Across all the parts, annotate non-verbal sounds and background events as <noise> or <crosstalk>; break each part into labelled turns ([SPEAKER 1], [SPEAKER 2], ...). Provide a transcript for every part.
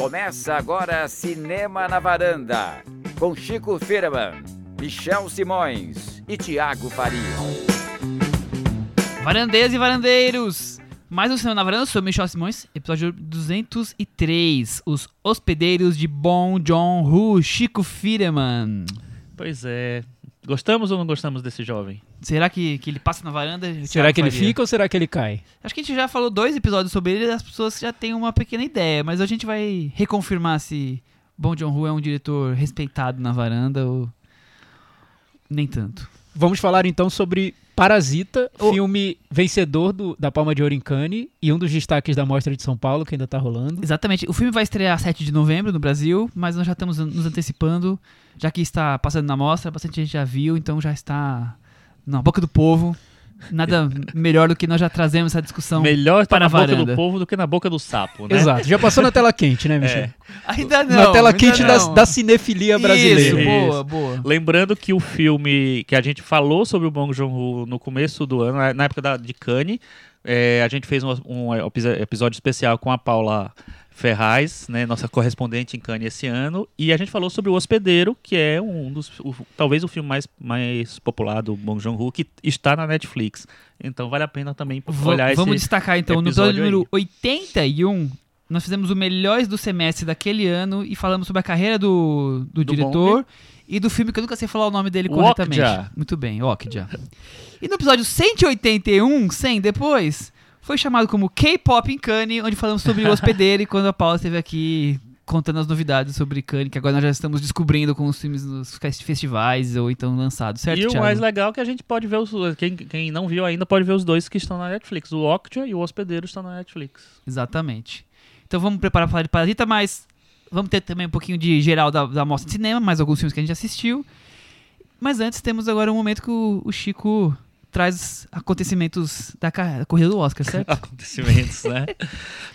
[SPEAKER 1] Começa agora Cinema na Varanda, com Chico Firman, Michel Simões e Tiago Faria.
[SPEAKER 2] Varandeiras e varandeiros! Mais um Cinema na Varanda, eu sou o Michel Simões, episódio 203, Os Hospedeiros de Bom John Hu, Chico Firman.
[SPEAKER 3] Pois é. Gostamos ou não gostamos desse jovem?
[SPEAKER 2] Será que, que ele passa na varanda?
[SPEAKER 4] Será que ele
[SPEAKER 2] Faria?
[SPEAKER 4] fica ou será que ele cai?
[SPEAKER 2] Acho que a gente já falou dois episódios sobre ele e as pessoas já têm uma pequena ideia, mas a gente vai reconfirmar se Bom John Hu é um diretor respeitado na varanda ou nem tanto.
[SPEAKER 4] Vamos falar então sobre Parasita,
[SPEAKER 2] O-
[SPEAKER 4] filme vencedor do- da Palma de Ouro em Cannes e um dos destaques da Mostra de São Paulo, que ainda tá rolando.
[SPEAKER 2] Exatamente. O filme vai estrear 7 de novembro no Brasil, mas nós já estamos nos antecipando, já que está passando na mostra, bastante gente já viu, então já está na boca do povo. Nada melhor do que nós já trazemos essa discussão.
[SPEAKER 3] Melhor estar
[SPEAKER 2] para
[SPEAKER 3] na
[SPEAKER 2] a
[SPEAKER 3] boca do povo do que na boca do sapo, né?
[SPEAKER 4] Exato, já passou na tela quente, né, Michel?
[SPEAKER 3] É.
[SPEAKER 2] Ainda não.
[SPEAKER 4] na tela quente da, da cinefilia brasileira.
[SPEAKER 2] Isso,
[SPEAKER 3] Isso.
[SPEAKER 2] boa, boa.
[SPEAKER 3] Lembrando que o filme que a gente falou sobre o Bong Joon-ho no começo do ano, na- época da, de Cannes, é, a gente fez um, um episódio especial com a Paula Ferraz, né, nossa correspondente em Cannes esse ano, e a gente falou sobre O Hospedeiro, que é um dos, o- talvez o filme mais, mais popular do Bong Joon-ho, que está na Netflix. Então vale a pena também olhar
[SPEAKER 2] Vamos
[SPEAKER 3] esse...
[SPEAKER 2] destacar então, no
[SPEAKER 3] episódio
[SPEAKER 2] número
[SPEAKER 3] aí.
[SPEAKER 2] 81, nós fizemos o melhores do semestre daquele ano e falamos sobre a carreira do, do,
[SPEAKER 3] Do
[SPEAKER 2] diretor e do filme que eu nunca sei falar o nome dele
[SPEAKER 3] Okja.
[SPEAKER 2] corretamente. Muito bem, Okja. E no episódio 181, 100 depois, foi chamado como K-Pop em Cannes, onde falamos sobre o hospedeiro e quando a Paula esteve aqui contando as novidades sobre Cannes, que agora nós já estamos descobrindo com os filmes nos fes- festivais ou então lançados, certo,
[SPEAKER 3] E o
[SPEAKER 2] Thiago?
[SPEAKER 3] mais legal é que a gente pode ver os. Quem, quem não viu ainda pode ver os dois que estão na Netflix. O Okja e o Hospedeiro estão na Netflix.
[SPEAKER 2] Exatamente. Então vamos preparar para falar de Parasita, mas vamos ter também um pouquinho de geral da, da mostra de cinema, mais alguns filmes que a gente assistiu. Mas antes temos agora um momento que o, o Chico traz acontecimentos da, corrida do Oscar, certo? O <laughs>
[SPEAKER 3] Acontecimentos, né?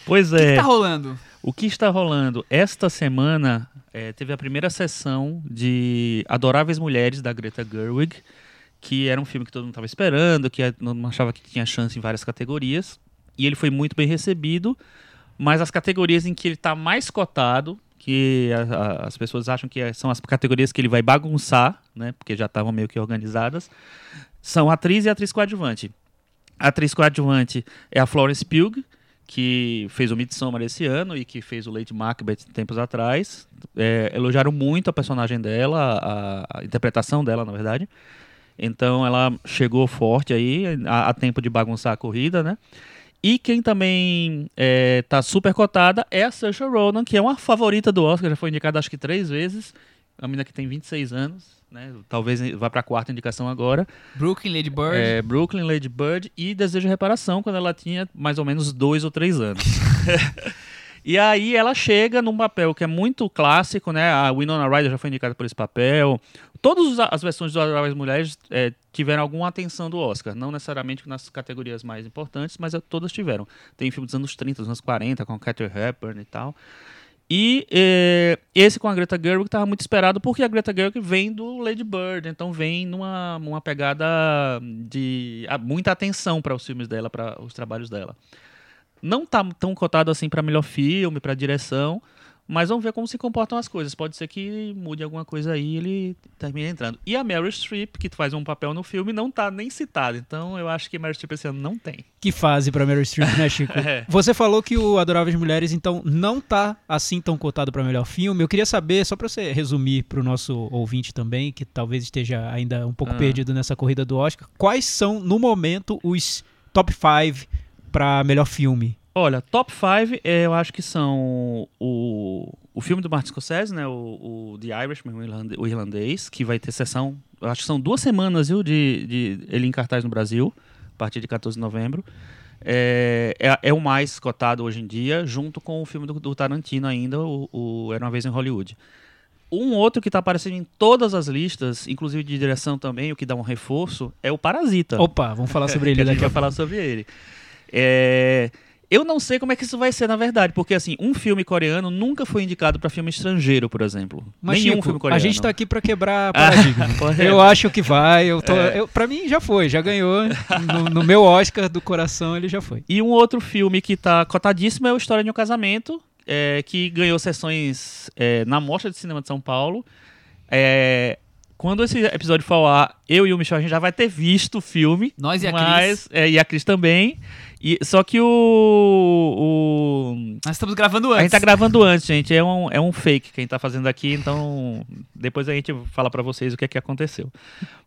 [SPEAKER 3] Pois
[SPEAKER 2] que, que
[SPEAKER 3] é.
[SPEAKER 2] tá rolando?
[SPEAKER 3] O que está rolando? Esta semana eh, teve a primeira sessão de Adoráveis Mulheres da Greta Gerwig, que era um filme que todo mundo estava esperando, que não achava que tinha chance em várias categorias. E ele foi muito bem recebido, mas as categorias em que ele está mais cotado, que a- a- as pessoas acham que é- são as categorias que ele vai bagunçar, né, porque já estavam meio que organizadas, são atriz e atriz coadjuvante. A atriz coadjuvante é a Florence Pugh, que fez o Midsommar esse ano e que fez o Lady Macbeth tempos atrás. É, elogiaram muito a personagem dela, a, a interpretação dela, na verdade. Então ela chegou forte aí, a, a tempo de bagunçar a corrida, né? E quem também é, tá super cotada é a Saoirse Ronan, que é uma favorita do Oscar, já foi indicada acho que três vezes. A menina que tem 26 anos, né? Talvez vá para a quarta indicação agora.
[SPEAKER 2] Brooklyn, Lady Bird.
[SPEAKER 3] É, Brooklyn, Lady Bird e Desejo de Reparação, quando ela tinha mais ou menos dois ou três anos. <laughs> e aí ela chega num papel que é muito clássico, né? A Winona Ryder já foi indicada por esse papel. Todas as versões do Adoráveis Mulheres é, tiveram alguma atenção do Oscar. Não necessariamente nas categorias mais importantes, mas é, todas tiveram. Tem filme dos anos 30, dos anos 40, com Catherine Hepburn e tal. E eh, esse com a Greta Gerwig estava muito esperado porque a Greta Gerwig vem do Lady Bird, então vem numa uma pegada de a- muita atenção para os filmes dela, para os trabalhos dela. Não tá tão cotado assim para melhor filme, para direção, mas vamos ver como se comportam as coisas. Pode ser que mude alguma coisa aí e ele termine entrando. E a Meryl Streep, que faz um papel no filme, não tá nem citada. Então eu acho que Meryl Streep esse ano não tem.
[SPEAKER 4] Que fase pra Meryl Streep, né, Chico? <laughs>
[SPEAKER 3] É.
[SPEAKER 4] Você falou que o Adoráveis Mulheres, então, não tá assim tão cotado pra melhor filme. Eu queria saber, só pra você resumir pro nosso ouvinte também, que talvez esteja ainda um pouco
[SPEAKER 3] Ah.
[SPEAKER 4] perdido nessa corrida do Oscar, quais são, no momento, os top 5 pra melhor filme?
[SPEAKER 3] Olha, top 5 eu acho que são o, o filme do Martin Scorsese, né? O, o The Irishman, o irlandês, que vai ter sessão. Eu acho que são duas semanas, viu, de, de ele em cartaz no Brasil, a partir de 14 de novembro. É, é, é o mais cotado hoje em dia, junto com o filme do, do Tarantino ainda, o, o Era uma Vez em Hollywood. Um outro que está aparecendo em todas as listas, inclusive de direção também, o que dá um reforço, é o Parasita
[SPEAKER 4] Opa, vamos falar sobre <laughs> ele
[SPEAKER 3] a gente
[SPEAKER 4] daqui a
[SPEAKER 3] vai falar sobre ele. É, Eu não sei como é que isso vai ser na verdade, porque assim, um filme coreano nunca foi indicado para filme estrangeiro, por exemplo.
[SPEAKER 4] Mas,
[SPEAKER 3] Nenhum
[SPEAKER 4] Chico,
[SPEAKER 3] filme
[SPEAKER 4] a
[SPEAKER 3] coreano.
[SPEAKER 4] gente tá aqui pra quebrar <laughs> paradigma. <laughs>
[SPEAKER 3] correto.
[SPEAKER 4] eu acho que vai. Eu tô,
[SPEAKER 3] É.
[SPEAKER 4] eu, pra mim já foi, já ganhou. No, no meu Oscar do coração ele já foi.
[SPEAKER 3] E um outro filme que tá cotadíssimo é o História de um Casamento, é, que ganhou sessões é, na Mostra de Cinema de São Paulo. É, quando esse episódio for ar, eu e o Michel a gente já vai ter visto o filme.
[SPEAKER 2] Nós e a
[SPEAKER 3] mas, é, e a Cris também. E, só que o, o.
[SPEAKER 2] Nós estamos gravando
[SPEAKER 3] A
[SPEAKER 2] antes.
[SPEAKER 3] gente tá gravando antes, gente. É um, é um fake que a gente tá fazendo aqui, então depois a gente fala pra vocês o que é que aconteceu.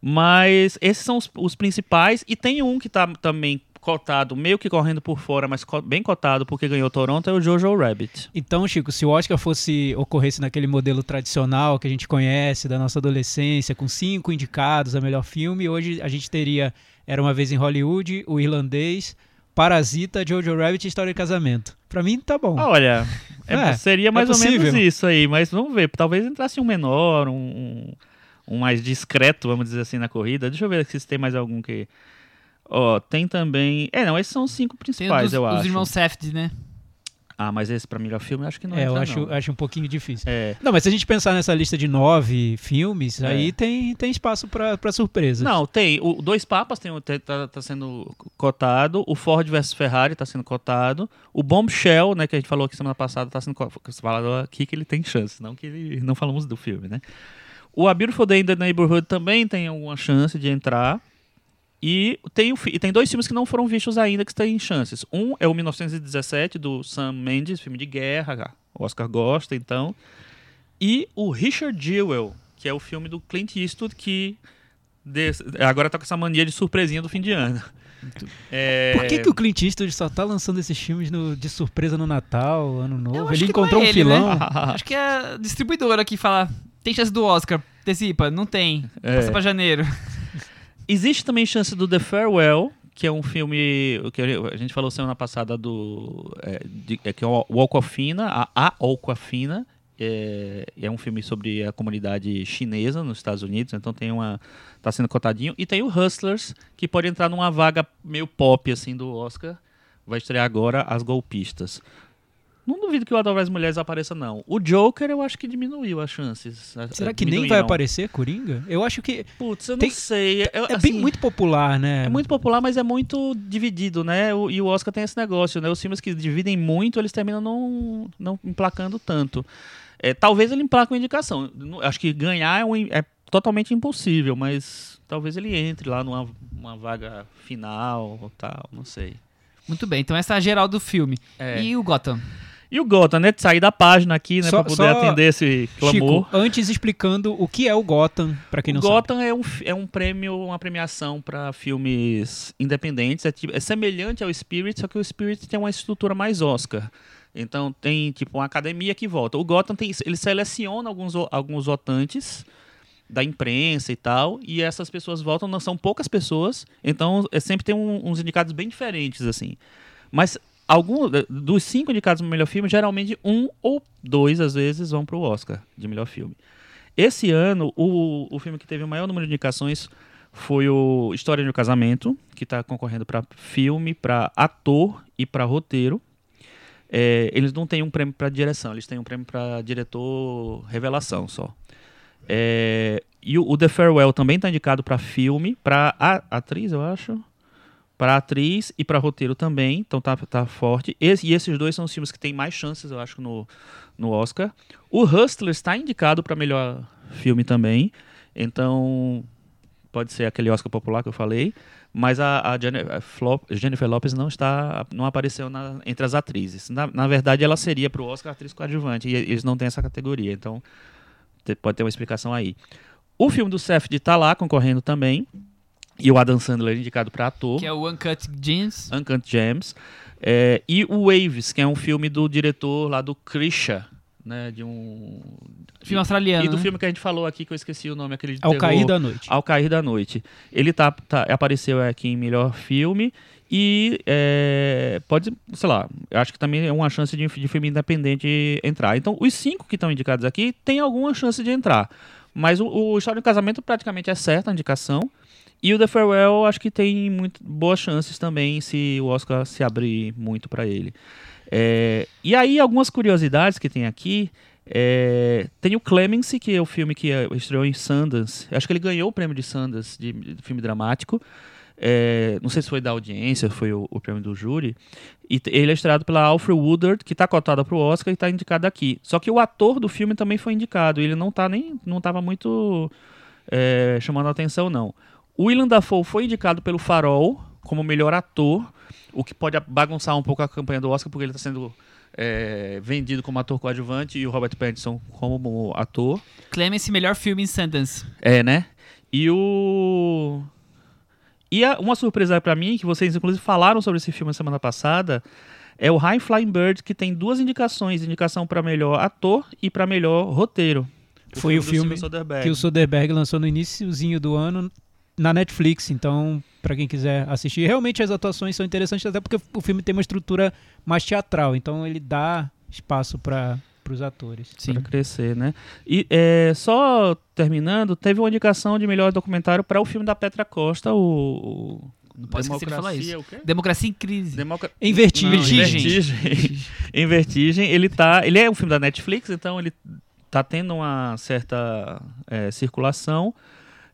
[SPEAKER 3] Mas esses são os, os principais. E tem um que tá também cotado, meio que correndo por fora, mas co- bem cotado porque ganhou Toronto, é o Jojo Rabbit.
[SPEAKER 4] Então, Chico, se o Oscar fosse ocorresse naquele modelo tradicional que a gente conhece da nossa adolescência, com cinco indicados a melhor filme, hoje a gente teria Era uma vez em Hollywood, O Irlandês, Parasita, Jojo Rabbit e História de Casamento. Pra mim tá bom.
[SPEAKER 3] Olha, é-
[SPEAKER 4] É,
[SPEAKER 3] seria mais
[SPEAKER 4] é
[SPEAKER 3] ou menos isso aí, mas vamos ver. Talvez entrasse um menor, um, um, um mais discreto, vamos dizer assim, na corrida. Deixa eu ver se tem mais algum que. Ó, tem também. É, não, esses são os cinco principais,
[SPEAKER 2] dos,
[SPEAKER 3] eu
[SPEAKER 2] os
[SPEAKER 3] acho.
[SPEAKER 2] irmãos Safdie, né?
[SPEAKER 3] Ah, mas esse pra melhor filme eu acho que não
[SPEAKER 4] é, eu acho,
[SPEAKER 3] não.
[SPEAKER 4] acho um pouquinho difícil.
[SPEAKER 3] É.
[SPEAKER 4] Não, mas se a gente pensar nessa lista de nove filmes,
[SPEAKER 3] É.
[SPEAKER 4] aí tem, tem espaço pra, pra surpresa.
[SPEAKER 3] Não, tem. O Dois Papas tem, tá, tá sendo cotado. O Ford vs Ferrari tá sendo cotado. O Bombshell, né, que a gente falou aqui semana passada, tá sendo falado aqui que ele tem chance. Não que ele, não falamos do filme, né? O A Beautiful Day in the Neighborhood também tem alguma chance de entrar. E tem, e tem dois filmes que não foram vistos ainda que têm chances. Um é o 1917, do Sam Mendes, filme de guerra. O Oscar gosta, então. E o Richard Jewell, que é o filme do Clint Eastwood, que des- agora tá com essa mania de surpresinha do fim de ano. É,
[SPEAKER 4] Por que, que o Clint Eastwood só tá lançando esses filmes no- de surpresa no Natal, Ano Novo? Ele
[SPEAKER 2] não
[SPEAKER 4] encontrou
[SPEAKER 2] é
[SPEAKER 4] um
[SPEAKER 2] ele, né?
[SPEAKER 4] filão. <laughs>
[SPEAKER 2] Acho que é a distribuidora que fala. Tem chance do Oscar. Antecipa, não tem.
[SPEAKER 3] É.
[SPEAKER 2] Passa pra janeiro. <laughs>
[SPEAKER 3] Existe também chance do The Farewell, que é um filme que a gente falou semana passada do é, de- é, que é o Aquafina, a, a Aquafina, é, é um filme sobre a comunidade chinesa nos Estados Unidos, então tem uma tá sendo cotadinho e tem o Hustlers, que pode entrar numa vaga meio pop assim do Oscar. Vai estrear agora As Golpistas. Não duvido que o as Mulheres apareça, não. O Joker, eu acho que diminuiu as chances.
[SPEAKER 4] Será que nem vai aparecer Coringa? Eu acho que
[SPEAKER 3] Putz, eu
[SPEAKER 4] Tem-
[SPEAKER 3] não sei. Eu-
[SPEAKER 4] é
[SPEAKER 3] assim,
[SPEAKER 4] bem muito popular, né?
[SPEAKER 3] é muito popular, mas é muito dividido, né? O- e o Oscar tem esse negócio, né? Os filmes que dividem muito, eles terminam não, não emplacando tanto. É, talvez ele emplaque uma indicação. Não- Acho que ganhar é, um- é totalmente impossível, mas talvez ele entre lá numa uma vaga final ou tal, não sei.
[SPEAKER 2] Muito bem, então essa é a geral do filme.
[SPEAKER 3] É.
[SPEAKER 2] E o Gotham?
[SPEAKER 3] E o Gotham, né? De sair da página aqui, né?
[SPEAKER 4] Só-
[SPEAKER 3] pra poder
[SPEAKER 4] só-
[SPEAKER 3] atender esse clamor.
[SPEAKER 4] Chico, antes explicando o que é o Gotham, pra quem não
[SPEAKER 3] o Gotham é um, é um prêmio, uma premiação para filmes independentes. É, tipo- é semelhante ao Spirit, só que o Spirit tem uma estrutura mais Oscar. Então tem tipo uma academia que vota. O Gotham tem, ele seleciona alguns, alguns votantes da imprensa e tal, e essas pessoas votam, não são poucas pessoas, então é, sempre tem um- uns indicados bem diferentes assim. Mas algum dos cinco indicados no melhor filme, geralmente um ou dois às vezes vão para o Oscar de melhor filme. Esse ano, o, o filme que teve o maior número de indicações foi o História de um Casamento, que está concorrendo para filme, para ator e para roteiro. É, eles não têm um prêmio para direção, eles têm um prêmio para diretor revelação só. É, e o, o The Farewell também está indicado para filme, para atriz, eu acho. Para atriz e para roteiro também, então tá, tá forte. Esse- e esses dois são os filmes que têm mais chances, eu acho, no, no Oscar. O Hustler está indicado para melhor filme também, então pode ser aquele Oscar popular que eu falei, mas a, a Jennifer, Lopez não está, não apareceu na- entre as atrizes. Na, na verdade, ela seria para o Oscar atriz coadjuvante e eles não têm essa categoria, então pode ter uma explicação aí. O filme do Safdie está lá concorrendo também. E o Adam Sandler indicado para ator.
[SPEAKER 2] Que é o Uncut Gems.
[SPEAKER 3] Uncut Gems. É, e o Waves, que é um filme do diretor lá do Krisha, né? De um.
[SPEAKER 2] Filme australiano.
[SPEAKER 3] E do
[SPEAKER 2] né?
[SPEAKER 3] filme que a gente falou aqui, que eu esqueci o nome, aquele de
[SPEAKER 4] Ao
[SPEAKER 3] terror,
[SPEAKER 4] cair da noite.
[SPEAKER 3] Ao Cair da Noite. Ele tá, tá- apareceu aqui em melhor filme e é, pode, sei lá, acho que também é uma chance de, de filme independente entrar. Então, os cinco que estão indicados aqui têm alguma chance de entrar. Mas o, o História do Casamento praticamente é certa a indicação. E o The Farewell acho que tem muito boas chances também se o Oscar se abrir muito para ele. É, e aí, algumas curiosidades que tem aqui. é, tem o Clemency, que é o filme que é, estreou em Sundance. Acho que ele ganhou o prêmio de Sundance de, de filme dramático. é, não sei se foi da audiência, foi o, o prêmio do júri. E ele é estrelado pela Alfred Woodard, que está cotada para o Oscar e está indicada aqui. Só que o ator do filme também foi indicado. Ele não tá nem não estava muito é, chamando a atenção, não. O Willem Dafoe foi indicado pelo Farol como melhor ator, o que pode bagunçar um pouco a campanha do Oscar, porque ele está sendo é, vendido como ator coadjuvante e o Robert Pattinson como ator.
[SPEAKER 2] Clemens, melhor filme em Sundance.
[SPEAKER 3] É, né? E o. E a- uma surpresa pra mim, que vocês inclusive falaram sobre esse filme semana passada, é o High Flying Bird, que tem duas indicações: indicação pra melhor ator e pra melhor roteiro.
[SPEAKER 4] Foi o
[SPEAKER 3] do
[SPEAKER 4] filme
[SPEAKER 3] Steven Soderbergh.
[SPEAKER 4] que o Soderbergh lançou no iníciozinho do ano na Netflix. Então, pra quem quiser assistir, realmente as atuações são interessantes, até porque o filme tem uma estrutura mais teatral. Então, ele dá espaço para os atores.
[SPEAKER 2] Sim.
[SPEAKER 3] Pra crescer, né? E é, só terminando, teve uma indicação de melhor documentário para o filme da Petra Costa, o. o
[SPEAKER 2] Não posso esquecer de falar
[SPEAKER 3] Democracia,
[SPEAKER 2] isso. Democracia em crise.
[SPEAKER 3] Democra...
[SPEAKER 4] Em Vertigem.
[SPEAKER 3] Não, em Vertigem. <laughs> em Vertigem, ele tá. Ele é um filme da Netflix, então ele tá tendo uma certa é, circulação.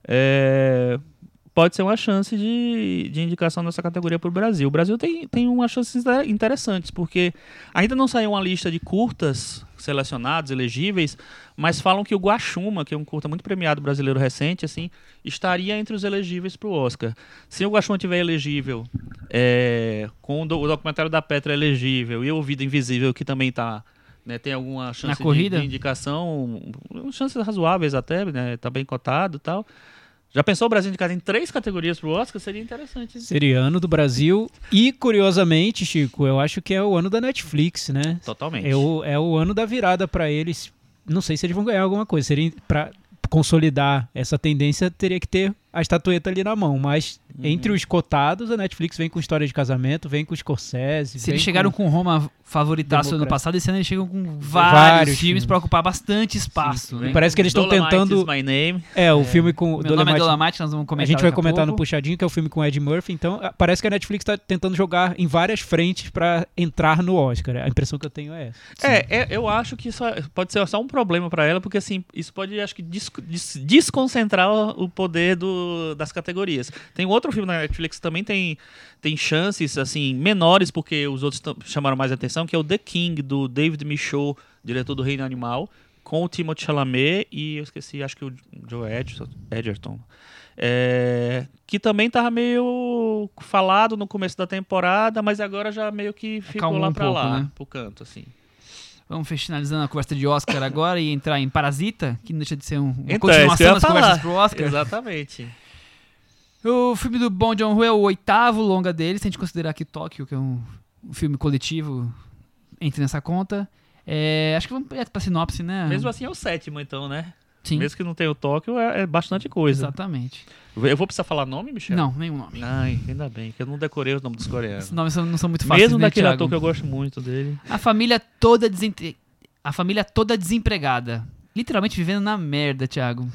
[SPEAKER 3] É, pode ser uma chance de, de indicação nessa categoria para o Brasil. O Brasil tem, tem umas chances inter- interessantes, porque ainda não saiu uma lista de curtas selecionados, elegíveis, mas falam que o Guaxuma, que é um curta muito premiado brasileiro recente, assim, estaria entre os elegíveis para o Oscar. Se o Guaxuma tiver elegível, é, com o, do- o documentário da Petra elegível e o Vida Invisível, que também está né, tem alguma chance de-? De, indicação, chances razoáveis até, né, tá bem cotado e tal. Já pensou o Brasil indicado em três categorias pro Oscar? Seria interessante.
[SPEAKER 4] Seria ano do Brasil. E, curiosamente, Chico, eu acho que é o ano da Netflix, né?
[SPEAKER 3] Totalmente.
[SPEAKER 4] É o, é o ano da virada para eles. Não sei se eles vão ganhar alguma coisa. Seria para consolidar essa tendência, teria que ter a estatueta ali na mão. Mas
[SPEAKER 2] Uhum.
[SPEAKER 4] entre os cotados, a Netflix vem com história de casamento, vem com Scorsese.
[SPEAKER 2] Se eles chegaram
[SPEAKER 4] com...
[SPEAKER 2] com Roma favoritaço ano
[SPEAKER 4] Democracia.
[SPEAKER 2] passado, esse ano eles chegam com vários,
[SPEAKER 4] Vários
[SPEAKER 2] filmes pra ocupar bastante espaço.
[SPEAKER 3] Sim,
[SPEAKER 2] né?
[SPEAKER 4] Parece que eles estão
[SPEAKER 3] Dolomite
[SPEAKER 4] tentando.
[SPEAKER 3] is my name.
[SPEAKER 4] É, o filme com o
[SPEAKER 2] Meu nome é Dolomite, nós vamos
[SPEAKER 4] A
[SPEAKER 2] comentar
[SPEAKER 4] gente vai
[SPEAKER 2] daqui
[SPEAKER 4] comentar no. Puxadinho, que é o filme com Ed Murphy. Então, parece que a Netflix está tentando jogar em várias frentes para entrar no Oscar. A impressão que eu tenho é essa.
[SPEAKER 3] É, é, eu acho que isso é- pode ser só um problema pra ela, porque assim, isso pode, acho que, desconcentrar o poder do- das categorias. Tem outro filme na Netflix que também tem, tem chances, assim, menores, porque os outros chamaram mais atenção, que é o The King, do David Michaud, diretor do Reino Animal, com o Timothée Chalamet e, eu esqueci, acho que o Joe Edgerton. Edgerton. É, que também tava meio falado no começo da temporada, mas agora já meio que ficou
[SPEAKER 2] Acalmou
[SPEAKER 3] lá
[SPEAKER 2] um
[SPEAKER 3] pra
[SPEAKER 2] pouco,
[SPEAKER 3] lá,
[SPEAKER 2] né?
[SPEAKER 3] pro canto, assim.
[SPEAKER 2] Vamos finalizando a conversa de Oscar agora e entrar em Parasita, que não deixa de ser um, uma
[SPEAKER 3] Então,
[SPEAKER 2] continuação das
[SPEAKER 3] falar.
[SPEAKER 2] conversas pro Oscar.
[SPEAKER 3] Exatamente.
[SPEAKER 2] O filme do Bong Joon-ho é o oitavo longa dele, se a gente considerar que Tóquio, que é um, um filme coletivo, entre nessa conta. É, acho que vamos para pra sinopse, né?
[SPEAKER 3] Mesmo assim é o sétimo, então, né?
[SPEAKER 2] Sim,
[SPEAKER 3] Mesmo que não tenha o Tóquio, é, é bastante coisa.
[SPEAKER 2] exatamente.
[SPEAKER 3] Eu vou precisar falar nome, Michel?
[SPEAKER 2] Não, nenhum nome.
[SPEAKER 3] Ai, ainda bem, que eu não decorei os nomes dos
[SPEAKER 2] Esses
[SPEAKER 3] coreanos.
[SPEAKER 2] nomes são- não são muito fáceis,
[SPEAKER 3] Mesmo
[SPEAKER 2] né,
[SPEAKER 3] daquele
[SPEAKER 2] Thiago?
[SPEAKER 3] ator que eu gosto muito dele.
[SPEAKER 2] A família toda desempre... A família toda desempregada. Literalmente vivendo na merda, Thiago.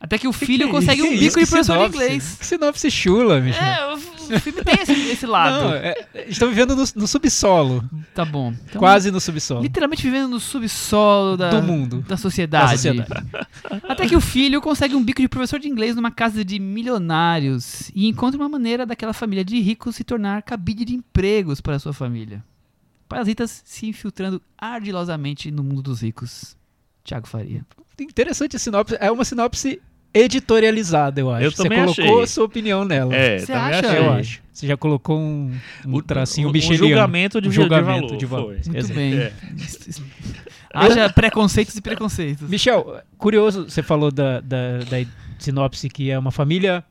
[SPEAKER 2] Até que o filho
[SPEAKER 4] que é
[SPEAKER 2] consegue
[SPEAKER 4] isso?
[SPEAKER 2] um bico de professor de inglês.
[SPEAKER 4] Que sinopse chula, Michel.
[SPEAKER 2] É, o, o filme tem esse, esse lado.
[SPEAKER 4] Não, é- estão vivendo no, no subsolo.
[SPEAKER 2] Tá bom. Então,
[SPEAKER 4] quase no subsolo.
[SPEAKER 2] Literalmente vivendo no subsolo da,
[SPEAKER 4] Do mundo.
[SPEAKER 2] da sociedade.
[SPEAKER 4] Da sociedade. <laughs>
[SPEAKER 2] Até que o filho consegue um bico de professor de inglês numa casa de milionários e encontra uma maneira daquela família de ricos se tornar cabide de empregos para a sua família. Parasitas se infiltrando ardilosamente no mundo dos ricos. Tiago Faria.
[SPEAKER 4] Interessante a sinopse. É uma sinopse editorializada, eu acho.
[SPEAKER 3] Eu
[SPEAKER 4] Você colocou
[SPEAKER 3] achei.
[SPEAKER 4] a sua opinião nela.
[SPEAKER 3] É,
[SPEAKER 2] Você
[SPEAKER 3] também
[SPEAKER 2] acha?
[SPEAKER 3] achei.
[SPEAKER 4] Eu acho. Você já colocou um, um
[SPEAKER 3] O-
[SPEAKER 4] tracinho micheliano.
[SPEAKER 3] Um julgamento de,
[SPEAKER 4] Um
[SPEAKER 3] de
[SPEAKER 4] julgamento
[SPEAKER 3] valor.
[SPEAKER 4] de valor.
[SPEAKER 3] foi.
[SPEAKER 2] Muito
[SPEAKER 4] Exato.
[SPEAKER 2] bem.
[SPEAKER 3] É. <laughs>
[SPEAKER 2] Haja preconceitos e preconceitos.
[SPEAKER 4] Michel, curioso, você falou da, da, da sinopse que é uma família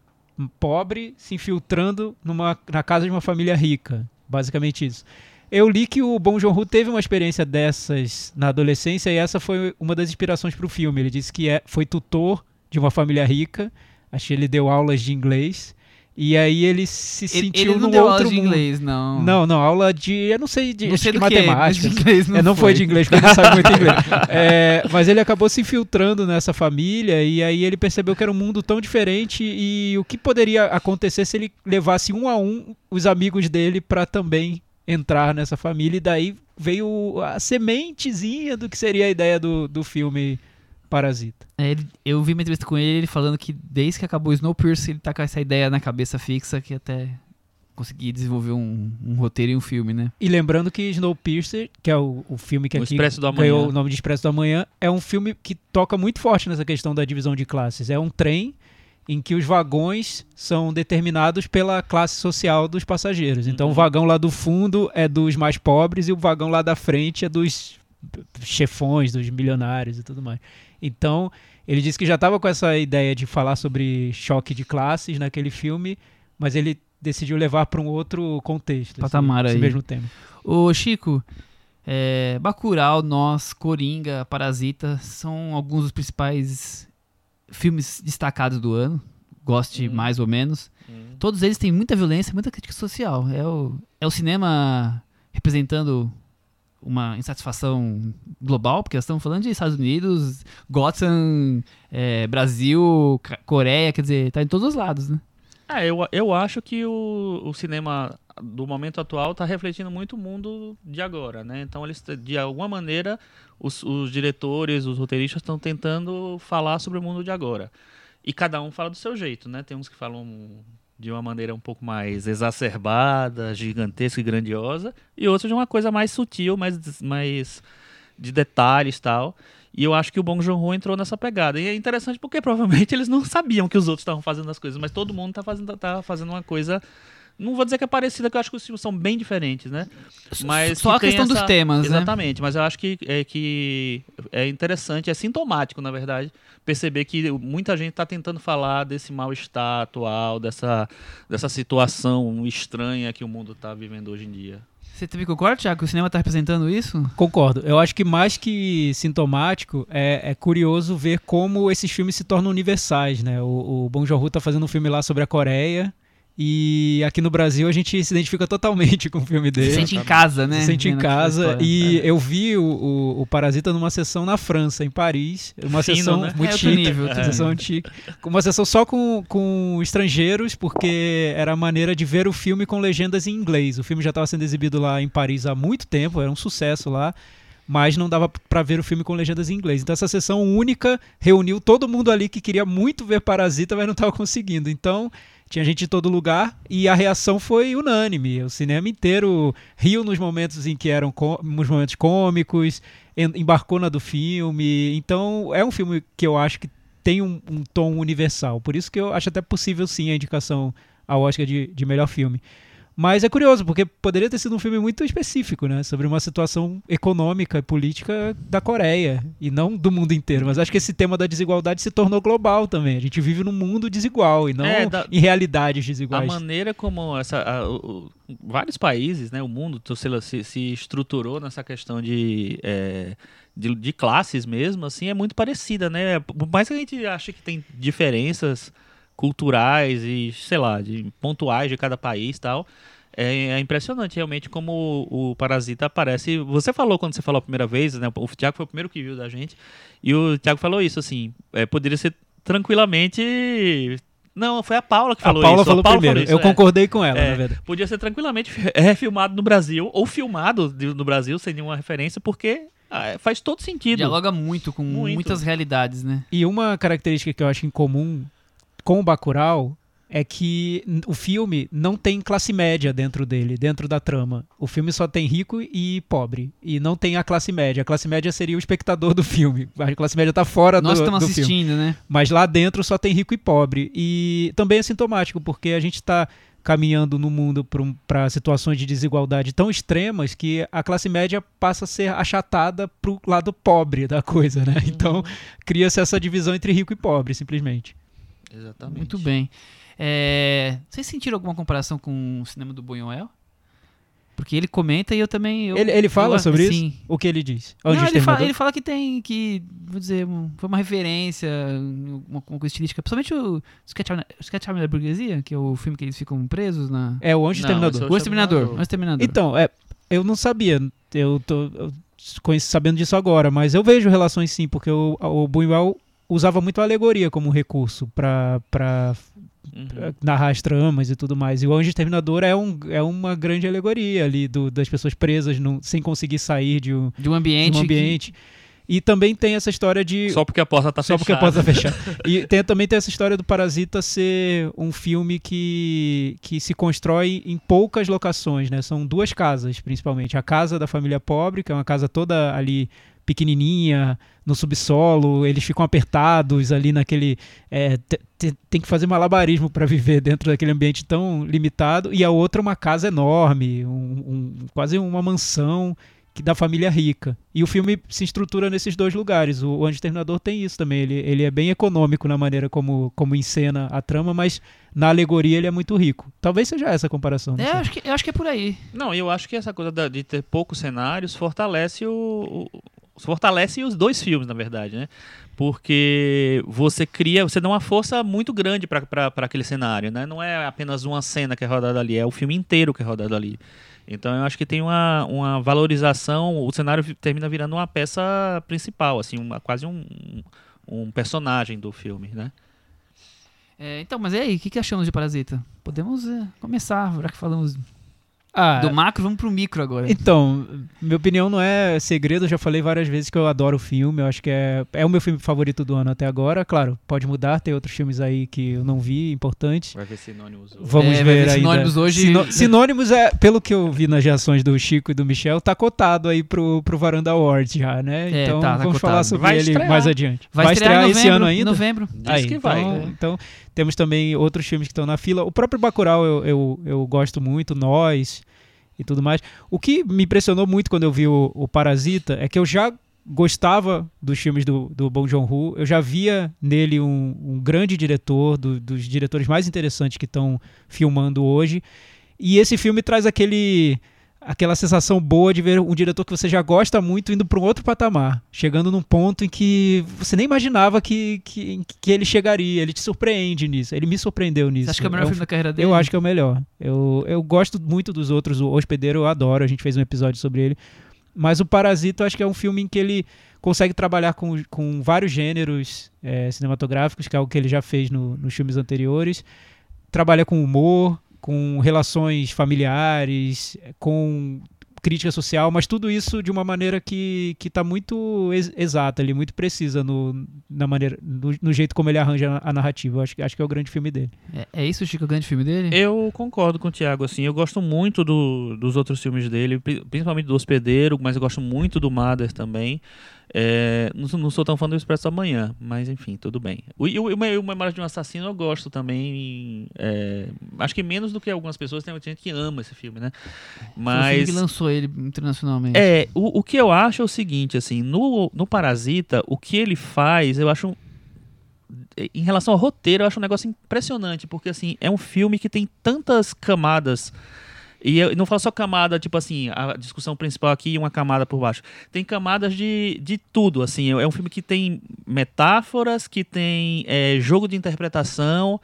[SPEAKER 4] pobre se infiltrando numa, na casa de uma família rica. Basicamente isso. Eu li que o Bong Joon-ho teve uma experiência dessas na adolescência e essa foi uma das inspirações para o filme. Ele disse que é, foi tutor de uma família rica, acho que ele deu aulas de inglês e aí ele se
[SPEAKER 2] Ele,
[SPEAKER 4] sentiu
[SPEAKER 2] ele não deu
[SPEAKER 4] outro
[SPEAKER 2] aula de
[SPEAKER 4] mundo.
[SPEAKER 2] inglês, não.
[SPEAKER 4] Não, não, aula de, eu não sei, de,
[SPEAKER 2] não sei
[SPEAKER 4] que,
[SPEAKER 2] mas
[SPEAKER 4] matemática.
[SPEAKER 2] de inglês não,
[SPEAKER 4] É, não foi. de inglês, porque ele não sabe muito inglês. <laughs> É, mas ele acabou se infiltrando nessa família e aí ele percebeu que era um mundo tão diferente e o que poderia acontecer se ele levasse um a um os amigos dele para também entrar nessa família e daí veio a sementezinha do que seria a ideia do, do filme Parasita.
[SPEAKER 2] É, ele- eu vi uma entrevista com ele, ele falando que desde que acabou o Snowpiercer, ele tá com essa ideia na cabeça fixa que até conseguir desenvolver um, um roteiro e um filme, né?
[SPEAKER 4] E lembrando que Snowpiercer, que é o, o filme que
[SPEAKER 3] O
[SPEAKER 4] aqui
[SPEAKER 3] Expresso do Amanhã.
[SPEAKER 4] ganhou o nome de Expresso do Amanhã, é um filme que toca muito forte nessa questão da divisão de classes. É um trem em que os vagões são determinados pela classe social dos passageiros. Então
[SPEAKER 3] Uhum.
[SPEAKER 4] o vagão lá do fundo é dos mais pobres e o vagão lá da frente é dos chefões, dos milionários e tudo mais. Então, ele disse que já estava com essa ideia de falar sobre choque de classes naquele filme, mas ele decidiu levar para um outro contexto. esse-
[SPEAKER 2] Patamar
[SPEAKER 4] esse
[SPEAKER 2] aí.
[SPEAKER 4] mesmo tema.
[SPEAKER 2] Ô, Chico, é, Bacurau, Nós, Coringa, Parasita são alguns dos principais filmes destacados do ano. Goste
[SPEAKER 3] Hum.
[SPEAKER 2] mais ou menos. Todos eles têm muita violência, muita crítica social. É o, é o cinema representando uma insatisfação global, porque estamos falando de Estados Unidos, Gotham, é, Brasil, Coreia, quer dizer, tá em todos os lados, né?
[SPEAKER 3] É, eu, eu acho que o, o cinema do momento atual está refletindo muito o mundo de agora, né? Então eles, de alguma maneira, os, os diretores, os roteiristas estão tentando falar sobre o mundo de agora. E cada um fala do seu jeito, né? Tem uns que falam de uma maneira um pouco mais exacerbada, gigantesca e grandiosa, e outros de uma coisa mais sutil, mais, mais de detalhes tal. E eu acho que o Bong Joon-ho entrou nessa pegada. E é interessante porque provavelmente <laughs> eles não sabiam que os outros estavam fazendo as coisas, mas todo mundo tá fazendo, tá fazendo uma coisa. Não vou dizer que é parecida, que eu acho que os filmes são bem diferentes, né? Mas
[SPEAKER 2] Só a
[SPEAKER 3] tem
[SPEAKER 2] questão dos
[SPEAKER 3] essa-
[SPEAKER 2] temas, né?
[SPEAKER 3] Exatamente, mas eu acho que é, que é interessante, é sintomático, na verdade, perceber que muita gente está tentando falar desse mal-estar atual, dessa, dessa situação estranha que o mundo está vivendo hoje em dia.
[SPEAKER 2] Você também concorda, Thiago, que o cinema tá representando isso?
[SPEAKER 4] Concordo. Eu acho que mais que sintomático, é, é curioso ver como esses filmes se tornam universais, né? O, o Bong Joon-ho tá fazendo um filme lá sobre a Coreia e aqui no Brasil a gente se identifica totalmente <laughs> com o filme
[SPEAKER 2] Se
[SPEAKER 4] dele.
[SPEAKER 2] sente em casa, né?
[SPEAKER 4] Se sente em casa e eu vi o, o, o Parasita numa sessão na França, em Paris, uma
[SPEAKER 3] Fino,
[SPEAKER 4] sessão
[SPEAKER 3] né?
[SPEAKER 4] muito
[SPEAKER 2] É
[SPEAKER 4] chique,
[SPEAKER 2] nível,
[SPEAKER 4] uma sessão Com uma sessão só com, com estrangeiros, porque era a maneira de ver o filme com legendas em inglês. O filme já estava sendo exibido lá em Paris há muito tempo, era um sucesso lá. Mas não dava pra ver o filme com legendas em inglês. Então essa sessão única reuniu todo mundo ali que queria muito ver Parasita, mas não estava conseguindo. Então tinha gente de todo lugar e a reação foi unânime. O cinema inteiro riu nos momentos em que eram nos momentos cômicos, em- embarcou na do filme. Então é um filme que eu acho que tem um, um tom universal. Por isso que eu acho até possível sim a indicação ao Oscar de, de melhor filme. Mas é curioso, porque poderia ter sido um filme muito específico, né? Sobre uma situação econômica e política da Coreia. E não do mundo inteiro. Mas acho que esse tema da desigualdade se tornou global também. A gente vive num mundo desigual e não
[SPEAKER 3] É, da-
[SPEAKER 4] em realidades
[SPEAKER 3] A
[SPEAKER 4] desiguais.
[SPEAKER 3] maneira como essa, a- o- vários países, né, o mundo sei lá, se, se estruturou nessa questão de, é, de, de classes mesmo, assim, é muito parecida, né? Por mais que a gente ache que tem diferenças culturais e, sei lá, de pontuais de cada país e tal, é, é impressionante realmente como o, o Parasita aparece. Você falou quando você falou a primeira vez, né? O Thiago foi o primeiro que viu da gente, e o Thiago falou isso, assim, é, poderia ser tranquilamente... Não, foi a Paula que
[SPEAKER 4] A
[SPEAKER 3] falou
[SPEAKER 4] Paula
[SPEAKER 3] isso.
[SPEAKER 4] falou
[SPEAKER 3] a Paula
[SPEAKER 4] primeiro.
[SPEAKER 3] falou isso,
[SPEAKER 4] eu
[SPEAKER 3] é.
[SPEAKER 4] concordei com ela,
[SPEAKER 3] É,
[SPEAKER 4] na verdade.
[SPEAKER 3] Podia ser tranquilamente <laughs> é, filmado no Brasil, ou filmado no Brasil sem nenhuma referência, porque ah, faz todo sentido.
[SPEAKER 2] Dialoga muito com
[SPEAKER 3] Muito.
[SPEAKER 2] muitas realidades, né?
[SPEAKER 4] E uma característica que eu acho em comum com o Bacurau é que o filme não tem classe média dentro dele, dentro da trama. O filme só tem rico e pobre. E não tem a classe média. A classe média seria o espectador do filme. A classe média tá fora
[SPEAKER 2] Nós
[SPEAKER 4] do,
[SPEAKER 2] estamos
[SPEAKER 4] do filme.
[SPEAKER 2] assistindo, né?
[SPEAKER 4] Mas lá dentro só tem rico e pobre. E também é sintomático, porque a gente está caminhando no mundo para situações de desigualdade tão extremas que a classe média passa a ser achatada para o lado pobre da coisa, né? Então cria-se essa divisão entre rico e pobre, simplesmente.
[SPEAKER 3] Exatamente.
[SPEAKER 2] Muito bem. É, Vocês sentiram alguma comparação com o cinema do Buñuel? Porque ele comenta e eu também. eu-
[SPEAKER 4] ele, ele fala
[SPEAKER 2] eu-
[SPEAKER 4] sobre
[SPEAKER 2] sim.
[SPEAKER 4] isso? O que ele diz?
[SPEAKER 2] Não, ele, fala, ele fala que tem que, vou dizer, um- foi uma referência, uma, uma coisa estilística. Principalmente o Sketch Out- Sketch Out da Burguesia, que é o filme que eles ficam presos na.
[SPEAKER 4] É o Exterminador.
[SPEAKER 3] esse é
[SPEAKER 2] O Exterminador.
[SPEAKER 3] Exterminador.
[SPEAKER 2] O Exterminador.
[SPEAKER 4] Então, é, eu não sabia. Eu tô eu conheço, sabendo disso agora, mas eu vejo relações sim, porque o, o Buñuel usava muito a alegoria como recurso para
[SPEAKER 3] Uhum.
[SPEAKER 4] narrar as tramas e tudo mais. E o Anjo Exterminador é, um, é uma grande alegoria ali do, das pessoas presas num- sem conseguir sair de um,
[SPEAKER 2] de um
[SPEAKER 4] de
[SPEAKER 2] ambiente.
[SPEAKER 4] um
[SPEAKER 2] que-
[SPEAKER 4] ambiente. E também tem essa história de.
[SPEAKER 3] Só porque a porta tá
[SPEAKER 4] Só
[SPEAKER 3] fechada.
[SPEAKER 4] porque a porta tá fechada. <laughs> E tem, também tem essa história do Parasita ser um filme que, que se constrói em poucas locações, né? São duas casas, principalmente. A casa da família pobre, que é uma casa toda ali pequenininha, no subsolo, eles ficam apertados ali naquele. é, te- te- tem que fazer malabarismo para viver dentro daquele ambiente tão limitado. E a outra, uma casa enorme, um- um- quase uma mansão que da família rica. E o filme se estrutura nesses dois lugares. O, o Anjo Terminador tem isso também. Ele, ele é bem econômico na maneira como, como encena a trama, mas na alegoria ele é muito rico. Talvez seja essa a comparação.
[SPEAKER 2] É, acho, que, eu acho que é por aí.
[SPEAKER 3] Não, eu acho que essa coisa de ter poucos cenários fortalece o, o- fortalece os dois filmes, na verdade, né? Porque você cria, você dá uma força muito grande para aquele cenário, né? Não é apenas uma cena que é rodada ali, é o filme inteiro que é rodado ali. Então eu acho que tem uma, uma valorização, o cenário termina virando uma peça principal, assim, uma, quase um, um personagem do filme, né?
[SPEAKER 2] É, então, mas e aí, o que, que achamos de Parasita? Podemos é, começar, já que falamos
[SPEAKER 4] Ah,
[SPEAKER 2] do macro, vamos pro micro agora.
[SPEAKER 4] Então, minha opinião não é segredo, eu já falei várias vezes que eu adoro o filme, eu acho que é, é o meu filme favorito do ano até agora. Claro, pode mudar, tem outros filmes aí que eu não vi, importantes.
[SPEAKER 3] Vai ver sinônimos.
[SPEAKER 4] Vamos
[SPEAKER 2] É, vai
[SPEAKER 4] ver
[SPEAKER 2] ver
[SPEAKER 4] ainda.
[SPEAKER 2] Sinônimos hoje-
[SPEAKER 4] Sino- Sinônimos é, pelo que eu vi nas reações do Chico e do Michel, tá cotado aí pro, pro Varanda Awards já, né?
[SPEAKER 2] É,
[SPEAKER 4] então
[SPEAKER 2] tá, tá
[SPEAKER 4] vamos
[SPEAKER 2] cotado.
[SPEAKER 4] falar sobre
[SPEAKER 3] Vai
[SPEAKER 4] ele
[SPEAKER 3] estrear.
[SPEAKER 4] mais adiante.
[SPEAKER 2] Vai, estrear, em
[SPEAKER 4] esse
[SPEAKER 2] novembro,
[SPEAKER 4] ano
[SPEAKER 2] em
[SPEAKER 4] ainda?
[SPEAKER 3] Diz
[SPEAKER 2] novembro.
[SPEAKER 3] que
[SPEAKER 4] então,
[SPEAKER 3] vai.
[SPEAKER 4] então temos também outros filmes que estão na fila. O próprio Bacurau eu, eu, eu gosto muito, Nós e tudo mais. O que me impressionou muito quando eu vi o, o Parasita é que eu já gostava dos filmes do, do Bong Joon-ho, eu já via nele um, um grande diretor, do- dos diretores mais interessantes que estão filmando hoje. E esse filme traz aquele aquela sensação boa de ver um diretor que você já gosta muito indo para um outro patamar, chegando num ponto em que você nem imaginava que, que, que ele chegaria. Ele te surpreende nisso. Ele me surpreendeu nisso.
[SPEAKER 2] Você acha que é o melhor
[SPEAKER 4] um
[SPEAKER 2] filme da carreira dele?
[SPEAKER 4] eu acho que é o melhor. Eu, eu gosto muito dos outros. O Hospedeiro eu adoro. A gente fez um episódio sobre ele. Mas o Parasita eu acho que é um filme em que ele consegue trabalhar com, com vários gêneros é, cinematográficos, que é algo que ele já fez no- nos filmes anteriores. Trabalha com humor, com relações familiares, com crítica social, mas tudo isso de uma maneira que, que tá muito ex- exata ali, muito precisa no, na maneira, no, no jeito como ele arranja a narrativa. Eu acho, que- acho que é o grande filme dele.
[SPEAKER 2] É, é isso, Chico, o grande filme dele?
[SPEAKER 3] Eu concordo com o Thiago, assim, eu gosto muito do- dos outros filmes dele, pri- principalmente do Hospedeiro, mas eu gosto muito do Mother também. É, não, sou- não sou tão fã do Expresso da Manhã, mas enfim, tudo bem. O, e o, o o de um Assassino eu gosto também, é, acho que menos do que algumas pessoas, tem muita gente que ama esse filme, né?
[SPEAKER 2] O filme
[SPEAKER 3] Mas...
[SPEAKER 2] que lançou ele internacionalmente.
[SPEAKER 3] É, o, o que eu acho é o seguinte, assim, no, no Parasita, o que ele faz, eu acho. Em relação ao roteiro, eu acho um negócio impressionante, porque assim, é um filme que tem tantas camadas. E eu não falo só camada, tipo assim, a discussão principal aqui e uma camada por baixo. Tem camadas de, de tudo, assim. É um filme que tem metáforas, que tem é, jogo de interpretação,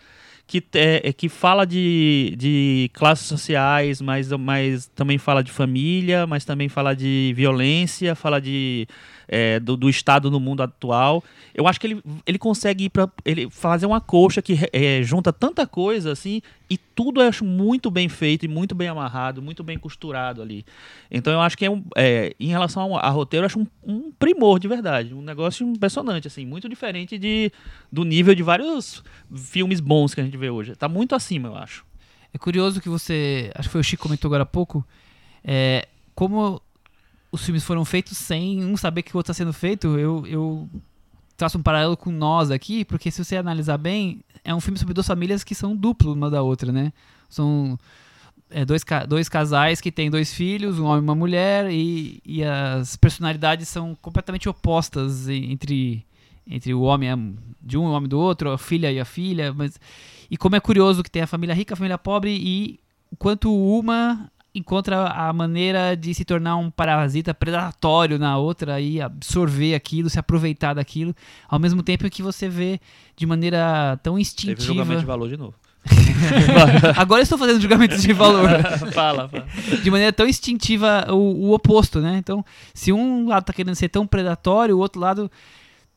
[SPEAKER 3] que, te- é, que fala de, de classes sociais, mas, mas também fala de família, mas também fala de violência, fala de, é, do, do Estado no mundo atual. Eu acho que ele, ele consegue ir pra, ele fazer uma coxa que é, junta tanta coisa assim e tudo eu acho muito bem feito e muito bem amarrado, muito bem costurado ali. Então eu acho que é, um, é em relação a roteiro, eu acho um, um primor de verdade, um negócio impressionante assim, muito diferente de, do nível de vários filmes bons que a gente vê hoje. Tá muito acima, eu acho.
[SPEAKER 2] É curioso que você. Acho que foi o Chico que comentou agora há pouco. É, como os filmes foram feitos sem um saber que o outro está sendo feito, eu, eu traço um paralelo com nós aqui, porque se você analisar bem, é um filme sobre duas famílias que são duplo uma da outra, né? São é, dois, dois casais que têm dois filhos, um homem e uma mulher, e, e as personalidades são completamente opostas entre, entre o homem de um e o homem do outro, a filha e a filha, mas e como é curioso que tem a família rica, a família pobre e quanto uma encontra a maneira de se tornar um parasita predatório na outra e absorver aquilo, se aproveitar daquilo, ao mesmo tempo que você vê de maneira tão
[SPEAKER 3] Teve julgamento de
[SPEAKER 2] instintiva.
[SPEAKER 3] valor de novo. <laughs>
[SPEAKER 2] Agora eu estou fazendo julgamento de valor. <laughs>
[SPEAKER 3] fala, fala.
[SPEAKER 2] de maneira tão instintiva o, o oposto, né? Então, se um lado tá querendo ser tão predatório, o outro lado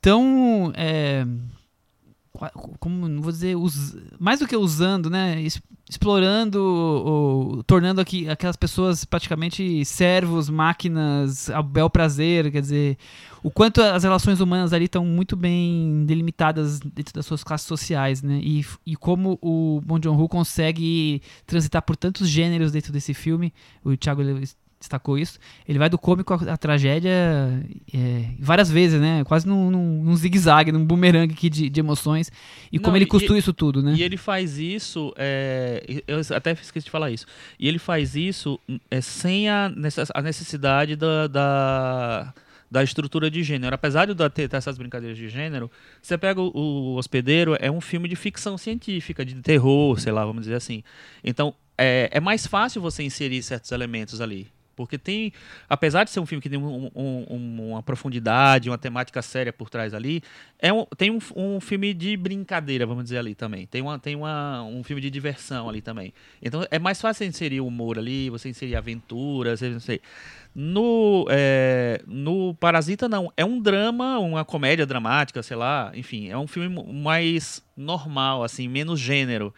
[SPEAKER 2] tão é, como não vou dizer, us- mais do que usando, né? Explorando, ou, tornando aqui aquelas pessoas praticamente servos, máquinas, a bel prazer, quer dizer, o quanto as relações humanas ali estão muito bem delimitadas dentro das suas classes sociais, né? E, e como o Bong Joon-ho consegue transitar por tantos gêneros dentro desse filme, o Thiago destacou isso, ele vai do cômico à, à tragédia é, várias vezes, né? Quase num, num, num zigue-zague, num bumerangue aqui de, de emoções. E
[SPEAKER 3] Não,
[SPEAKER 2] como ele costura isso tudo, né?
[SPEAKER 3] E ele faz isso, é, eu até esqueci de falar isso. E ele faz isso é, sem a, a necessidade da, da, da estrutura de gênero. Apesar de eu ter, ter essas brincadeiras de gênero, você pega o, o Hospedeiro, é um filme de ficção científica, de terror, sei lá, vamos dizer assim. Então, é, é mais fácil você inserir certos elementos ali. Porque tem, apesar de ser um filme que tem um- um- um- uma profundidade, uma temática séria por trás ali, é um, tem um, um filme de brincadeira, vamos dizer ali também. Tem, uma, tem uma, um filme de diversão ali também. Então é mais fácil inserir humor ali, você inserir aventura, você não sei. No, é, no Parasita, não. É um drama, uma comédia dramática, sei lá. Enfim, é um filme mais normal, assim, menos gênero.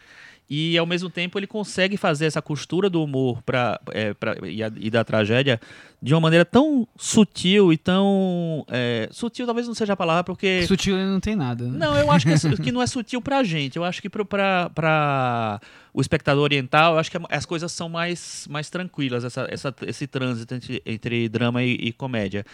[SPEAKER 3] E ao mesmo tempo ele consegue fazer essa costura do humor pra, é, pra- e, a- e da tragédia de uma maneira tão sutil e tão. é, sutil talvez não seja a palavra, porque.
[SPEAKER 2] Sutil ele não tem nada. né?
[SPEAKER 3] Não, eu acho que, é <laughs> que não é sutil pra gente. Eu acho que pro- pra, pra o espectador oriental, eu acho que é- as coisas são mais, mais tranquilas, essa, essa- esse trânsito entre, entre drama e, e comédia.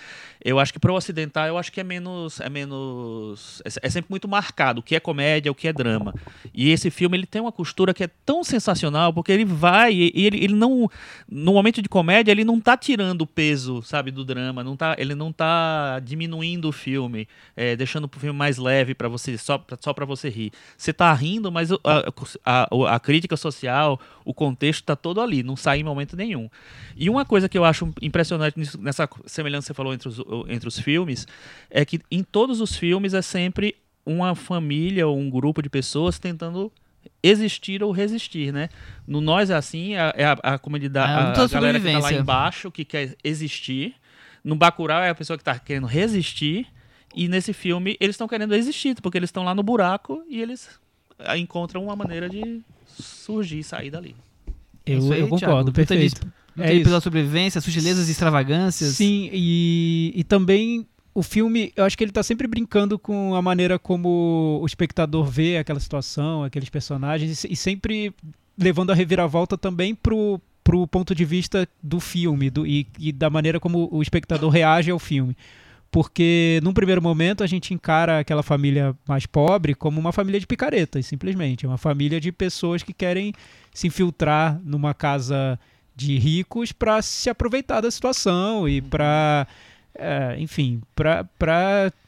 [SPEAKER 3] Eu acho que pro ocidental, eu acho que é menos. É menos. É, é sempre muito marcado o que é comédia, o que é drama. E esse filme ele tem uma costura que é tão sensacional, porque ele vai e ele, ele não. No momento de comédia, ele não tá tirando o peso, sabe, do drama. Não tá, ele não tá diminuindo o filme, é, deixando o filme mais leve para você, só, só para você rir. Você tá rindo, mas o- a, a, a crítica social, o contexto tá todo ali, não sai em momento nenhum. E uma coisa que eu acho impressionante nessa semelhança que você falou entre os, entre os filmes, é que em todos os filmes é sempre uma família ou um grupo de pessoas tentando existir ou resistir, né? No Nós é assim, é é a, a comunidade,
[SPEAKER 2] É,
[SPEAKER 3] a, a galera que tá lá embaixo que quer existir. No Bacurau é a pessoa que tá querendo resistir. E nesse filme eles estão querendo existir, porque eles estão lá no buraco e eles ah, encontram uma maneira de surgir, sair dali.
[SPEAKER 4] Eu,
[SPEAKER 2] Isso aí,
[SPEAKER 4] eu
[SPEAKER 2] Thiago.
[SPEAKER 4] concordo,
[SPEAKER 2] Luta de-
[SPEAKER 4] perfeito.
[SPEAKER 2] Luta
[SPEAKER 4] É
[SPEAKER 2] de
[SPEAKER 4] isso.
[SPEAKER 2] pela sobrevivência, sutilezas e extravagâncias.
[SPEAKER 4] Sim, e, e também o filme, eu acho que ele tá sempre brincando com a maneira como o espectador vê aquela situação, aqueles personagens, e, e sempre levando a reviravolta também pro, pro ponto de vista do filme do, e, e da maneira como o espectador reage ao filme. Porque num primeiro momento a gente encara aquela família mais pobre como uma família de picaretas, simplesmente. É uma família de pessoas que querem se infiltrar numa casa de ricos para se aproveitar da situação e para enfim, para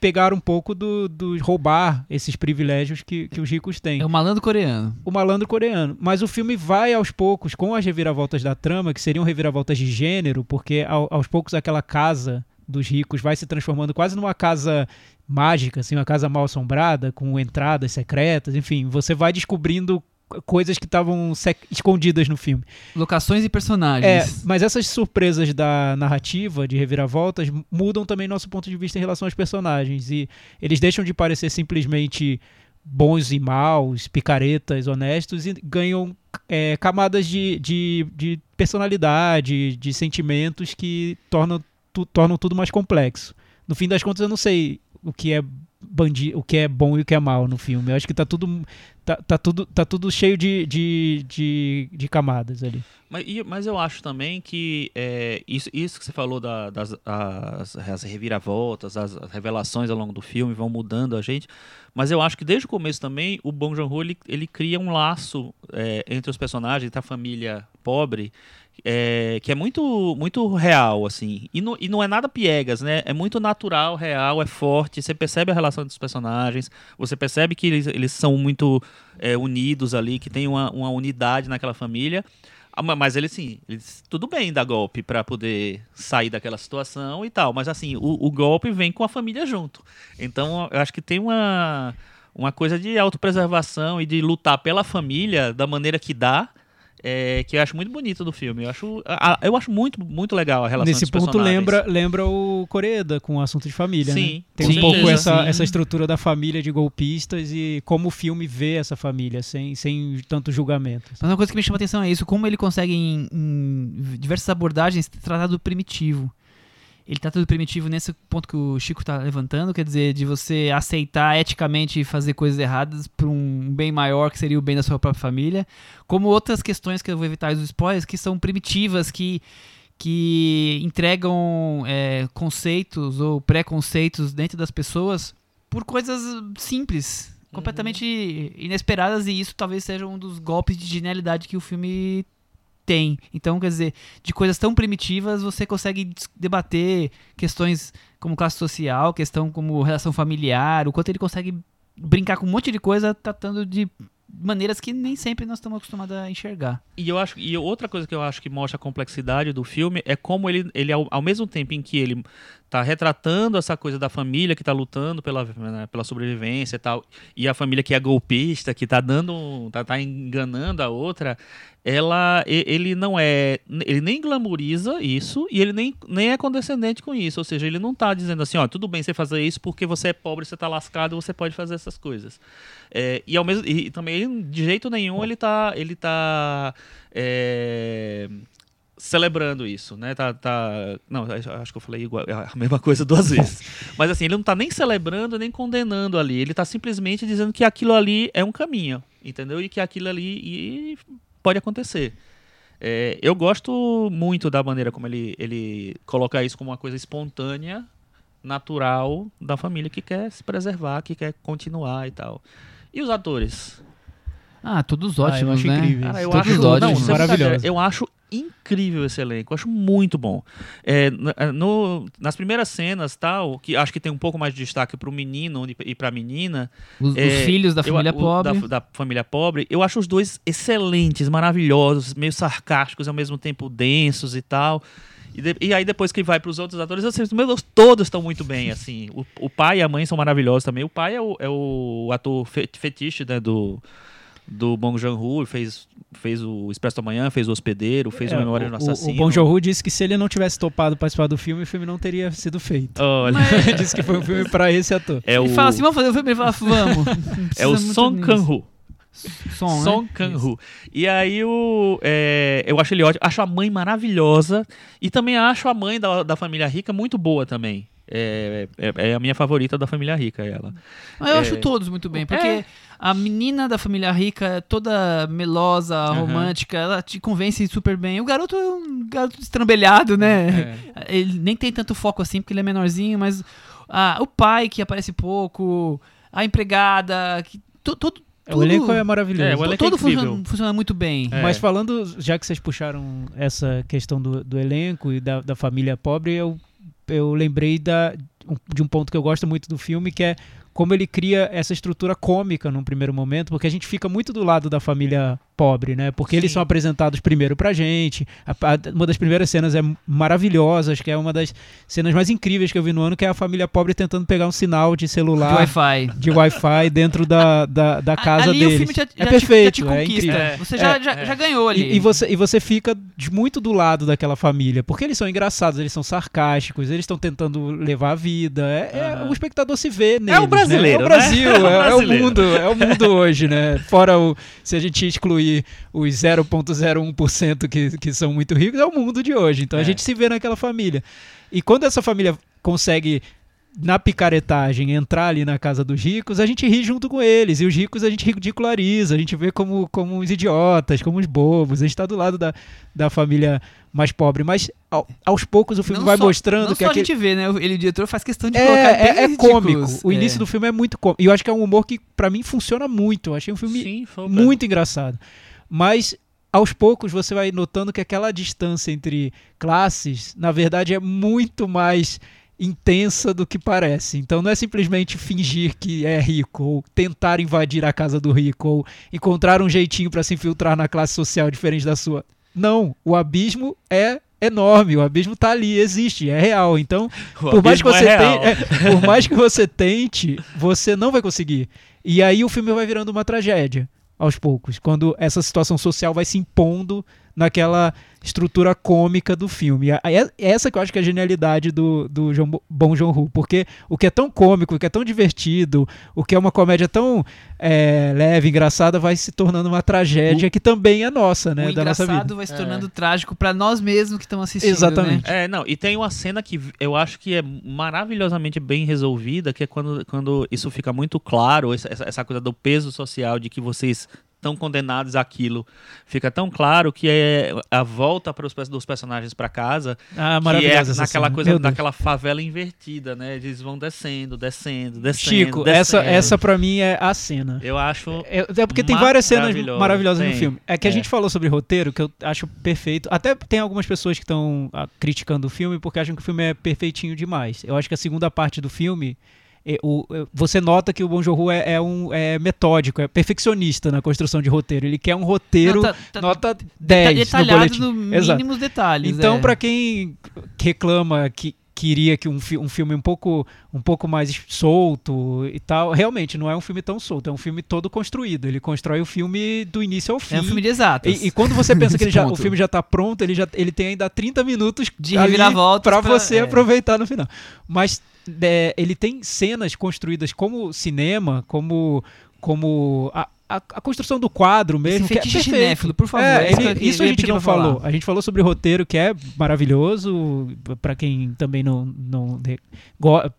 [SPEAKER 4] pegar um pouco do, do roubar esses privilégios que, que os ricos têm
[SPEAKER 2] É o malandro coreano.
[SPEAKER 4] o malandro coreano. Mas o filme vai aos poucos, com as reviravoltas da trama, que seriam reviravoltas de gênero, porque ao- aos poucos aquela casa dos ricos vai se transformando quase numa casa mágica, assim, uma casa mal assombrada, com entradas secretas, enfim, você vai descobrindo coisas que estavam escondidas no filme.
[SPEAKER 2] Locações e
[SPEAKER 4] É,
[SPEAKER 2] personagens.
[SPEAKER 4] mas essas surpresas da narrativa, de reviravoltas, mudam também nosso ponto de vista em relação aos personagens. E eles deixam de parecer simplesmente bons e maus, picaretas, honestos, e ganham é, camadas de, de, de personalidade, de sentimentos que tornam, tu- tornam tudo mais complexo. No fim das contas, eu não sei o que é bandi o que é bom e o que é mal no filme. Eu acho que tá tudo tá, tá tudo tá tudo cheio de, de, de, de camadas ali.
[SPEAKER 3] Mas, mas eu acho também que é, isso, isso que você falou da- das as, as reviravoltas, as, revelações ao longo do filme vão mudando a gente. Mas eu acho que desde o começo também o Bong Joon-ho ele, ele cria um laço é, entre os personagens, entre a família pobre, é, que é muito muito real assim. E, não- e não é nada piegas, né? É muito natural, real, é forte. Você percebe a relação dos personagens, você percebe que eles, eles são muito é, unidos ali, que tem uma, uma unidade naquela família. Ah, ma- Mas ele, sim, eles, tudo bem dar golpe pra poder sair daquela situação e tal. Mas assim, o, o golpe vem com a família junto. Então eu acho que tem uma, uma coisa de autopreservação e de lutar pela família da maneira que dá. É, que eu acho muito bonito do filme. Eu acho, a- eu acho muito, muito legal a relação
[SPEAKER 4] Nesse
[SPEAKER 3] dos
[SPEAKER 4] ponto
[SPEAKER 3] personagens.
[SPEAKER 4] lembra, lembra o Coreda com o assunto de família, né?
[SPEAKER 3] Sim,
[SPEAKER 4] Tem
[SPEAKER 2] com
[SPEAKER 4] um pouco essa,
[SPEAKER 2] sim.
[SPEAKER 4] essa estrutura da família de golpistas e como o filme vê essa família, sem, sem tanto julgamento.
[SPEAKER 2] Mas uma coisa que me chama a atenção é isso, como ele consegue em, em diversas abordagens tratar do primitivo. Ele trata do primitivo nesse ponto que o Chico está levantando, quer dizer, de você aceitar eticamente fazer coisas erradas para um bem maior, que seria o bem da sua própria família, como outras questões que eu vou evitar os spoilers, que são primitivas, que, que entregam é, conceitos ou preconceitos dentro das pessoas por coisas simples, completamente inesperadas, e isso talvez seja um dos golpes de genialidade que o filme tem. Então, quer dizer, de coisas tão primitivas você consegue debater questões como classe social, questão como relação familiar, o quanto ele consegue brincar com um monte de coisa tratando de maneiras que nem sempre nós estamos acostumados a enxergar.
[SPEAKER 3] E eu acho e outra coisa que eu acho que mostra a complexidade do filme é como ele, ele ao, ao mesmo tempo em que ele tá retratando essa coisa da família que tá lutando pela, né, pela sobrevivência e tal, e a família que é golpista, que tá dando, tá, tá enganando a outra, ela ele não é, ele nem glamoriza isso e ele nem, nem é condescendente com isso, ou seja, ele não tá dizendo assim, ó, tudo bem você fazer isso porque você é pobre, você tá lascado, você pode fazer essas coisas. É, e ao mesmo e também de jeito nenhum ele tá ele tá é, celebrando isso, né? Tá, tá não, acho que eu falei igual, a mesma coisa duas <laughs> vezes. Mas assim, ele não tá nem celebrando nem condenando ali, ele tá simplesmente dizendo que aquilo ali é um caminho, entendeu? E que aquilo ali e pode acontecer. É, eu gosto muito da maneira como ele, ele coloca isso como uma coisa espontânea, natural da família que quer se preservar, que quer continuar e tal. E os atores?
[SPEAKER 2] Ah, todos
[SPEAKER 4] Ah, eu
[SPEAKER 2] ótimos,
[SPEAKER 4] acho
[SPEAKER 2] né?
[SPEAKER 4] incrível.
[SPEAKER 3] Cara, eu
[SPEAKER 2] Todos
[SPEAKER 3] acho
[SPEAKER 2] ótimos.
[SPEAKER 3] não, sem
[SPEAKER 4] Maravilhoso.
[SPEAKER 3] brincadeira, Eu acho incrível esse elenco, eu acho muito bom. É, é, no- nas primeiras cenas, tal, que acho que tem um pouco mais de destaque pro menino e pra menina,
[SPEAKER 2] Os, os
[SPEAKER 3] é,
[SPEAKER 2] filhos da
[SPEAKER 3] eu-
[SPEAKER 2] família
[SPEAKER 3] o-
[SPEAKER 2] pobre.
[SPEAKER 3] Da, da família pobre, eu acho os dois excelentes, maravilhosos, meio sarcásticos, ao mesmo tempo densos e tal. E, de- e aí depois que vai para os outros atores, eu sei, meu Deus, todos estão muito bem, assim. O, o pai e a mãe são maravilhosos também. O pai é o, é o ator fe- fetiche, né, do, do Bong Joon-ho, fez, fez o Expresso da Manhã, fez o Hospedeiro, fez
[SPEAKER 4] É,
[SPEAKER 3] o Memória do
[SPEAKER 4] o, o
[SPEAKER 3] Assassino.
[SPEAKER 4] Bong Joon-ho disse que se ele não tivesse topado participar do filme, o filme não teria sido feito.
[SPEAKER 3] Olha, <laughs>
[SPEAKER 4] Ele disse que foi um filme pra esse ator.
[SPEAKER 3] é o,
[SPEAKER 2] Ele fala assim, vamos fazer o filme, ele fala, vamos. <laughs>
[SPEAKER 3] É o Song. Kang-ho.
[SPEAKER 2] Som, né?
[SPEAKER 3] Song Kang-ho. E aí o, é, eu acho ele ótimo. Acho a mãe maravilhosa. E também acho a mãe da, da família rica muito boa também. É, é, é a minha favorita da família rica, ela.
[SPEAKER 2] Mas eu
[SPEAKER 3] É.
[SPEAKER 2] acho todos muito bem, porque
[SPEAKER 3] É.
[SPEAKER 2] a menina da família rica é toda melosa,
[SPEAKER 3] Aham.
[SPEAKER 2] romântica, ela te convence super bem. O garoto é um garoto estrambelhado, né?
[SPEAKER 3] É.
[SPEAKER 2] Ele nem tem tanto foco assim, porque ele é menorzinho, mas ah, o pai que aparece pouco, a empregada, que to- todo.
[SPEAKER 4] O
[SPEAKER 2] tudo-
[SPEAKER 4] elenco é maravilhoso.
[SPEAKER 3] É, o elenco é
[SPEAKER 2] todo
[SPEAKER 3] incrível.
[SPEAKER 2] funciona, funciona muito bem.
[SPEAKER 3] É.
[SPEAKER 4] Mas falando, já que vocês puxaram essa questão do, do elenco e da, da família pobre, eu, eu lembrei da, de um ponto que eu gosto muito do filme, que é como ele cria essa estrutura cômica num primeiro momento, porque a gente fica muito do lado da família pobre, né? Porque eles
[SPEAKER 3] Sim.
[SPEAKER 4] são apresentados primeiro pra gente. A- a- uma das primeiras cenas é maravilhosa, acho que é uma das cenas mais incríveis que eu vi no ano, que é a família pobre tentando pegar um sinal de
[SPEAKER 2] De
[SPEAKER 4] celular,
[SPEAKER 2] Wi-Fi.
[SPEAKER 4] de Wi-Fi dentro da, da, da casa
[SPEAKER 2] ali
[SPEAKER 4] deles.
[SPEAKER 2] o filme já,
[SPEAKER 4] é
[SPEAKER 2] já te-
[SPEAKER 4] perfeito,
[SPEAKER 2] já te
[SPEAKER 4] é
[SPEAKER 2] conquista.
[SPEAKER 4] incrível.
[SPEAKER 3] É.
[SPEAKER 2] Você já,
[SPEAKER 3] É,
[SPEAKER 2] já,
[SPEAKER 3] é.
[SPEAKER 2] já ganhou ali.
[SPEAKER 4] E, e você, e você fica de- muito do lado daquela família, porque eles são engraçados, eles são sarcásticos, eles estão tentando levar a vida. É, é-
[SPEAKER 3] Aham.
[SPEAKER 4] o espectador se vê neles.
[SPEAKER 3] o brasileiro,
[SPEAKER 4] né? É o
[SPEAKER 3] né?
[SPEAKER 4] Brasil,
[SPEAKER 3] É o
[SPEAKER 4] é, é o mundo, é o mundo hoje, né? Fora o se a gente excluir os 0.01% que, que são muito ricos, é o mundo de hoje. Então a
[SPEAKER 3] É.
[SPEAKER 4] gente se vê naquela família. E quando essa família consegue na picaretagem entrar ali na casa dos ricos, a gente ri junto com eles. E os ricos a gente ridiculariza, a gente vê como, como uns idiotas, como uns bobos. A gente está do lado da, da família mais pobre. Mas ao- aos poucos o filme
[SPEAKER 2] Não
[SPEAKER 4] vai
[SPEAKER 2] só-
[SPEAKER 4] mostrando
[SPEAKER 2] não
[SPEAKER 4] que
[SPEAKER 2] só
[SPEAKER 4] aquele...
[SPEAKER 2] a gente vê, né? Ele, o diretor, faz questão de
[SPEAKER 4] É,
[SPEAKER 2] colocar bem
[SPEAKER 4] é, é cômico. O início
[SPEAKER 2] É.
[SPEAKER 4] do filme é muito cômico. E eu acho que é um humor que, pra mim, funciona muito. Eu achei um filme
[SPEAKER 3] Sim,
[SPEAKER 4] muito engraçado. Mas aos poucos você vai notando que aquela distância entre classes, na verdade, é muito mais intensa do que parece. Então não é simplesmente fingir que é rico ou tentar invadir a casa do rico ou encontrar um jeitinho para se infiltrar na classe social diferente da sua. Não, o abismo é enorme, o abismo tá ali, existe, é real. Então, <laughs>
[SPEAKER 3] O
[SPEAKER 4] por mais que
[SPEAKER 3] abismo
[SPEAKER 4] você
[SPEAKER 3] é
[SPEAKER 4] tenha, é, por mais que você tente, você não vai conseguir. E aí o filme vai virando uma tragédia. aos poucos, quando essa situação social vai se impondo naquela estrutura cômica do filme. É essa que eu acho que é a genialidade do, do João, Bom Joon-ho, porque o que é tão cômico, o que é tão divertido, o que é uma comédia tão é, leve, engraçada, vai se tornando uma tragédia o, que também é nossa, né,
[SPEAKER 2] o
[SPEAKER 4] da nossa vida.
[SPEAKER 2] vai se tornando é. trágico para nós mesmos que estamos assistindo,
[SPEAKER 4] Exatamente.
[SPEAKER 2] Né?
[SPEAKER 3] É, não, e tem uma cena que eu acho que é maravilhosamente bem resolvida, que é quando, quando isso fica muito claro, essa, essa coisa do peso social de que vocês tão condenados àquilo. Fica tão claro que é a volta para os dos personagens para casa,
[SPEAKER 4] ah,
[SPEAKER 3] que é naquela coisa, naquela favela invertida, né? Eles vão descendo, descendo, descendo.
[SPEAKER 4] Chico,
[SPEAKER 3] descendo.
[SPEAKER 4] essa essa para mim é a cena.
[SPEAKER 3] Eu acho.
[SPEAKER 4] É, é porque tem várias cenas maravilhosas tem. no filme. É que a é. gente falou sobre roteiro que eu acho perfeito. Até tem algumas pessoas que estão ah, criticando o filme porque acham que o filme é perfeitinho demais. Eu acho que a segunda parte do filme o, você nota que o Bon Joon-ho é, é, um é metódico, é perfeccionista na construção de roteiro. Ele quer um roteiro Não, tá, tá, nota 10
[SPEAKER 2] detalhado no, no mínimos detalhes.
[SPEAKER 4] Então,
[SPEAKER 2] é.
[SPEAKER 4] para quem reclama que queria que um, fi um filme um pouco, um pouco mais solto e tal. Realmente, não é um filme tão solto, é um filme todo construído. Ele constrói o filme do início ao fim.
[SPEAKER 2] É um filme de exatas.
[SPEAKER 4] E, e quando você pensa que já, <laughs> o filme já está pronto, ele, já, ele tem ainda 30 minutos
[SPEAKER 2] de reviravolta
[SPEAKER 4] para você é. aproveitar no final. Mas é, ele tem cenas construídas como cinema, como como a, a, a, construção do quadro mesmo.
[SPEAKER 2] Esse
[SPEAKER 4] que é
[SPEAKER 2] cinéfilo, por favor.
[SPEAKER 4] É, ele, isso a gente não falou. A gente falou sobre roteiro, que é maravilhoso, para quem também não, não,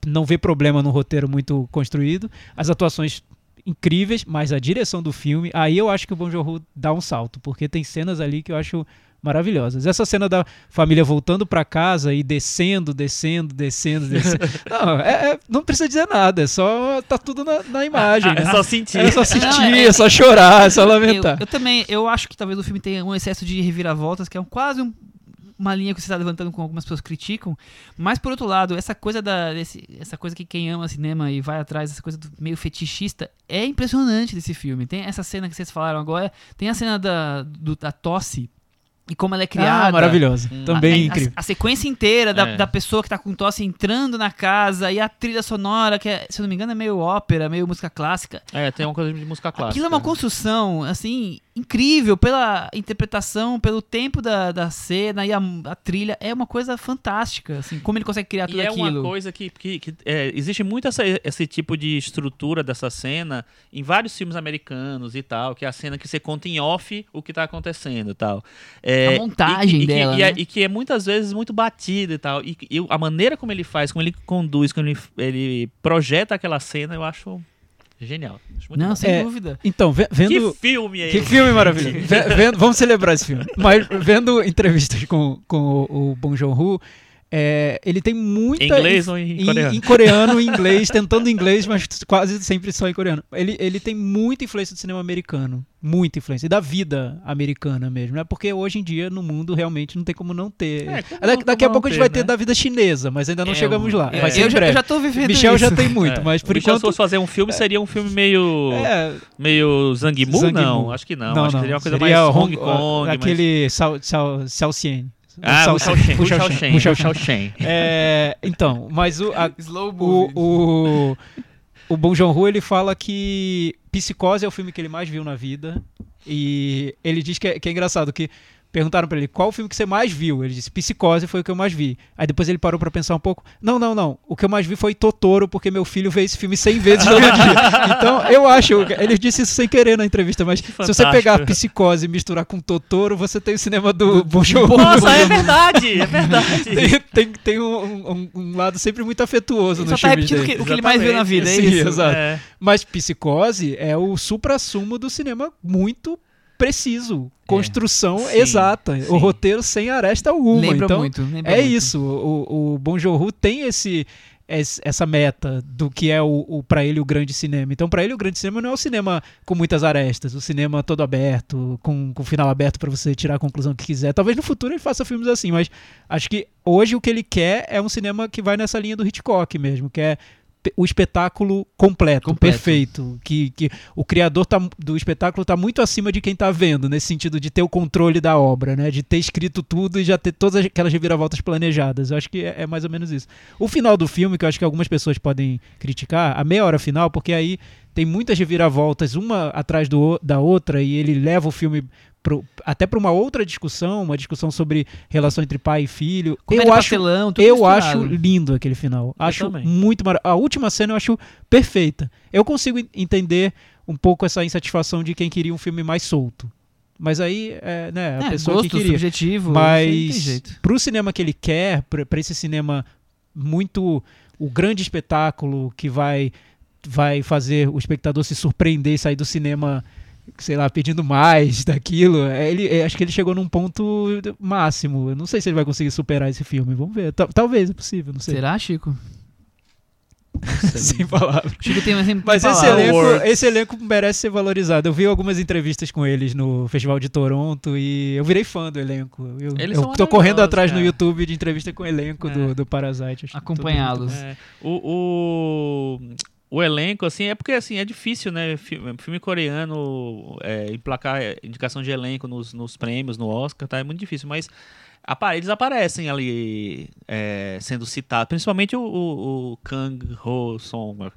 [SPEAKER 4] não vê problema no roteiro muito construído. As atuações incríveis, mas a direção do filme, aí eu acho que o Bon Joon-ho dá um salto, porque tem cenas ali que eu acho maravilhosas. Essa cena da família voltando para casa e descendo, descendo, descendo, <laughs> descendo. não, é, é, não precisa dizer nada, é só tá tudo na, na imagem.
[SPEAKER 3] É
[SPEAKER 4] né?
[SPEAKER 3] só sentir.
[SPEAKER 4] É só sentir, não, é, é, só chorar, é só lamentar.
[SPEAKER 2] Eu, eu, também, eu acho que talvez o filme tenha um excesso de reviravoltas, que é um, quase um, uma linha que você está levantando com algumas pessoas criticam, mas por outro lado, essa coisa da desse, essa coisa que quem ama cinema e vai atrás, essa coisa meio fetichista, é impressionante desse filme. Tem essa cena que vocês falaram agora, tem a cena da, do, da tosse e como ela é criada.
[SPEAKER 4] Ah, maravilhosa. Hum. Também a, incrível.
[SPEAKER 2] A, a, sequência inteira da, é. da pessoa que tá com tosse entrando na casa e a trilha sonora, que é, se eu não me engano é meio ópera, meio música clássica.
[SPEAKER 3] É, tem uma coisa de música clássica.
[SPEAKER 2] Aquilo é uma construção, assim, incrível pela interpretação, pelo tempo da, da cena e a, a trilha. É uma coisa fantástica, assim, como ele consegue criar tudo
[SPEAKER 3] e
[SPEAKER 2] aquilo.
[SPEAKER 3] é uma coisa que, que, que é, existe muito essa, esse tipo de estrutura dessa cena em vários filmes americanos e tal, que é a cena que você conta em off o que tá acontecendo e tal. É,
[SPEAKER 2] é, a montagem
[SPEAKER 3] e,
[SPEAKER 2] dela.
[SPEAKER 3] E,
[SPEAKER 2] né?
[SPEAKER 3] e, que é muitas vezes muito batida e tal. E, e, a maneira como ele faz, como ele conduz, como ele, ele projeta aquela cena, eu acho genial. Acho
[SPEAKER 2] Não, bom. sem é, dúvida.
[SPEAKER 4] Então, vendo.
[SPEAKER 3] Que filme é
[SPEAKER 4] Que esse? filme maravilhoso. <laughs> vendo, vamos celebrar esse filme. Mas vendo entrevistas com, com o, o Bong Joon-ho é, ele tem muita.
[SPEAKER 3] Em inglês ou em, coreano?
[SPEAKER 4] Em coreano, em inglês, tentando inglês, mas quase sempre só em coreano. Ele, ele tem muita influência do cinema americano. Muita influência. E da vida americana mesmo, né? Porque hoje em dia, no mundo, realmente não tem como não ter. É, como, daqui, daqui a pouco ter, a gente vai ter né? da vida chinesa, mas ainda não é, chegamos lá.
[SPEAKER 2] É,
[SPEAKER 4] vai ser
[SPEAKER 2] eu, já, eu já tô vivendo
[SPEAKER 4] Michel
[SPEAKER 2] isso.
[SPEAKER 4] já tem muito, é. mas por Michel, enquanto. Se
[SPEAKER 3] fosse fazer um filme, seria um filme meio. É. Meio Zangmu? Não, acho que não. não acho não. que seria uma coisa seria mais Hong Kong.
[SPEAKER 4] Aquele mas... Sao, Sao, Sao Xian.
[SPEAKER 3] Ah, o Xiaoshen. O Xiaoshen.
[SPEAKER 4] É, então, mas o, a, o, o, o Bong Joon-ho, ele fala que Psicose é o filme que ele mais viu na vida. E ele diz que é, que é engraçado que Perguntaram para ele qual o filme que você mais viu. Ele disse Psicose foi o que eu mais vi. Aí depois ele parou para pensar um pouco. Não, não, não. O que eu mais vi foi Totoro, porque meu filho vê esse filme 100 vezes todo dia. <laughs> Então eu acho. Ele disse isso sem querer na entrevista, mas se você pegar Psicose e misturar com Totoro, você tem o cinema do Bon
[SPEAKER 3] Nossa, é verdade, é <laughs> verdade.
[SPEAKER 4] tem, tem, tem um, um, um, lado sempre muito afetuoso
[SPEAKER 2] ele
[SPEAKER 4] no
[SPEAKER 2] só tá repetindo o que ele mais viu na vida, é
[SPEAKER 4] Sim,
[SPEAKER 2] isso?
[SPEAKER 4] Exato. É. Mas Psicose é o supra-sumo do cinema muito preciso, é. construção é, sim, exata, sim. o roteiro sem aresta alguma.
[SPEAKER 2] Lembra
[SPEAKER 4] então,
[SPEAKER 2] muito. Lembra
[SPEAKER 4] é
[SPEAKER 2] muito.
[SPEAKER 4] isso. O, o Bon Joon-ho tem esse essa meta do que é o, o para ele o grande cinema. Então, para ele o grande cinema não é o cinema com muitas arestas, o cinema todo aberto, com, com final aberto para você tirar a conclusão que quiser. Talvez no futuro ele faça filmes assim, mas acho que hoje o que ele quer é um cinema que vai nessa linha do Hitchcock mesmo, que é o espetáculo completo,
[SPEAKER 2] Completo.
[SPEAKER 4] perfeito. Que, que o criador tá, do espetáculo está muito acima de quem está vendo, nesse sentido de ter o controle da obra, né? De ter escrito tudo e já ter todas aquelas reviravoltas planejadas. Eu acho que é, é mais ou menos isso. O final do filme, que eu acho que algumas pessoas podem criticar, a meia hora final, porque aí tem muitas reviravoltas, uma atrás do, da outra, e ele leva o filme pro- até para uma outra discussão, uma discussão sobre relação entre pai e filho.
[SPEAKER 2] Comédia
[SPEAKER 4] eu acho
[SPEAKER 2] pastelão, tudo
[SPEAKER 4] eu
[SPEAKER 2] misturado.
[SPEAKER 4] acho lindo aquele final. Acho
[SPEAKER 3] também.
[SPEAKER 4] muito. A última cena eu acho perfeita. Eu consigo en- entender um pouco essa insatisfação de quem queria um filme mais solto. Mas aí, é, né, a
[SPEAKER 2] É,
[SPEAKER 4] pessoa
[SPEAKER 2] gosto
[SPEAKER 4] que queria.
[SPEAKER 2] subjetivo,
[SPEAKER 4] Mas
[SPEAKER 2] jeito.
[SPEAKER 4] pro cinema que ele quer, pra esse cinema muito o grande espetáculo que vai vai fazer o espectador se surpreender e sair do cinema, sei lá, pedindo mais <laughs> daquilo. é, Ele, é, acho que ele chegou num ponto máximo. Eu não sei se ele vai conseguir superar esse filme. Vamos ver. Tal- Talvez é possível, não sei.
[SPEAKER 2] Será, Chico?
[SPEAKER 4] Sem palavras.
[SPEAKER 2] Chico tem mais
[SPEAKER 4] Mas esse elenco, esse elenco merece ser valorizado. Eu vi algumas entrevistas com eles no Festival de Toronto e eu virei fã do elenco. Eu,
[SPEAKER 3] Eles
[SPEAKER 4] eu tô correndo atrás no. YouTube de entrevista com o elenco
[SPEAKER 3] É.
[SPEAKER 4] do, do Parasite.
[SPEAKER 2] Acompanhá-los.
[SPEAKER 3] É, o, o, o elenco, assim, é porque assim, é difícil, né? Filme, filme coreano é, emplacar indicação de elenco nos, nos prêmios, no Oscar, tá? É muito difícil, mas eles aparecem ali é, sendo citados, principalmente o, o, o Kang Ho Song.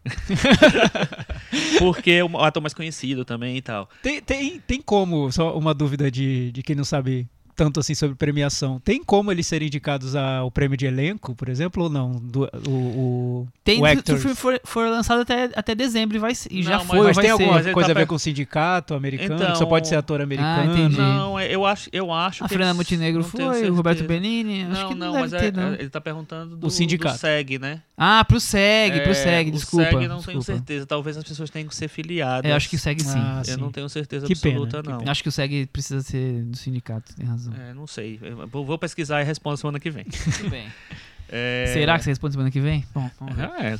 [SPEAKER 3] <laughs> porque é o ator mais conhecido também e tal.
[SPEAKER 4] Tem, tem, tem como, só uma dúvida de, de quem não sabe tanto assim sobre premiação. Tem como eles serem indicados ao prêmio de elenco, por exemplo, ou não? Do, o, o,
[SPEAKER 2] Tem,
[SPEAKER 4] o
[SPEAKER 2] se o filme for, for lançado até, até dezembro e, vai, ser- e já
[SPEAKER 3] Não, mas-
[SPEAKER 2] foi,
[SPEAKER 4] Mas tem
[SPEAKER 2] ser.
[SPEAKER 4] alguma coisa
[SPEAKER 3] tá
[SPEAKER 4] a ver
[SPEAKER 3] per-
[SPEAKER 4] com o sindicato americano? que só
[SPEAKER 3] Então-
[SPEAKER 4] pode ser ator americano?
[SPEAKER 2] entendi.
[SPEAKER 3] Não, é- eu acho, eu acho
[SPEAKER 2] A
[SPEAKER 3] que
[SPEAKER 2] Fernanda
[SPEAKER 3] eles-
[SPEAKER 2] Montenegro
[SPEAKER 3] tenho
[SPEAKER 2] foi, o Roberto. Benini, acho
[SPEAKER 3] Não,
[SPEAKER 2] que não,
[SPEAKER 3] não,
[SPEAKER 2] deve
[SPEAKER 3] mas
[SPEAKER 2] ter,
[SPEAKER 3] é-
[SPEAKER 2] não.
[SPEAKER 3] ele tá perguntando do,
[SPEAKER 4] sindicato.
[SPEAKER 3] do SEG, né?
[SPEAKER 2] Ah, pro SEG, pro
[SPEAKER 3] É,
[SPEAKER 2] SEG,
[SPEAKER 3] o
[SPEAKER 2] desculpa.
[SPEAKER 3] SEG não tenho
[SPEAKER 2] desculpa.
[SPEAKER 3] certeza. Talvez as pessoas tenham que ser filiadas.
[SPEAKER 2] É, acho que SEG sim.
[SPEAKER 4] Ah,
[SPEAKER 3] Eu
[SPEAKER 4] sim.
[SPEAKER 3] não tenho certeza
[SPEAKER 4] Que
[SPEAKER 3] absoluta, não.
[SPEAKER 2] Acho que o SEG precisa ser do sindicato, tem razão.
[SPEAKER 3] É, não sei. Eu vou, pesquisar e respondo semana que vem. <laughs>
[SPEAKER 2] Tudo bem.
[SPEAKER 3] É...
[SPEAKER 2] Será que você responde semana que vem? Bom, vamos ver.
[SPEAKER 3] É.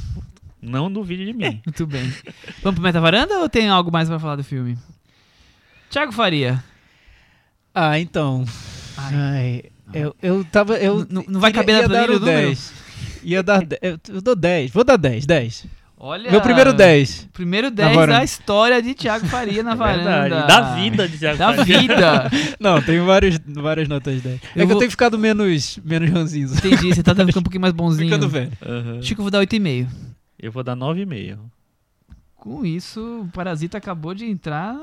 [SPEAKER 3] Não duvide de mim. <laughs>
[SPEAKER 2] Muito bem. Vamos pro Meta Varanda ou tem algo mais pra falar do filme? Tiago Faria.
[SPEAKER 4] Ah, então.
[SPEAKER 2] Ai.
[SPEAKER 4] Ai, eu, eu tava. Eu
[SPEAKER 2] não- não vai caber na planilha
[SPEAKER 4] o
[SPEAKER 2] número?
[SPEAKER 4] 10. Ia dar. Eu, eu dou 10. Vou dar 10, 10.
[SPEAKER 2] Olha.
[SPEAKER 4] Meu primeiro 10.
[SPEAKER 2] Primeiro 10
[SPEAKER 4] varanda.
[SPEAKER 2] da história de Tiago Faria na <laughs>
[SPEAKER 3] É
[SPEAKER 2] varanda.
[SPEAKER 3] verdade. Da vida de Thiago
[SPEAKER 2] Da
[SPEAKER 3] Faria.
[SPEAKER 2] vida. <laughs>
[SPEAKER 4] Não, tem vários, várias notas 10.
[SPEAKER 2] Eu
[SPEAKER 4] é que
[SPEAKER 2] vou-
[SPEAKER 4] eu tenho ficado menos, menos ranzinho.
[SPEAKER 2] Entendi, você tá ficando um pouquinho mais bonzinho.
[SPEAKER 4] Ficando velho.
[SPEAKER 3] Aham.
[SPEAKER 2] Chico, eu vou dar 8,5.
[SPEAKER 3] Eu vou dar 9,5.
[SPEAKER 2] Com isso, o Parasita acabou de entrar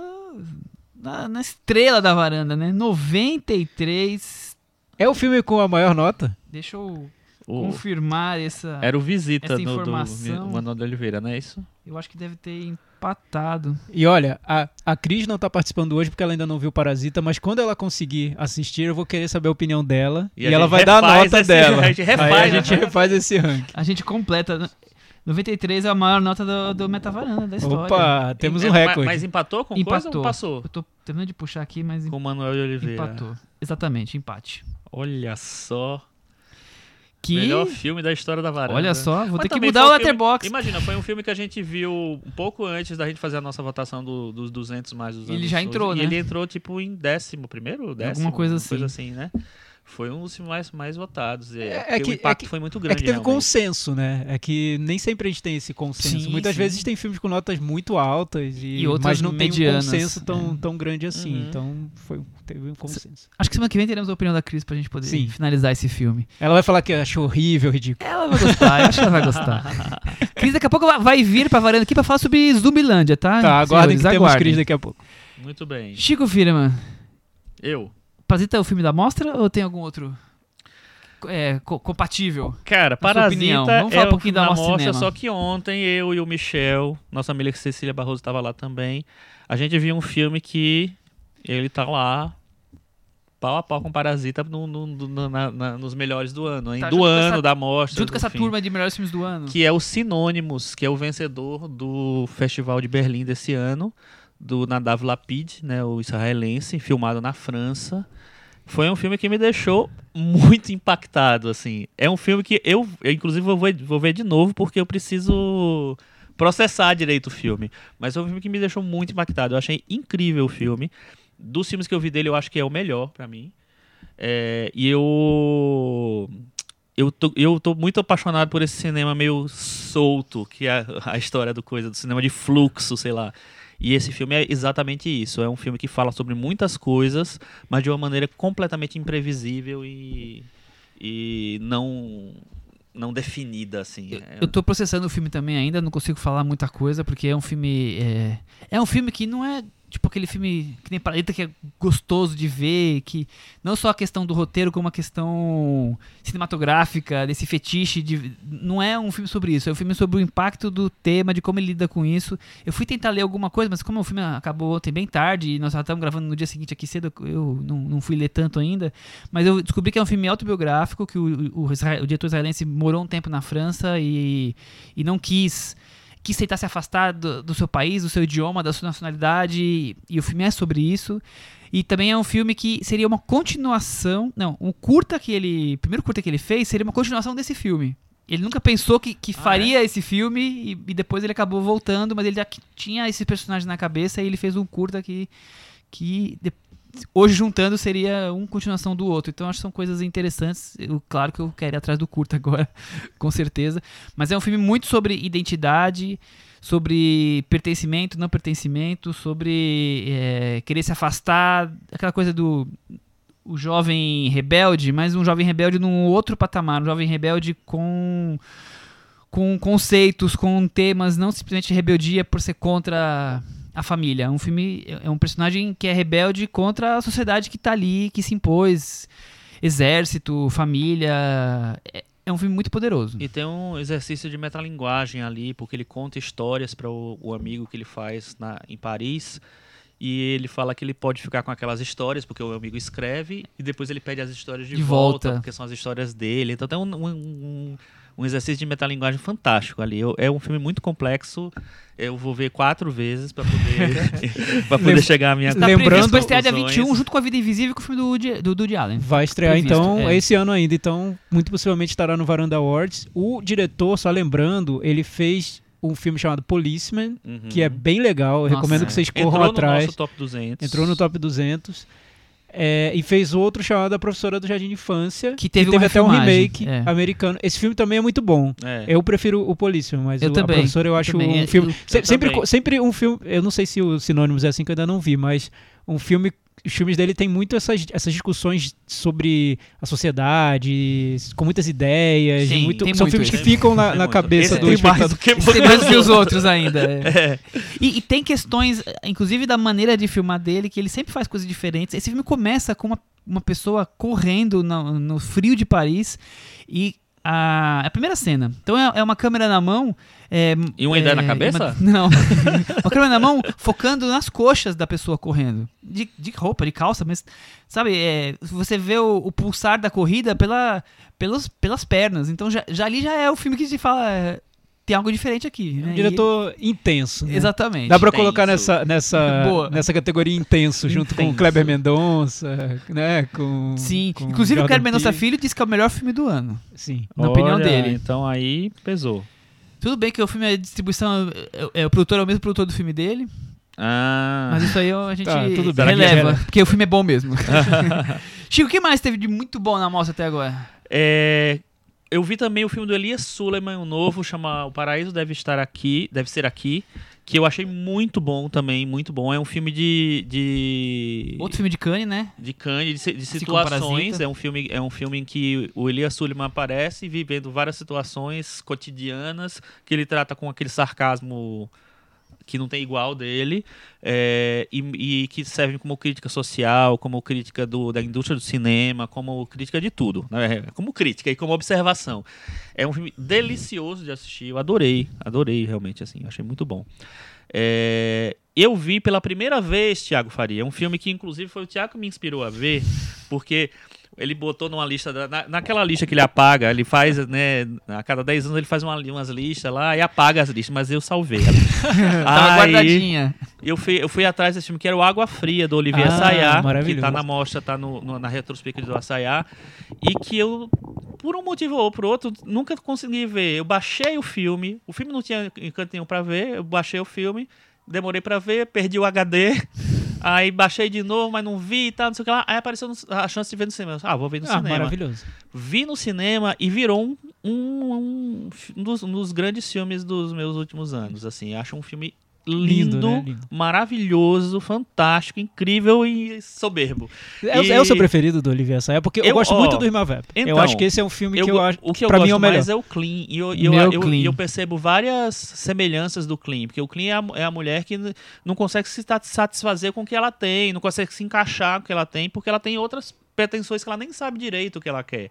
[SPEAKER 2] na, na estrela da varanda, né? 93.
[SPEAKER 4] É o filme com a maior nota?
[SPEAKER 2] Deixa eu
[SPEAKER 3] O-
[SPEAKER 2] confirmar essa.
[SPEAKER 3] Era o Visita
[SPEAKER 2] Essa
[SPEAKER 3] do, do
[SPEAKER 2] informação-
[SPEAKER 3] Manuel de Oliveira, não é isso?
[SPEAKER 2] Eu acho que deve ter empatado.
[SPEAKER 4] E olha, a, a Cris não tá participando hoje porque ela ainda não viu Parasita, mas quando ela conseguir assistir, eu vou querer saber a opinião dela.
[SPEAKER 3] E
[SPEAKER 4] E, ela vai dar a nota
[SPEAKER 3] esse-
[SPEAKER 4] dela. <laughs>
[SPEAKER 3] a gente refaz,
[SPEAKER 4] Aí a
[SPEAKER 3] né?
[SPEAKER 4] gente refaz esse ranking.
[SPEAKER 2] A gente completa. né? 93 é a maior nota do, do Metavaranda da história.
[SPEAKER 4] Opa, temos um recorde.
[SPEAKER 3] Mas empatou com coisa
[SPEAKER 2] Empatou.
[SPEAKER 3] ou passou?
[SPEAKER 2] Eu tô terminando de puxar aqui, mas
[SPEAKER 3] Com o Manuel de Oliveira.
[SPEAKER 2] empatou. Exatamente, empate.
[SPEAKER 3] Olha só.
[SPEAKER 2] Que.
[SPEAKER 3] Melhor filme da história da varanda.
[SPEAKER 2] Olha só, vou
[SPEAKER 3] Mas
[SPEAKER 2] ter que mudar o
[SPEAKER 3] um filme-
[SPEAKER 2] letterbox.
[SPEAKER 3] Imagina, foi um filme que a gente viu um pouco antes da gente fazer a nossa votação do- dos 200 mais os
[SPEAKER 2] Ele já entrou,
[SPEAKER 3] e
[SPEAKER 2] né?
[SPEAKER 3] ele entrou tipo em décimo primeiro, décimo,
[SPEAKER 2] coisa
[SPEAKER 3] uma
[SPEAKER 2] assim.
[SPEAKER 3] coisa assim, né? Foi um dos filmes mais, mais votados. É,
[SPEAKER 4] É- é que-
[SPEAKER 3] o impacto
[SPEAKER 4] é que-
[SPEAKER 3] foi muito
[SPEAKER 4] É
[SPEAKER 3] grande.
[SPEAKER 4] que teve
[SPEAKER 3] realmente.
[SPEAKER 4] consenso, né? É que nem sempre a gente tem esse consenso.
[SPEAKER 2] Sim,
[SPEAKER 4] Muitas
[SPEAKER 2] sim.
[SPEAKER 4] vezes tem filmes com notas muito altas e,
[SPEAKER 2] E outras
[SPEAKER 4] mas não
[SPEAKER 2] medianas,
[SPEAKER 4] tem um consenso tão,
[SPEAKER 2] é.
[SPEAKER 4] tão grande assim.
[SPEAKER 3] Uhum.
[SPEAKER 4] Então foi, teve um consenso.
[SPEAKER 2] Acho que semana que vem teremos a opinião da Cris pra gente poder
[SPEAKER 4] Sim.
[SPEAKER 2] finalizar esse filme.
[SPEAKER 4] Ela vai falar que achou horrível, ridículo.
[SPEAKER 2] Ela vai gostar, eu acho que ela vai gostar. <laughs> Cris daqui a pouco vai- vir pra varanda aqui pra falar sobre Zumbilândia, tá?
[SPEAKER 4] Tá, aguardem que
[SPEAKER 2] Senhores,
[SPEAKER 4] temos
[SPEAKER 2] aguardem.
[SPEAKER 4] Cris daqui a pouco.
[SPEAKER 3] Muito bem.
[SPEAKER 2] Chico Firman,
[SPEAKER 3] Eu.
[SPEAKER 2] Parasita é o filme da mostra ou tem algum outro é, co- compatível?
[SPEAKER 3] Cara, Parasita
[SPEAKER 2] vamos falar
[SPEAKER 3] é
[SPEAKER 2] um pouquinho da Mostra
[SPEAKER 3] só que ontem eu e o Michel, nossa amiga Cecília Barroso estava lá também, a gente viu um filme que ele tá lá pau a pau com Parasita no- no- no- na- na- nos melhores do ano, hein?
[SPEAKER 2] Tá,
[SPEAKER 3] do ano,
[SPEAKER 2] essa-
[SPEAKER 3] da mostra.
[SPEAKER 2] Junto com essa
[SPEAKER 3] enfim.
[SPEAKER 2] turma de melhores filmes do ano.
[SPEAKER 3] Que é o Sinônimos, que é o vencedor do Festival de Berlim desse ano, do Nadav Lapid, né, o israelense, filmado na França. Foi um filme que me deixou muito impactado, assim. É um filme que eu, eu inclusive, vou ver, vou ver de novo porque eu preciso processar direito o filme. Mas foi um filme que me deixou muito impactado. Eu achei incrível o filme. Dos filmes que eu vi dele, eu acho que é o melhor pra mim. É, e eu eu tô, eu tô muito apaixonado por esse cinema meio solto, que é a história do coisa, do cinema de fluxo, sei lá. E esse filme é exatamente isso. É um filme que fala sobre muitas coisas, mas de uma maneira completamente imprevisível e, e não não definida assim.
[SPEAKER 2] Eu,
[SPEAKER 3] É-
[SPEAKER 2] eu tô processando o filme também ainda, não consigo falar muita coisa, porque é um filme. É, é um filme que não é tipo aquele filme que nem Paralita que é gostoso de ver, que não só a questão do roteiro, como a questão cinematográfica, desse fetiche. De, não é um filme sobre isso, é um filme sobre o impacto do tema, de como ele lida com isso. Eu fui tentar ler alguma coisa, mas como o filme acabou ontem bem tarde, e nós já estamos gravando no dia seguinte aqui cedo, eu não, não fui ler tanto ainda. Mas eu descobri que é um filme autobiográfico, que o, o, Israel- o diretor israelense morou um tempo na França e, e não quis quis tentar se afastar do, do seu país, do seu idioma, da sua nacionalidade, e, e o filme é sobre isso. E também é um filme que seria uma continuação, não, um curta que ele, primeiro curta que ele fez seria uma continuação desse filme. Ele nunca pensou que, que
[SPEAKER 3] Ah,
[SPEAKER 2] faria esse filme e, e depois ele acabou voltando, mas ele já tinha esse personagem na cabeça e ele fez um curta que, que hoje juntando seria uma continuação do outro. Então acho que são coisas interessantes. Eu, claro que eu quero ir atrás do curta <laughs> agora, com certeza. Mas é um filme muito sobre identidade, sobre pertencimento, não pertencimento, sobre é, querer se afastar, aquela coisa do o jovem rebelde, mas um jovem rebelde num outro patamar, um jovem rebelde com com conceitos, com temas, não simplesmente rebeldia por ser contra a família. É um filme é um personagem que é rebelde contra a sociedade que tá ali, que se impôs, exército, família. É, é um filme muito poderoso.
[SPEAKER 3] E tem um exercício de metalinguagem ali, porque ele conta histórias para o, o amigo que ele faz na, em Paris. E ele fala que ele pode ficar com aquelas histórias, porque o amigo escreve, e depois ele pede as histórias de,
[SPEAKER 2] De
[SPEAKER 3] volta,
[SPEAKER 2] volta.
[SPEAKER 3] porque são as histórias dele. Então tem um, um, um- um exercício de metalinguagem fantástico ali. Eu- é um filme muito complexo. Eu vou ver quatro vezes para poder, pra poder <laughs>
[SPEAKER 4] Lem-
[SPEAKER 3] chegar à minha
[SPEAKER 2] Tá
[SPEAKER 4] Lembrando-
[SPEAKER 2] pra estrear dia
[SPEAKER 3] conclusões.
[SPEAKER 2] 21, junto com A Vida Invisível, com o filme do Woody, do, Woody Allen.
[SPEAKER 4] Vai estrear
[SPEAKER 2] Previsto,
[SPEAKER 4] então
[SPEAKER 2] é.
[SPEAKER 4] esse ano ainda, então muito possivelmente estará no Varanda Awards. O diretor, só lembrando, ele fez um filme chamado Policeman,
[SPEAKER 3] Uhum.
[SPEAKER 4] que é bem legal, eu
[SPEAKER 2] Nossa,
[SPEAKER 4] recomendo
[SPEAKER 2] é.
[SPEAKER 4] que vocês
[SPEAKER 3] Entrou
[SPEAKER 4] corram
[SPEAKER 3] no
[SPEAKER 4] atrás.
[SPEAKER 3] nosso top 200.
[SPEAKER 4] Entrou no top 200. É, e fez outro chamado A Professora do Jardim de Infância,
[SPEAKER 2] Que teve uma
[SPEAKER 4] até um remake
[SPEAKER 2] é.
[SPEAKER 4] americano. Esse filme também é muito bom.
[SPEAKER 3] É.
[SPEAKER 4] Eu prefiro o Policeman, mas
[SPEAKER 2] Eu
[SPEAKER 4] o,
[SPEAKER 2] também,
[SPEAKER 4] A Professora eu
[SPEAKER 2] eu
[SPEAKER 4] acho
[SPEAKER 2] também.
[SPEAKER 4] um filme...
[SPEAKER 2] eu-
[SPEAKER 4] se-
[SPEAKER 3] eu
[SPEAKER 4] sempre,
[SPEAKER 3] também.
[SPEAKER 4] sempre um filme... Eu não sei se o sinônimos é assim, que eu ainda não vi, mas um filme... Os filmes dele tem muito essas, essas discussões sobre a sociedade, com muitas ideias.
[SPEAKER 2] Sim,
[SPEAKER 4] muito-
[SPEAKER 2] tem
[SPEAKER 4] são
[SPEAKER 2] muito
[SPEAKER 4] filmes que
[SPEAKER 2] isso.
[SPEAKER 4] ficam na,
[SPEAKER 3] Tem
[SPEAKER 4] na cabeça
[SPEAKER 3] Esse
[SPEAKER 4] do
[SPEAKER 3] tem mais
[SPEAKER 4] espectador.
[SPEAKER 3] do que
[SPEAKER 2] tem mais que os
[SPEAKER 3] outros.
[SPEAKER 2] outros ainda. é. <laughs>
[SPEAKER 3] É.
[SPEAKER 2] E, e tem questões, inclusive da maneira de filmar dele, que ele sempre faz coisas diferentes. Esse filme começa com uma, uma pessoa correndo no, no frio de Paris e a, a primeira cena. Então é, é uma câmera na mão. é,
[SPEAKER 3] E uma ideia
[SPEAKER 2] é,
[SPEAKER 3] na cabeça?
[SPEAKER 2] uma- não. <laughs> uma câmera na mão focando nas coxas da pessoa correndo. De, de roupa, de calça, mas. Sabe, é, você vê o, o pulsar da corrida pela, pelos, pelas pernas. Então já, já ali já é o filme que te fala. É, tem algo diferente aqui.
[SPEAKER 4] É
[SPEAKER 2] né?
[SPEAKER 4] um
[SPEAKER 2] E-
[SPEAKER 4] diretor intenso. né?
[SPEAKER 2] Exatamente.
[SPEAKER 4] Dá pra
[SPEAKER 3] Intenso.
[SPEAKER 4] colocar nessa, nessa, <laughs>
[SPEAKER 2] Boa.
[SPEAKER 4] nessa categoria intenso, junto com o
[SPEAKER 3] Intenso.
[SPEAKER 4] Kleber Mendonça, né? Com,
[SPEAKER 2] Sim,
[SPEAKER 4] com
[SPEAKER 2] inclusive o Kleber Mendonça. Filho disse que é o melhor filme do ano.
[SPEAKER 4] Sim.
[SPEAKER 2] Na opinião
[SPEAKER 3] Olha,
[SPEAKER 2] dele.
[SPEAKER 3] Então aí pesou.
[SPEAKER 2] Tudo bem que o filme é distribuição, é, é, o produtor é o mesmo produtor do filme dele,
[SPEAKER 3] Ah.
[SPEAKER 2] mas isso aí a gente
[SPEAKER 4] Tá, tudo bem.
[SPEAKER 2] releva,
[SPEAKER 4] Releva.
[SPEAKER 2] porque o filme é bom mesmo. <laughs> <laughs> Chico, o que mais teve de muito bom na mostra até agora?
[SPEAKER 3] É, eu vi também o filme do Elias Suleiman, um novo, chama O Paraíso Deve Estar Aqui, Deve Ser Aqui, que eu achei muito bom também, muito bom. É um filme de. de...
[SPEAKER 2] Outro filme de Cannes, né?
[SPEAKER 3] de Cannes, de, de situações. É um filme, é um filme em que o Elias Suleiman aparece vivendo várias situações cotidianas que ele trata com aquele sarcasmo que não tem igual dele é, e, e que servem como crítica social, como crítica do, da indústria do cinema, como crítica de tudo, né? como crítica e como observação. É um filme delicioso de assistir, eu adorei, adorei realmente, assim, achei muito bom. É, eu vi pela primeira vez Tiago Faria, um filme que inclusive foi o Tiago que me inspirou a ver, porque ele botou numa lista, da- na, naquela lista que ele apaga, ele faz, né, a cada 10 anos ele faz uma, umas listas lá e apaga as listas, mas eu salvei. <laughs>
[SPEAKER 2] Tava
[SPEAKER 3] Aí,
[SPEAKER 2] guardadinha.
[SPEAKER 3] eu fui, eu fui atrás desse filme que era o Água Fria, do Olivier
[SPEAKER 4] Ah,
[SPEAKER 3] Sayá, que tá na mostra, tá no, no- na retrospectiva do Assayá, e que eu, por um motivo ou por outro, nunca consegui ver. Eu baixei o filme, o filme não tinha encanto nenhum pra ver, eu baixei o filme, demorei pra ver, perdi o HD, <laughs> Aí baixei de novo, mas não vi e tal, não sei o que lá. Aí apareceu no- a chance de ver no cinema. Ah, vou ver no
[SPEAKER 4] Ah,
[SPEAKER 3] cinema.
[SPEAKER 4] maravilhoso.
[SPEAKER 3] Vi no cinema e virou um, um, um, um dos, um dos grandes filmes dos meus últimos anos. Assim, acho um filme lindo,
[SPEAKER 4] Lindo, né? Lindo.
[SPEAKER 3] maravilhoso, fantástico, incrível e soberbo.
[SPEAKER 4] É, o-
[SPEAKER 3] E-
[SPEAKER 4] é o seu preferido do Olivier Assayas? Porque eu,
[SPEAKER 3] Eu-
[SPEAKER 4] gosto
[SPEAKER 3] ó,
[SPEAKER 4] muito do Irmã Vep. eu
[SPEAKER 3] então,
[SPEAKER 4] acho que esse é um filme que eu acho
[SPEAKER 3] o que eu
[SPEAKER 4] pra
[SPEAKER 3] gosto
[SPEAKER 4] mim é o melhor.
[SPEAKER 3] mais é o Clean. E eu, eu, eu,
[SPEAKER 2] Clean.
[SPEAKER 3] eu percebo várias semelhanças do Clean. Porque o Clean é a, é a mulher que não consegue se sat- satisfazer com o que ela tem, não consegue se encaixar com o que ela tem, porque ela tem outras pretensões que ela nem sabe direito o que ela quer.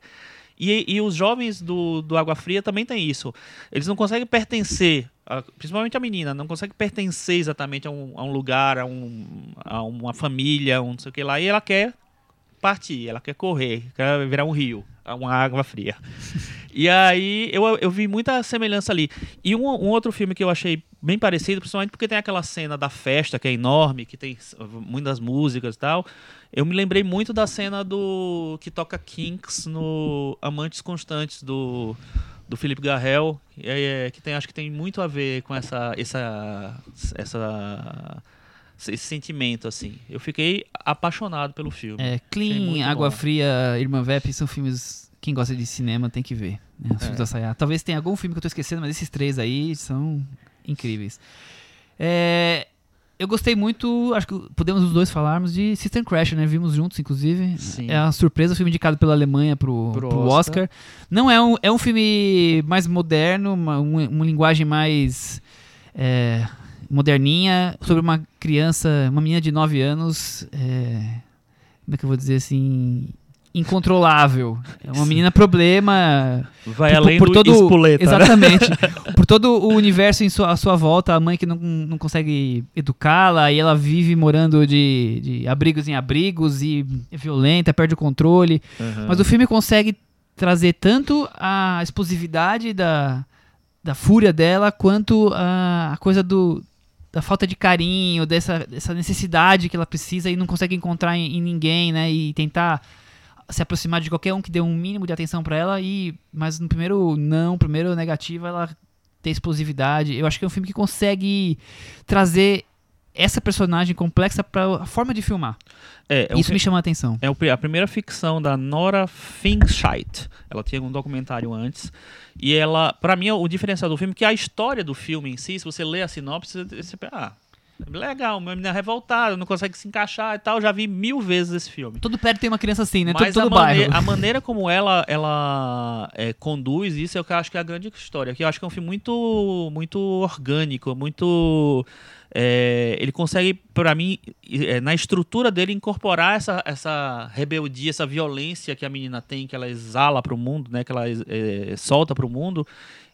[SPEAKER 3] E, e os jovens do, do Água Fria também têm isso. Eles não conseguem pertencer, a- principalmente a menina, não consegue pertencer exatamente a um, a um lugar, a, um, a uma família, um não sei o que lá, e ela quer partir, ela quer correr, quer virar um rio, uma água fria. e aí eu, eu vi muita semelhança ali. E um, um outro filme que eu achei bem parecido, principalmente porque tem aquela cena da festa que é enorme, que tem muitas músicas e tal. Eu me lembrei muito da cena do que toca Kinks no Amantes Constantes do do Felipe Garrel, é, é, que tem acho que tem muito a ver com essa essa essa esse sentimento assim. Eu fiquei apaixonado pelo filme.
[SPEAKER 2] É, Clean, Água
[SPEAKER 3] bom.
[SPEAKER 2] Fria, Irmã Vep são filmes. Quem gosta de cinema tem que ver. Né? Os filmes
[SPEAKER 3] É.
[SPEAKER 2] do Assayas. Talvez tenha algum filme que eu tô esquecendo, mas esses três aí são incríveis. É, eu gostei muito, acho que podemos os dois falarmos de System Crash, né? Vimos juntos, inclusive.
[SPEAKER 3] Sim.
[SPEAKER 2] É uma surpresa, o filme indicado pela Alemanha pro,
[SPEAKER 3] Pro
[SPEAKER 2] pro
[SPEAKER 3] Oscar.
[SPEAKER 2] Oscar. Não é um, é um filme mais moderno, uma, um- uma linguagem mais é, moderninha, sobre uma criança, uma menina de 9 anos. é, como é que eu vou dizer assim? Incontrolável. É uma menina problema.
[SPEAKER 3] Vai
[SPEAKER 2] por-
[SPEAKER 3] além
[SPEAKER 2] por
[SPEAKER 3] do
[SPEAKER 2] todo-
[SPEAKER 3] espoleta, né?
[SPEAKER 2] Exatamente. <laughs> por todo o universo em sua, à sua volta, a mãe que não, não consegue educá-la, e ela vive morando de, de abrigos em abrigos e é violenta, perde o controle.
[SPEAKER 3] Uhum.
[SPEAKER 2] Mas o filme consegue trazer tanto a explosividade da, da fúria dela, quanto a, a coisa do, da falta de carinho, dessa, dessa necessidade que ela precisa e não consegue encontrar em, em ninguém, né? E tentar se aproximar de qualquer um que dê um mínimo de atenção pra ela e mas no primeiro não, primeiro negativa, ela tem explosividade. Eu acho que é um filme que consegue trazer essa personagem complexa para a forma de filmar.
[SPEAKER 3] É, é um
[SPEAKER 2] Isso me chama a atenção.
[SPEAKER 3] É a primeira ficção da Nora Finchheit. Ela tinha um documentário antes. E ela, pra mim, o diferencial do filme é que a história do filme em si, se você lê a sinopse, você pensa, ah, legal, uma menina revoltada, não consegue se encaixar e tal. Já vi mil vezes esse filme.
[SPEAKER 2] Todo perto tem uma criança assim, né?
[SPEAKER 3] Mas
[SPEAKER 2] todo
[SPEAKER 3] a,
[SPEAKER 2] todo
[SPEAKER 3] maneira, a maneira como ela, ela é, conduz isso é o que eu acho que é a grande história. Que eu acho que é um filme muito, muito orgânico, muito. é, ele consegue, pra mim, é, na estrutura dele, incorporar essa, essa rebeldia, essa violência que a menina tem, que ela exala pro mundo, né? Que ela é, solta pro mundo.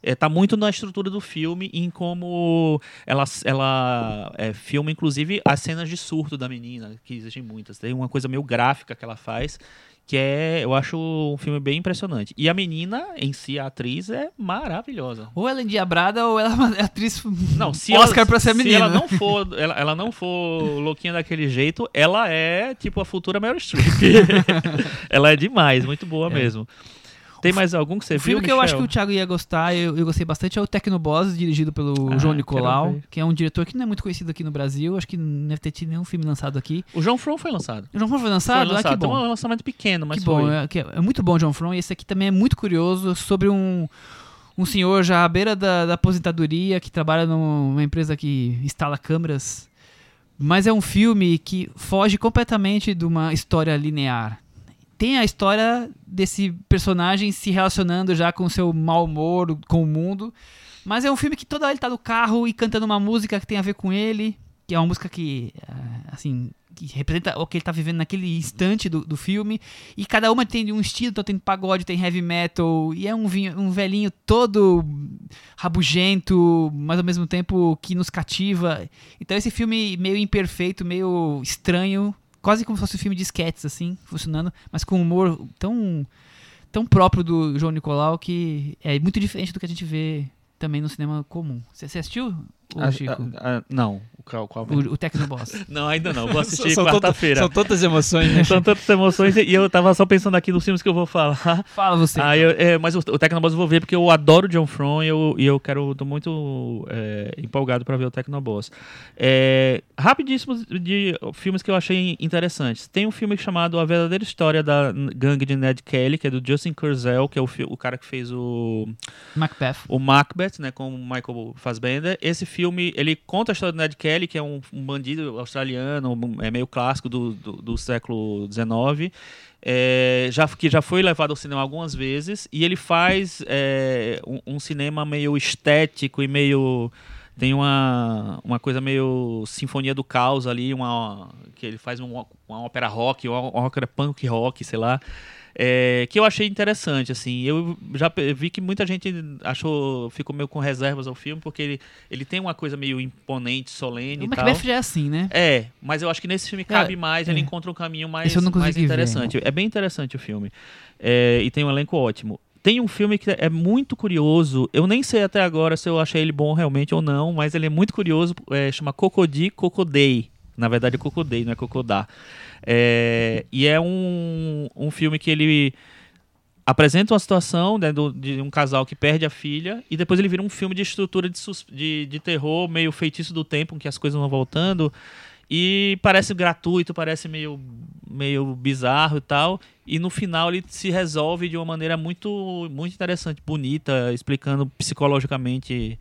[SPEAKER 3] É, tá muito na estrutura do filme, em como ela, ela é, filma, inclusive, as cenas de surto da menina, que existem muitas. Tem uma coisa meio gráfica que ela faz, que é, eu acho um filme bem impressionante. E a menina, em si, a atriz, é maravilhosa.
[SPEAKER 2] Ou ela é endiabrada ou ela é uma atriz <laughs>
[SPEAKER 3] Não, se
[SPEAKER 2] Oscar
[SPEAKER 3] ela,
[SPEAKER 2] pra ser
[SPEAKER 3] se
[SPEAKER 2] menina.
[SPEAKER 3] ela não for, ela, ela não for louquinha daquele jeito, ela é tipo a futura Meryl Streep. <laughs> <laughs> ela é demais, muito boa mesmo. Tem mais algum que você
[SPEAKER 2] O
[SPEAKER 3] viu,
[SPEAKER 2] filme que eu acho que o
[SPEAKER 3] Michel?
[SPEAKER 2] Thiago ia gostar, eu, eu gostei bastante, é o Tecnoboss, dirigido pelo
[SPEAKER 3] Ah,
[SPEAKER 2] João Nicolau, que é um diretor que não é muito conhecido aqui no Brasil, acho que não deve ter tido nenhum filme lançado aqui.
[SPEAKER 3] O João From foi lançado.
[SPEAKER 2] O João Fron foi
[SPEAKER 3] Foi
[SPEAKER 2] lançado? Ah,
[SPEAKER 3] lançado.
[SPEAKER 2] que bom.
[SPEAKER 3] Tem um lançamento pequeno, mas
[SPEAKER 2] que bom,
[SPEAKER 3] foi.
[SPEAKER 2] é, que é- é muito bom, João Fron, e esse aqui também é muito curioso, sobre um, um senhor já à beira da, da aposentadoria, que trabalha numa empresa que instala câmeras, mas é um filme que foge completamente de uma história linear. Tem a história desse personagem se relacionando já com o seu mau humor, com o mundo, mas é um filme que toda hora ele tá no carro e cantando uma música que tem a ver com ele, que é uma música que, ah, assim, que representa o que ele tá vivendo naquele instante do, do filme. E cada uma tem um estilo, então tem pagode, tem heavy metal, e é um, vinho- um velhinho todo rabugento, mas ao mesmo tempo que nos cativa. Então esse filme meio imperfeito, meio estranho, quase como se fosse um filme de sketches, assim, funcionando, mas com humor tão, tão próprio do João Nicolau que é muito diferente do que a gente vê também no cinema comum. Você assistiu?
[SPEAKER 3] Ah,
[SPEAKER 2] Chico?
[SPEAKER 3] ah, ah, não. O qual, qual-
[SPEAKER 2] O, o Tecnoboss. <laughs>
[SPEAKER 3] Não, ainda não. Vou assistir quarta-feira.
[SPEAKER 4] São tantas emoções, né? <laughs>
[SPEAKER 3] São tantas emoções e eu tava só pensando aqui nos filmes que eu vou falar.
[SPEAKER 2] Fala você.
[SPEAKER 3] Ah, eu- é, mas o, o Tecnoboss eu vou ver porque eu adoro John From e eu, e eu quero, tô muito é, empolgado para ver o Tecnoboss. É, rapidíssimos de filmes que eu achei interessantes. Tem um filme chamado A Verdadeira História da Gangue de Ned Kelly, que é do Justin Kurzel, que é o, o cara que fez o,
[SPEAKER 2] Macbeth.
[SPEAKER 3] o Macbeth, né, com o Michael Fassbender. Esse filme, ele conta a história do Ned Kelly, que é um, um bandido australiano, é meio clássico do, do, do século XIX, é, já, que já foi levado ao cinema algumas vezes, e ele faz é, um, um cinema meio estético e meio... Tem uma, uma coisa meio Sinfonia do Caos ali, uma, que ele faz uma, uma ópera rock, uma, uma ópera punk rock, sei lá. É, que eu achei interessante, assim. Eu já vi que muita gente achou, ficou meio com reservas ao filme, porque ele, ele tem uma coisa meio imponente, solene
[SPEAKER 2] O
[SPEAKER 3] e tal.
[SPEAKER 2] Macbeth já é assim, né?
[SPEAKER 3] É, mas eu acho que nesse filme cabe mais, ele
[SPEAKER 2] é.
[SPEAKER 3] encontra um caminho mais, mais
[SPEAKER 2] consegui ver.
[SPEAKER 3] interessante. É bem interessante o filme. É, e tem um elenco ótimo. Tem um filme que é muito curioso. Eu nem sei até agora se eu achei ele bom realmente ou não, mas ele é muito curioso. É, chama Cocody Cocodei. Na verdade é Cocodei, não é Cocodá. É, e é um, um filme que ele apresenta uma situação né, do- de um casal que perde a filha e depois ele vira um filme de estrutura de, de, de terror, meio feitiço do tempo, em que as coisas vão voltando. E parece gratuito, parece meio, meio bizarro e tal. E no final ele se resolve de uma maneira muito, muito interessante, bonita, explicando psicologicamente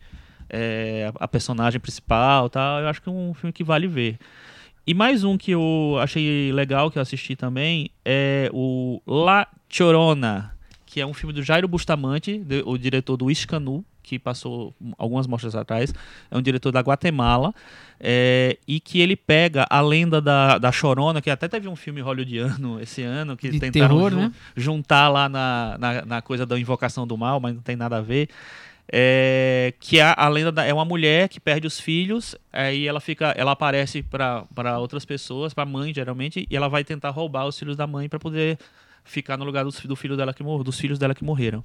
[SPEAKER 3] é, a, a personagem principal tal. Eu acho que é um filme que vale ver. E mais um que eu achei legal, que eu assisti também, é o La Chorona, que é um filme do Jairo Bustamante, de- o diretor do Iscanu, que passou algumas mostras atrás. É um diretor da Guatemala. é, e que ele pega a lenda da, da Chorona, que até teve um filme hollywoodiano <laughs> esse ano, que
[SPEAKER 2] De
[SPEAKER 3] tentaram
[SPEAKER 2] terror,
[SPEAKER 3] jun-
[SPEAKER 2] né?
[SPEAKER 3] juntar lá na, na, na coisa da invocação do mal, mas não tem nada a ver. É, que a, a lenda da- é uma mulher que perde os filhos, aí ela fica, ela aparece para outras pessoas, para mãe geralmente, e ela vai tentar roubar os filhos da mãe para poder ficar no lugar dos, do filho dela que mor- dos filhos dela que morreram.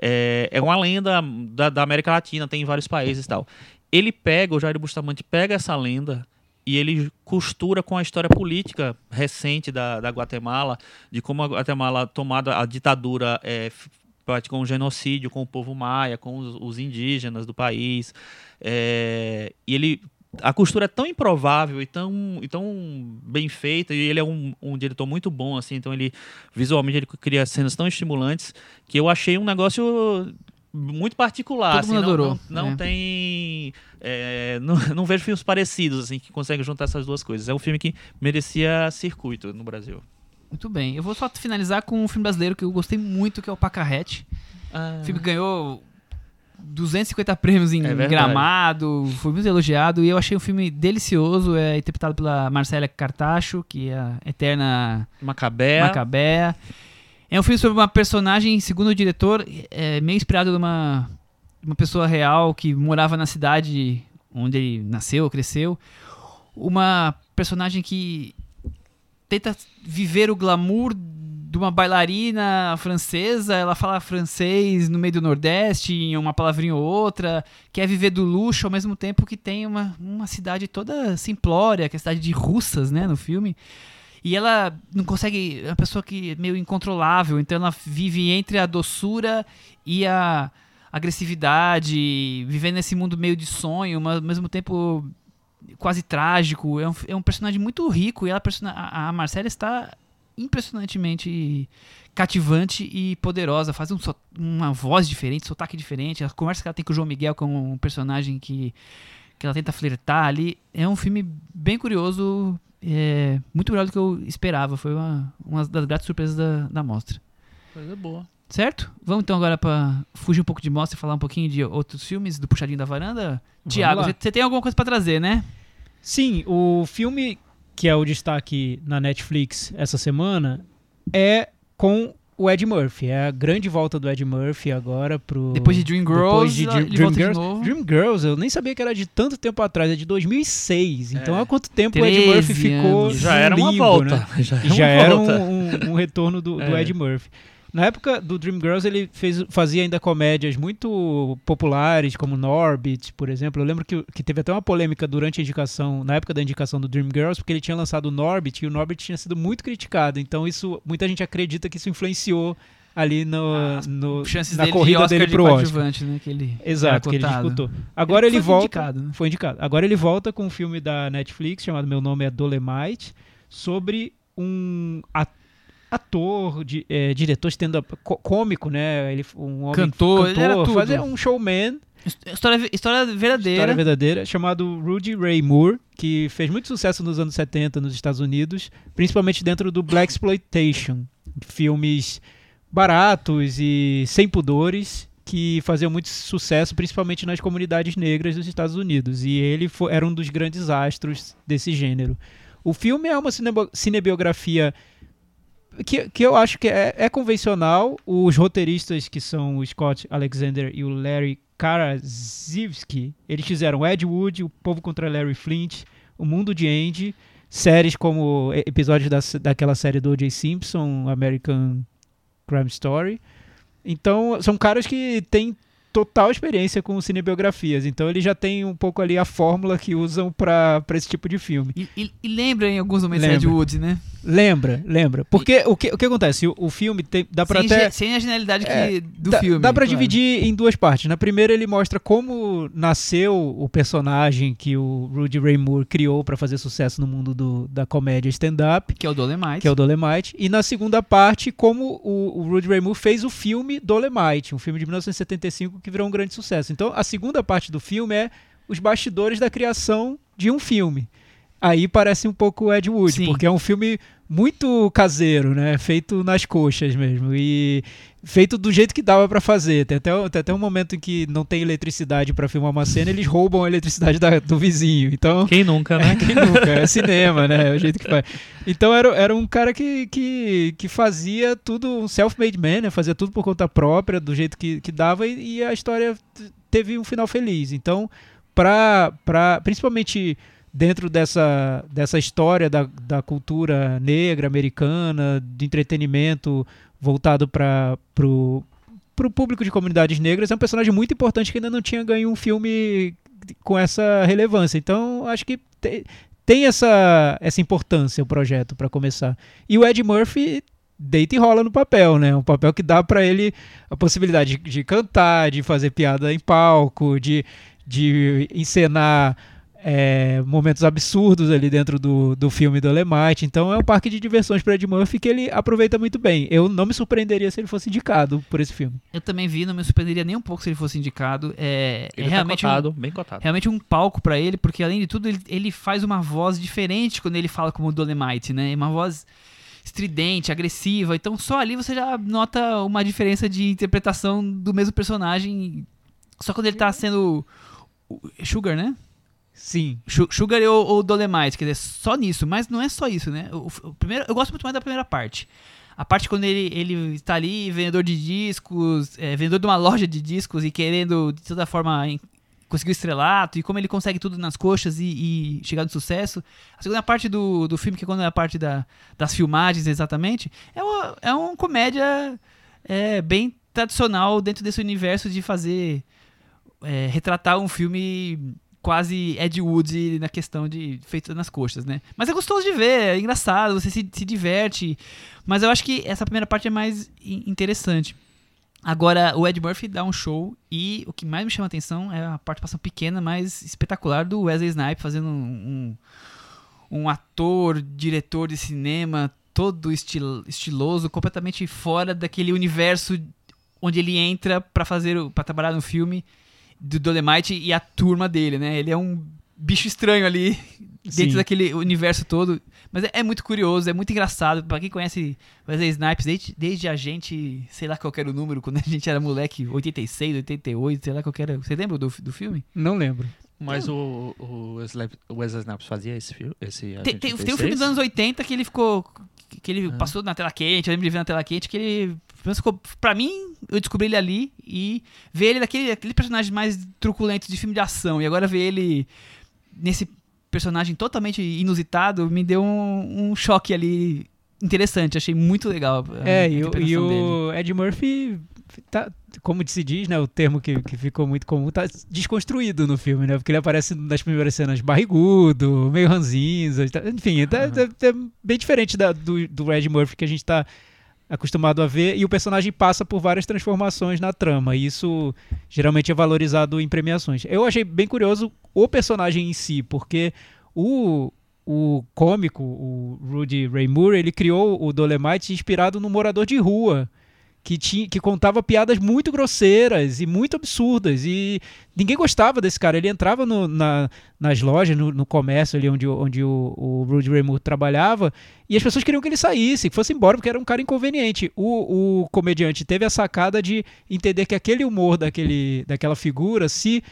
[SPEAKER 3] É, é uma lenda da, da América Latina, tem em vários países e tal. Ele pega, o Jair Bustamante pega essa lenda e ele costura com a história política recente da, da Guatemala, de como a Guatemala, tomada a ditadura, é, praticou um genocídio com o povo maia, com os, os indígenas do país. É, e ele. A costura é tão improvável e tão, e tão bem feita, e ele é um, um diretor muito bom, assim, então ele visualmente ele cria cenas tão estimulantes que eu achei um negócio muito particular.
[SPEAKER 2] Todo
[SPEAKER 3] assim,
[SPEAKER 2] mundo
[SPEAKER 3] não,
[SPEAKER 2] adorou,
[SPEAKER 3] Não, não
[SPEAKER 2] é.
[SPEAKER 3] tem. é, não, não vejo filmes parecidos, assim, que conseguem juntar essas duas coisas. É um filme que merecia circuito no Brasil.
[SPEAKER 2] Muito bem. Eu vou só finalizar com um filme brasileiro que eu gostei muito, que é o Pacarrete.
[SPEAKER 3] Ah,
[SPEAKER 2] O filme ganhou 250 prêmios em
[SPEAKER 3] É.
[SPEAKER 2] Gramado, foi muito elogiado e eu achei um filme delicioso. É interpretado pela Marcela Cartacho, que é a eterna
[SPEAKER 3] Macabé.
[SPEAKER 2] Macabea. É um filme sobre uma personagem, segundo o diretor, é meio inspirado numa uma pessoa real que morava na cidade onde ele nasceu, cresceu. Uma personagem que tenta viver o glamour de uma bailarina francesa, ela fala francês no meio do Nordeste, em uma palavrinha ou outra, quer viver do luxo ao mesmo tempo que tem uma, uma cidade toda simplória, que é a cidade de Russas, né, no filme. E ela não consegue. É uma pessoa que é meio incontrolável, então ela vive entre a doçura e a agressividade, vivendo nesse mundo meio de sonho, mas ao mesmo tempo quase trágico. É um, é um personagem muito rico e ela, a, a Marcela está impressionantemente cativante e poderosa. Faz um uma voz diferente, sotaque diferente. A conversa que ela tem com o João Miguel, que é um personagem que, que ela tenta flertar ali. É um filme bem curioso, é, muito melhor do que eu esperava. Foi uma, uma das gratas surpresas da, da mostra.
[SPEAKER 3] Coisa boa.
[SPEAKER 2] Certo? Vamos então agora para fugir um pouco de mostra e falar um pouquinho de outros filmes do Puxadinho da Varanda. Tiago, você tem alguma coisa para trazer, né?
[SPEAKER 4] Sim, o filme que é o destaque na Netflix essa semana é com o Ed Murphy. É a grande volta do Ed Murphy agora pro.
[SPEAKER 2] Depois de Dreamgirls,
[SPEAKER 4] depois de
[SPEAKER 2] ele
[SPEAKER 4] Dream-
[SPEAKER 2] volta de
[SPEAKER 4] Dreamgirls.
[SPEAKER 2] novo.
[SPEAKER 4] Dreamgirls, eu nem sabia que era de tanto tempo atrás, é de 2006. Então
[SPEAKER 3] É.
[SPEAKER 4] há quanto tempo o Ed
[SPEAKER 2] 13
[SPEAKER 4] Murphy ficou.
[SPEAKER 2] anos.
[SPEAKER 3] Já
[SPEAKER 4] no
[SPEAKER 3] era uma
[SPEAKER 4] limbo,
[SPEAKER 3] volta.
[SPEAKER 4] né? <laughs>
[SPEAKER 3] Já era
[SPEAKER 4] Já
[SPEAKER 3] uma
[SPEAKER 4] era
[SPEAKER 3] volta.
[SPEAKER 4] um, um- um retorno do, do
[SPEAKER 3] É.
[SPEAKER 4] Ed Murphy. Na época do Dreamgirls, ele fez, fazia ainda comédias muito populares, como Norbit, por exemplo. Eu lembro que, que teve até uma polêmica durante a indicação, na época da indicação do Dreamgirls, porque ele tinha lançado o Norbit e o Norbit tinha sido muito criticado. Então, isso muita gente acredita que isso influenciou ali no,
[SPEAKER 2] chances
[SPEAKER 4] na
[SPEAKER 2] dele
[SPEAKER 4] corrida
[SPEAKER 2] de Oscar
[SPEAKER 4] dele
[SPEAKER 2] de
[SPEAKER 4] pro Oscar.
[SPEAKER 2] coadjuvante, né? Que ele
[SPEAKER 4] Exato, que ele disputou. Agora ele,
[SPEAKER 2] foi
[SPEAKER 4] volta.
[SPEAKER 2] indicado, né?
[SPEAKER 4] Foi indicado. Agora ele volta com um filme da Netflix chamado Meu Nome é Dolemite, sobre um a- ator, de, é, diretor stand-up cômico, né? Ele, um homem
[SPEAKER 2] Cantor, tudo.
[SPEAKER 4] fazer um showman,
[SPEAKER 2] História, história verdadeira.
[SPEAKER 4] história verdadeira, chamado Rudy Ray Moore, que fez muito sucesso nos anos 70 nos Estados Unidos, principalmente dentro do Black Exploitation, filmes baratos e sem pudores que faziam muito sucesso, principalmente nas comunidades negras dos Estados Unidos. E ele fo- era um dos grandes astros desse gênero. O filme é uma cinebiografia que, que eu acho que é, é convencional. Os roteiristas, que são o Scott Alexander e o Larry Karaszewski, eles fizeram Ed Wood, O Povo contra Larry Flint, O Mundo de Andy, séries como episódios da, daquela série do O.J. Simpson, American Crime Story. Então, são caras que têm total experiência com cinebiografias. Então, eles já têm um pouco ali a fórmula que usam para esse tipo de filme.
[SPEAKER 2] E, e- e lembra em alguns momentos
[SPEAKER 4] Lembra.
[SPEAKER 2] Ed Wood, né?
[SPEAKER 4] Lembra, lembra. Porque o que, o que acontece? O, o filme tem, dá
[SPEAKER 2] sem,
[SPEAKER 4] até.
[SPEAKER 2] sem a genialidade que-
[SPEAKER 4] É,
[SPEAKER 2] do
[SPEAKER 4] dá,
[SPEAKER 2] filme.
[SPEAKER 4] Dá pra
[SPEAKER 2] claro.
[SPEAKER 4] dividir em duas partes. Na primeira, ele mostra como nasceu o personagem que o Rudy Ray Moore criou pra fazer sucesso no mundo do- da comédia stand-up,
[SPEAKER 2] Que é o Dolemite.
[SPEAKER 4] que é o Dolemite. E na segunda parte, como o, o Rudy Ray Moore fez o filme Dolemite, um filme de 1975 que virou um grande sucesso. Então, a segunda parte do filme é os bastidores da criação de um filme. Aí parece um pouco Ed Wood,
[SPEAKER 2] Sim.
[SPEAKER 4] porque é um filme muito caseiro, né? Feito nas coxas mesmo. E feito do jeito que dava pra fazer. Tem até, tem até um momento em que não tem eletricidade pra filmar uma cena, eles roubam a eletricidade da- do vizinho. Então.
[SPEAKER 3] Quem nunca,
[SPEAKER 4] É,
[SPEAKER 3] né? <laughs>
[SPEAKER 4] quem nunca? É cinema, né? É o jeito que faz. Então era, era um cara que, que, que fazia tudo, um self-made man, né? Fazia tudo por conta própria, do jeito que, que dava, e, e a história teve um final feliz. Então, pra, pra, principalmente dentro dessa, dessa história da, da cultura negra, americana, de entretenimento voltado para pro público de comunidades negras, é um personagem muito importante que ainda não tinha ganho um filme com essa relevância. Então, acho que te- tem essa, essa importância o projeto para começar. E o Ed Murphy deita e rola no papel, né? Um papel que dá para ele a possibilidade de, de cantar, de fazer piada em palco, de, de encenar é, momentos absurdos ali dentro do, do filme do Lemite. Então é um parque de diversões para Ed Murphy que ele aproveita muito bem. Eu não me surpreenderia se ele fosse indicado por esse filme.
[SPEAKER 2] Eu também vi, não me surpreenderia nem um pouco se ele fosse indicado. É, é
[SPEAKER 3] Ele
[SPEAKER 2] realmente
[SPEAKER 3] tá
[SPEAKER 2] um-
[SPEAKER 3] cotado, bem cotado.
[SPEAKER 2] realmente um palco pra ele, porque além de tudo, ele, ele faz uma voz diferente quando ele fala como Dolemite, né? Uma voz estridente, agressiva. Então só ali você já nota uma diferença de interpretação do mesmo personagem. Só quando ele tá sendo o Sugar, né?
[SPEAKER 4] Sim.
[SPEAKER 2] Su- Sugar ou, ou Dolemite, quer dizer, só nisso, mas não é só isso, né? O, o primeiro, eu gosto muito mais da primeira parte. A parte quando ele, ele está ali, vendedor de discos, é, vendedor de uma loja de discos e querendo, de toda forma, conseguir o estrelato, e como ele consegue tudo nas coxas e, e chegar no sucesso. A segunda parte do, do filme, que é quando é a parte da, das filmagens exatamente, é uma, é uma comédia é, bem tradicional dentro desse universo de fazer é, retratar um filme quase Ed Wood na questão de feito nas coxas, né? Mas é gostoso de ver, é engraçado, você se, se diverte. Mas eu acho que essa primeira parte é mais in- interessante. Agora, o Ed Murphy dá um show e o que mais me chama a atenção é a participação pequena, mas espetacular do Wesley Snipes fazendo um, um, um ator, diretor de cinema todo estil, estiloso, completamente fora daquele universo onde ele entra pra fazer para trabalhar no filme do Dolemite e a turma dele, né? Ele é um bicho estranho ali <laughs> dentro
[SPEAKER 4] Sim.
[SPEAKER 2] daquele universo todo, mas é, é muito curioso, é muito engraçado. Pra quem conhece Wesley Snipes desde, desde a gente, sei lá qual era o número, quando a gente era moleque, 86, 88, sei lá qual era. Você lembra do, do filme?
[SPEAKER 4] Não lembro.
[SPEAKER 3] Mas o, o Wesley, o Wesley Snipes fazia esse filme? Esse
[SPEAKER 2] Tem, tem, tem um
[SPEAKER 3] 86?
[SPEAKER 2] filme dos anos 80 que ele ficou. Que- ele
[SPEAKER 3] Ah.
[SPEAKER 2] passou na tela quente, eu lembro de ver na tela quente, que ele. ficou- Pra mim, eu descobri ele ali e ver ele daquele aquele personagem mais truculento de filme de ação. E agora ver ele nesse personagem totalmente inusitado me deu um, um choque ali interessante, achei muito legal.
[SPEAKER 4] É, e, o- e o Ed Murphy, tá, como se diz, né? O termo que, que ficou muito comum, tá desconstruído no filme, né? Porque ele aparece nas primeiras cenas barrigudo, meio ranzinza, tá- enfim, tá,
[SPEAKER 3] Aham.
[SPEAKER 4] tá- tá bem diferente da- do, do Ed Murphy que a gente tá acostumado a ver, e o personagem passa por várias transformações na trama, e isso geralmente é valorizado em premiações. Eu achei bem curioso o personagem em si, porque o, o cômico, o Rudy Ray Moore, ele criou o Dolemite inspirado no morador de rua, que, tinha, que contava piadas muito grosseiras e muito absurdas. E ninguém gostava desse cara. Ele entrava no- na- nas lojas, no, no comércio ali onde, o- onde o, o Rudy Ray Moore trabalhava, e as pessoas queriam que ele saísse, que fosse embora, porque era um cara inconveniente. O, o comediante teve a sacada de entender que aquele humor daquele, daquela figura, se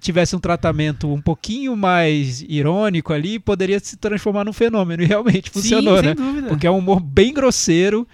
[SPEAKER 4] tivesse um tratamento um pouquinho mais irônico ali, poderia se transformar num fenômeno. E realmente funcionou,
[SPEAKER 2] Sim,
[SPEAKER 4] né?
[SPEAKER 2] dúvida.
[SPEAKER 4] Porque é um humor bem grosseiro,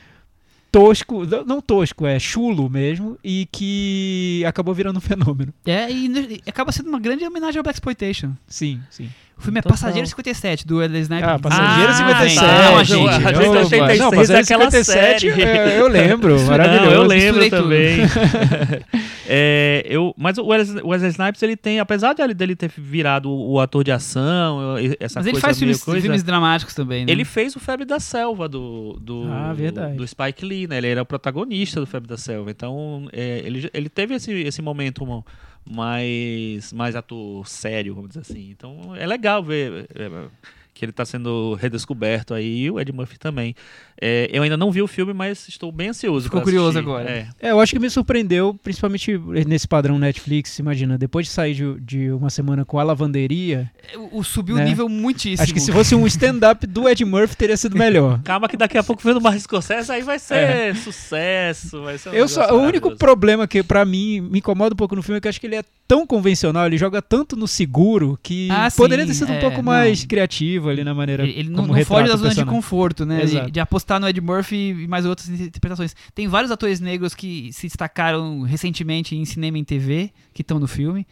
[SPEAKER 4] tosco, não- tosco, é chulo mesmo, e que acabou virando um fenômeno.
[SPEAKER 2] É, e acaba sendo uma grande homenagem ao Black Exploitation.
[SPEAKER 4] Sim, sim.
[SPEAKER 2] O filme é
[SPEAKER 3] Total.
[SPEAKER 2] Passageiro 57, do Wesley Snipes.
[SPEAKER 4] Ah, Passageiro
[SPEAKER 2] Ah,
[SPEAKER 4] 57.
[SPEAKER 2] Calma,
[SPEAKER 3] gente.
[SPEAKER 2] gente.
[SPEAKER 3] A gente
[SPEAKER 4] não,
[SPEAKER 3] é
[SPEAKER 4] Passageiro
[SPEAKER 3] daquela
[SPEAKER 4] 57,
[SPEAKER 3] série.
[SPEAKER 4] é, eu lembro, <laughs>
[SPEAKER 3] Não,
[SPEAKER 4] maravilhoso.
[SPEAKER 3] eu lembro também. <laughs> É, eu, mas o Wesley, Wesley Snipes, ele tem, apesar de ele- dele ter virado o, o ator de ação, essa
[SPEAKER 2] Mas
[SPEAKER 3] coisa
[SPEAKER 2] ele faz filmes,
[SPEAKER 3] coisa,
[SPEAKER 2] filmes dramáticos também, né?
[SPEAKER 3] ele fez o Febre da Selva do, do,
[SPEAKER 4] Ah,
[SPEAKER 3] do Spike Lee, né? Ele era o protagonista do Febre da Selva. Então, é, ele, ele teve esse, esse momento mo- mais, mais ator sério, vamos dizer assim. Então, é legal ver é, que ele está sendo redescoberto aí, e o Ed Murphy também. É, eu ainda não vi o filme, mas estou bem ansioso.
[SPEAKER 2] Ficou curioso
[SPEAKER 3] assistir.
[SPEAKER 2] agora.
[SPEAKER 3] É.
[SPEAKER 4] É, eu acho que me surpreendeu, principalmente nesse padrão Netflix, imagina, depois de sair de, de uma semana com a lavanderia,
[SPEAKER 2] O, o subiu
[SPEAKER 4] Né?
[SPEAKER 2] o nível muitíssimo.
[SPEAKER 4] acho que se fosse um stand-up do Ed Murphy teria sido melhor. <laughs>
[SPEAKER 3] Calma que daqui a pouco vendo Martin Scorsese aí vai ser sucesso, vai ser um
[SPEAKER 4] É. Eu só, o único problema que pra mim me incomoda um pouco no filme é que eu acho que ele é tão convencional, ele joga tanto no seguro que
[SPEAKER 2] Ah,
[SPEAKER 4] poderia
[SPEAKER 2] sim,
[SPEAKER 4] ter sido um
[SPEAKER 2] é,
[SPEAKER 4] pouco
[SPEAKER 2] não.
[SPEAKER 4] mais criativo ali na maneira
[SPEAKER 2] Ele, ele não,
[SPEAKER 4] como
[SPEAKER 2] não foge da zona de conforto, né? De,
[SPEAKER 4] Exato.
[SPEAKER 2] de apostar no Ed Murphy e mais outras interpretações. Tem vários atores negros que se destacaram recentemente em cinema e em TV, que estão no filme.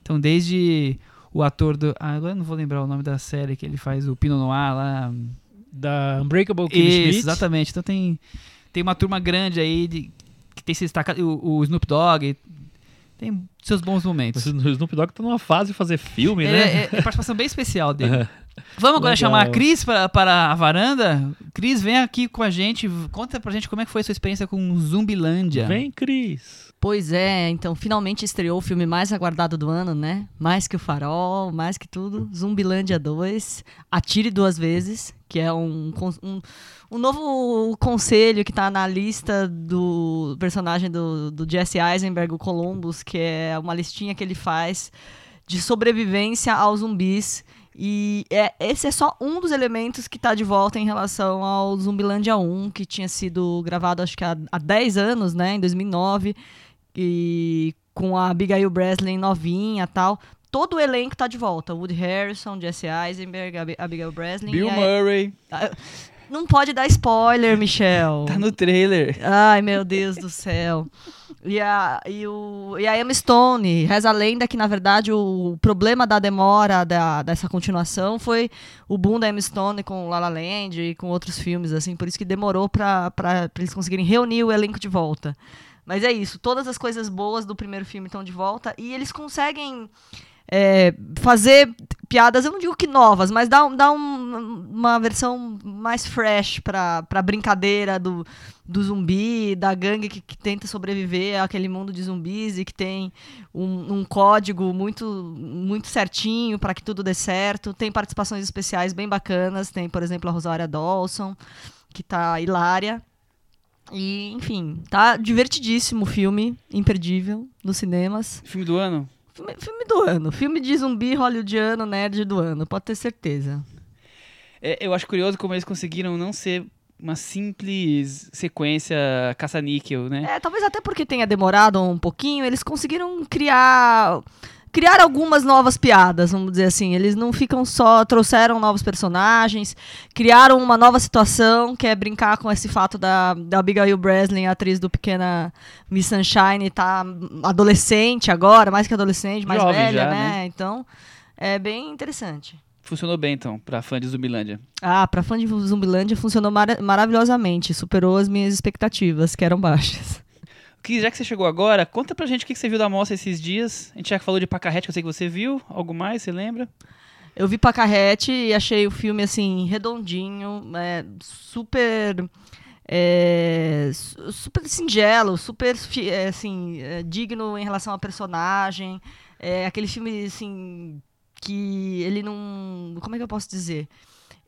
[SPEAKER 2] Então, desde o ator do. Ah, agora eu não vou lembrar o nome da série que ele faz, o Pinot Noir lá.
[SPEAKER 4] Da Unbreakable Kimmy
[SPEAKER 2] Isso,
[SPEAKER 4] Schmidt.
[SPEAKER 2] exatamente. Então tem, tem uma turma grande aí de, que tem se destacado. O, o Snoop Dogg tem seus bons momentos.
[SPEAKER 3] O Snoop Dogg tá numa fase de fazer filme,
[SPEAKER 2] É,
[SPEAKER 3] né?
[SPEAKER 2] é, é participação bem especial dele. Vamos agora
[SPEAKER 4] Legal.
[SPEAKER 2] chamar a Cris para, para a varanda. Cris, vem aqui com a gente. Conta pra gente como é que foi a sua experiência com Zumbilândia.
[SPEAKER 3] Vem, Cris.
[SPEAKER 5] Pois é, então finalmente estreou o filme mais aguardado do ano, né? Mais que o Farol, mais que tudo. Zumbilândia 2, Atire Duas Vezes, que é um, um, um novo conselho que tá na lista do personagem do, do Jesse Eisenberg, o Columbus, que é uma listinha que ele faz de sobrevivência aos zumbis. E é, esse é só um dos elementos que tá de volta em relação ao Zumbilândia 1, que tinha sido gravado acho que há, há 10 anos, né? Em 2009 e com a Abigail Breslin novinha tal. Todo o elenco tá de volta. Woody Harrison, Jesse Eisenberg, Ab Abigail Breslin.
[SPEAKER 2] Bill
[SPEAKER 5] aí-
[SPEAKER 2] Murray.
[SPEAKER 5] Não pode dar spoiler, Michel.
[SPEAKER 2] Tá no trailer.
[SPEAKER 5] Ai, meu Deus do céu. E a, e, o, e a Emma Stone, reza a lenda que, na verdade, o problema da demora da, dessa continuação foi o boom da Emma Stone com La La Land e com outros filmes, assim, por isso que demorou pra eles conseguirem reunir o elenco de volta. Mas é isso, todas as coisas boas do primeiro filme estão de volta e eles conseguem é, fazer piadas, eu não digo que novas, mas dá, dá um- uma versão mais fresh pra, pra brincadeira do, do zumbi, da gangue que, que tenta sobreviver àquele mundo de zumbis e que tem um, um código muito, muito certinho para que tudo dê certo. Tem participações especiais bem bacanas, tem, por exemplo, a Rosária Dawson, que tá hilária. E, enfim, tá divertidíssimo o filme, imperdível, nos cinemas.
[SPEAKER 2] Filme do ano?
[SPEAKER 5] Filme, filme do ano. Filme de zumbi hollywoodiano, nerd do ano, pode ter certeza.
[SPEAKER 2] É, eu acho curioso como eles conseguiram não ser uma simples sequência caça-níquel, né?
[SPEAKER 5] É, talvez até porque tenha demorado um pouquinho, eles conseguiram criar criar algumas novas piadas, vamos dizer assim. Eles não ficam só trouxeram novos personagens, criaram uma nova situação, que é brincar com esse fato da, da Abigail Breslin, atriz do Pequena Miss Sunshine, tá adolescente agora, mais que adolescente, mais
[SPEAKER 2] Jovem
[SPEAKER 5] velha,
[SPEAKER 2] já,
[SPEAKER 5] né?
[SPEAKER 2] né?
[SPEAKER 5] Então, é bem interessante.
[SPEAKER 2] Funcionou bem, então, pra fã de Zumbilândia.
[SPEAKER 5] Ah, pra fã de Zumbilândia funcionou mara- maravilhosamente. Superou as minhas expectativas, que eram baixas.
[SPEAKER 2] Que, já que você chegou agora, conta pra gente o que você viu da mostra esses dias. A gente já falou de Pacarrete, que eu sei que você viu. Algo mais, você lembra?
[SPEAKER 5] Eu vi Pacarrete e achei o filme, assim, redondinho, é, super... é, su- super singelo, super, é, assim, é, digno em relação ao personagem. É aquele filme, assim, que ele não... Como é que eu posso dizer?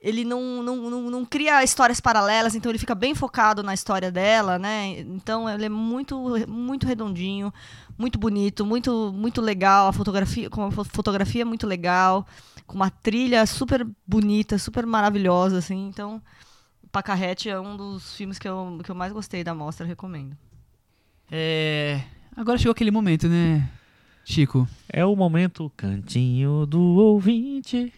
[SPEAKER 5] Ele não, não, não, não cria histórias paralelas, então ele fica bem focado na história dela, né? Então ele é muito, muito redondinho, muito bonito, muito, muito legal. A fotografia, com a fo- fotografia muito legal com uma trilha super bonita, super maravilhosa, assim. Então, Pacarrete é um dos filmes que eu, que eu mais gostei da mostra, recomendo.
[SPEAKER 2] É... Agora chegou aquele momento, né, Chico?
[SPEAKER 3] É o momento cantinho do ouvinte.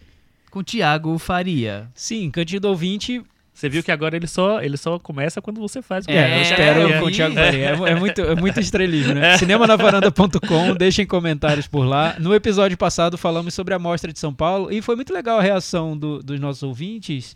[SPEAKER 2] Com Tiago Faria.
[SPEAKER 4] Sim, Cantinho do Ouvinte.
[SPEAKER 3] Você viu que agora ele só, ele só começa quando você faz.
[SPEAKER 4] É,
[SPEAKER 2] É,
[SPEAKER 4] eu espero
[SPEAKER 2] eu
[SPEAKER 4] com o. Thiago Faria. É, é muito, é muito estrelismo, né? Cinemanavaranda.com, deixem comentários por lá. No episódio passado falamos sobre a Mostra de São Paulo e foi muito legal a reação do- dos nossos ouvintes,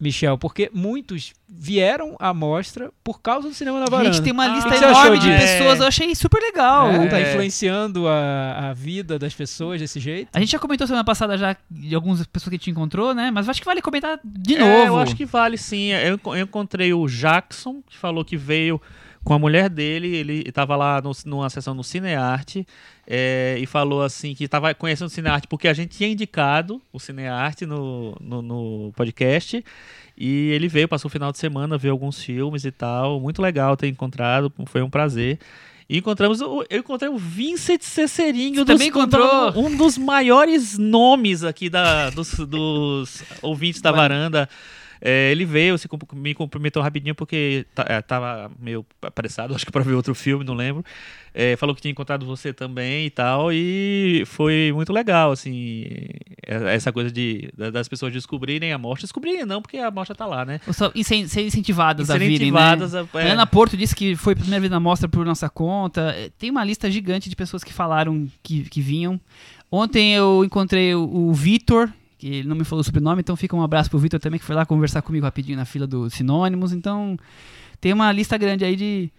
[SPEAKER 4] Michel, porque muitos vieram à mostra por causa do Cinema na Varanda.
[SPEAKER 2] Gente, tem uma
[SPEAKER 3] Ah,
[SPEAKER 2] lista
[SPEAKER 4] achou
[SPEAKER 2] enorme de pessoas. Eu achei super legal.
[SPEAKER 4] É, tá
[SPEAKER 3] É.
[SPEAKER 4] influenciando a, a vida das pessoas desse jeito.
[SPEAKER 2] A gente já comentou semana passada já de algumas pessoas que a gente encontrou, né? Mas acho que vale comentar de
[SPEAKER 3] É,
[SPEAKER 2] novo.
[SPEAKER 3] eu acho que vale sim. Eu, eu encontrei o Jackson, que falou que veio com a mulher dele. Ele estava lá no- numa sessão no Cinearte é, e falou assim que estava conhecendo o Cinearte porque a gente tinha indicado o Cinearte no, no, no podcast. E ele veio, passou o final de semana, viu alguns filmes e tal. Muito legal ter encontrado, foi um prazer. E encontramos, o- eu encontrei o Vincent dos-
[SPEAKER 2] também encontrou?
[SPEAKER 3] um dos maiores nomes aqui da, dos, dos ouvintes da varanda. É, ele veio, se me cumprimentou rapidinho porque ta- é, tava meio apressado, <laughs> acho que para ver outro filme, não lembro. É, falou que tinha encontrado você também e tal, e foi muito legal, assim, é- essa coisa de, da- das pessoas descobrirem a mostra. Descobrirem não, porque a mostra tá lá, né?
[SPEAKER 2] Só incen- ser incentivadas a virem, né?
[SPEAKER 3] Incentivadas a-
[SPEAKER 2] A
[SPEAKER 3] é.
[SPEAKER 2] Ana Porto disse que foi a primeira vez na mostra por nossa conta. É, Tem uma lista gigante de pessoas que falaram que, que vinham. Ontem eu encontrei o, o Vitor, que ele não me falou o sobrenome, então fica um abraço pro Vitor também, que foi lá conversar comigo rapidinho na fila dos sinônimos. Então tem uma lista grande aí de,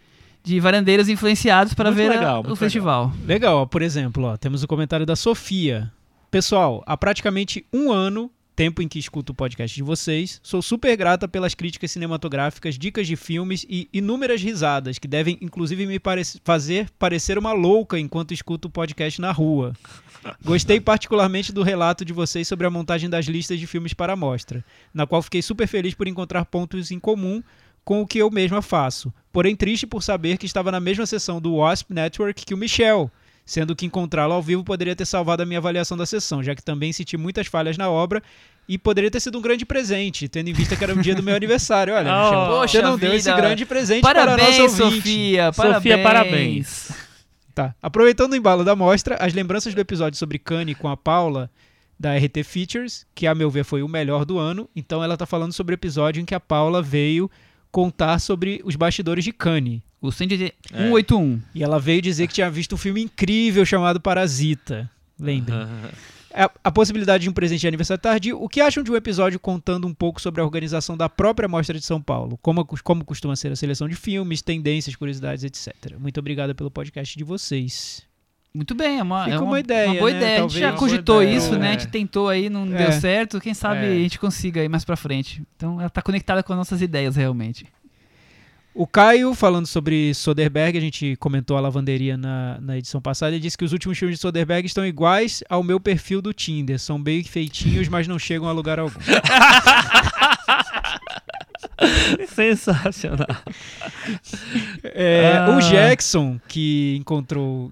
[SPEAKER 2] de varandeiros influenciados para
[SPEAKER 3] Muito
[SPEAKER 2] ver a-
[SPEAKER 3] legal,
[SPEAKER 2] o
[SPEAKER 3] muito
[SPEAKER 2] festival.
[SPEAKER 4] Legal, ó, por exemplo, ó, temos o comentário da Sofia. Pessoal, há praticamente um ano, tempo em que escuto o podcast de vocês, sou super grata pelas críticas cinematográficas, dicas de filmes e inúmeras risadas, que devem inclusive me parec- fazer parecer uma louca enquanto escuto o podcast na rua. Gostei particularmente do relato de vocês sobre a montagem das listas de filmes para a mostra, na qual fiquei super feliz por encontrar pontos em comum com o que eu mesma faço. Porém, triste por saber que estava na mesma sessão do Wasp Network que o Michel, sendo que encontrá-lo ao vivo poderia ter salvado a minha avaliação da sessão, já que também senti muitas falhas na obra e poderia ter sido um grande presente, tendo em vista que era o dia do meu <laughs> aniversário. Olha,
[SPEAKER 3] Oh,
[SPEAKER 4] Michel,
[SPEAKER 2] poxa
[SPEAKER 4] você não deu esse
[SPEAKER 2] vida.
[SPEAKER 4] grande presente para a
[SPEAKER 2] Parabéns,
[SPEAKER 4] nossa ouvinte.
[SPEAKER 2] Sofia!
[SPEAKER 3] Sofia, parabéns.
[SPEAKER 4] Tá. Aproveitando o embalo da mostra, as lembranças do episódio sobre Kanye com a Paula da RT Features, que a meu ver foi o melhor do ano. Então ela tá falando sobre o episódio em que a Paula veio contar sobre os bastidores de Kanye.
[SPEAKER 2] O 181.
[SPEAKER 4] E ela veio dizer que tinha visto um filme incrível chamado Parasita. Lembrem. <laughs> A, a possibilidade de um presente de aniversário tardio. O que acham de um episódio contando um pouco sobre a organização da própria Mostra de São Paulo? Como, como costuma ser a seleção de filmes, tendências, curiosidades, etc. Muito obrigado pelo podcast de vocês.
[SPEAKER 2] Muito bem, é uma,
[SPEAKER 4] Fica
[SPEAKER 2] é
[SPEAKER 4] uma ideia,
[SPEAKER 2] Uma boa
[SPEAKER 4] né?
[SPEAKER 2] ideia. A gente
[SPEAKER 4] Talvez.
[SPEAKER 2] já
[SPEAKER 3] Uma
[SPEAKER 2] cogitou
[SPEAKER 3] ideia,
[SPEAKER 2] isso, né?
[SPEAKER 3] é.
[SPEAKER 2] A gente tentou aí, não
[SPEAKER 4] É.
[SPEAKER 2] deu certo. Quem sabe
[SPEAKER 3] É.
[SPEAKER 2] a gente consiga aí mais pra frente. Então ela tá conectada com as nossas ideias, realmente.
[SPEAKER 4] O Caio, falando sobre Soderbergh, a gente comentou a lavanderia na, na edição passada, ele disse que os últimos filmes de Soderbergh estão iguais ao meu perfil do Tinder. São bem feitinhos, mas não chegam a lugar algum. <laughs>
[SPEAKER 3] Sensacional.
[SPEAKER 4] É,
[SPEAKER 3] Ah.
[SPEAKER 4] O Jackson, que encontrou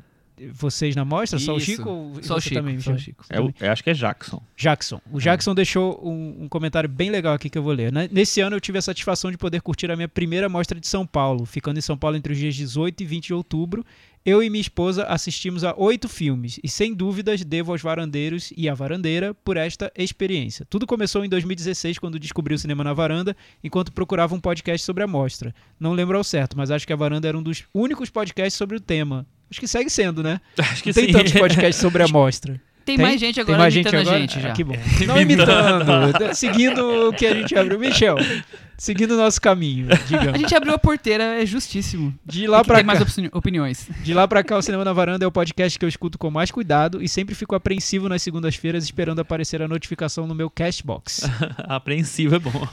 [SPEAKER 4] vocês na mostra, só o
[SPEAKER 2] Isso.
[SPEAKER 4] Chico? ou
[SPEAKER 2] Só o Chico,
[SPEAKER 4] também,
[SPEAKER 2] só o? Chico.
[SPEAKER 3] É eu acho que é Jackson.
[SPEAKER 4] Jackson. O Jackson deixou um, um comentário bem legal aqui que eu vou ler. né? Nesse ano eu tive a satisfação de poder curtir a minha primeira mostra de São Paulo, ficando em São Paulo entre os dias 18 e 20 de outubro. Eu e minha esposa assistimos a oito filmes e, sem dúvidas, devo aos varandeiros e à varandeira por esta experiência. Tudo começou em 2016, quando descobri o Cinema na Varanda, enquanto procurava um podcast sobre a mostra. Não lembro ao certo, mas acho que a Varanda era um dos únicos podcasts sobre o tema. Acho que segue sendo, né? <laughs>
[SPEAKER 3] Acho que
[SPEAKER 4] Não tem
[SPEAKER 3] sim.
[SPEAKER 4] tantos podcasts sobre <laughs> a mostra.
[SPEAKER 2] Tem, mais gente agora
[SPEAKER 4] Tem mais gente
[SPEAKER 2] imitando
[SPEAKER 4] agora?
[SPEAKER 2] a gente já.
[SPEAKER 4] Ah, que bom. <laughs> Não imitando, seguindo o que a gente abriu. Michel, seguindo o nosso caminho, <laughs>
[SPEAKER 2] A
[SPEAKER 4] digamos.
[SPEAKER 2] gente abriu a porteira, é justíssimo.
[SPEAKER 4] De lá
[SPEAKER 2] ter
[SPEAKER 4] cá.
[SPEAKER 2] mais opini- opiniões.
[SPEAKER 4] De lá pra cá, o Cinema na Varanda é o podcast que eu escuto com mais cuidado e sempre fico apreensivo nas segundas-feiras esperando aparecer a notificação no meu Castbox. <laughs>
[SPEAKER 3] Apreensivo é bom.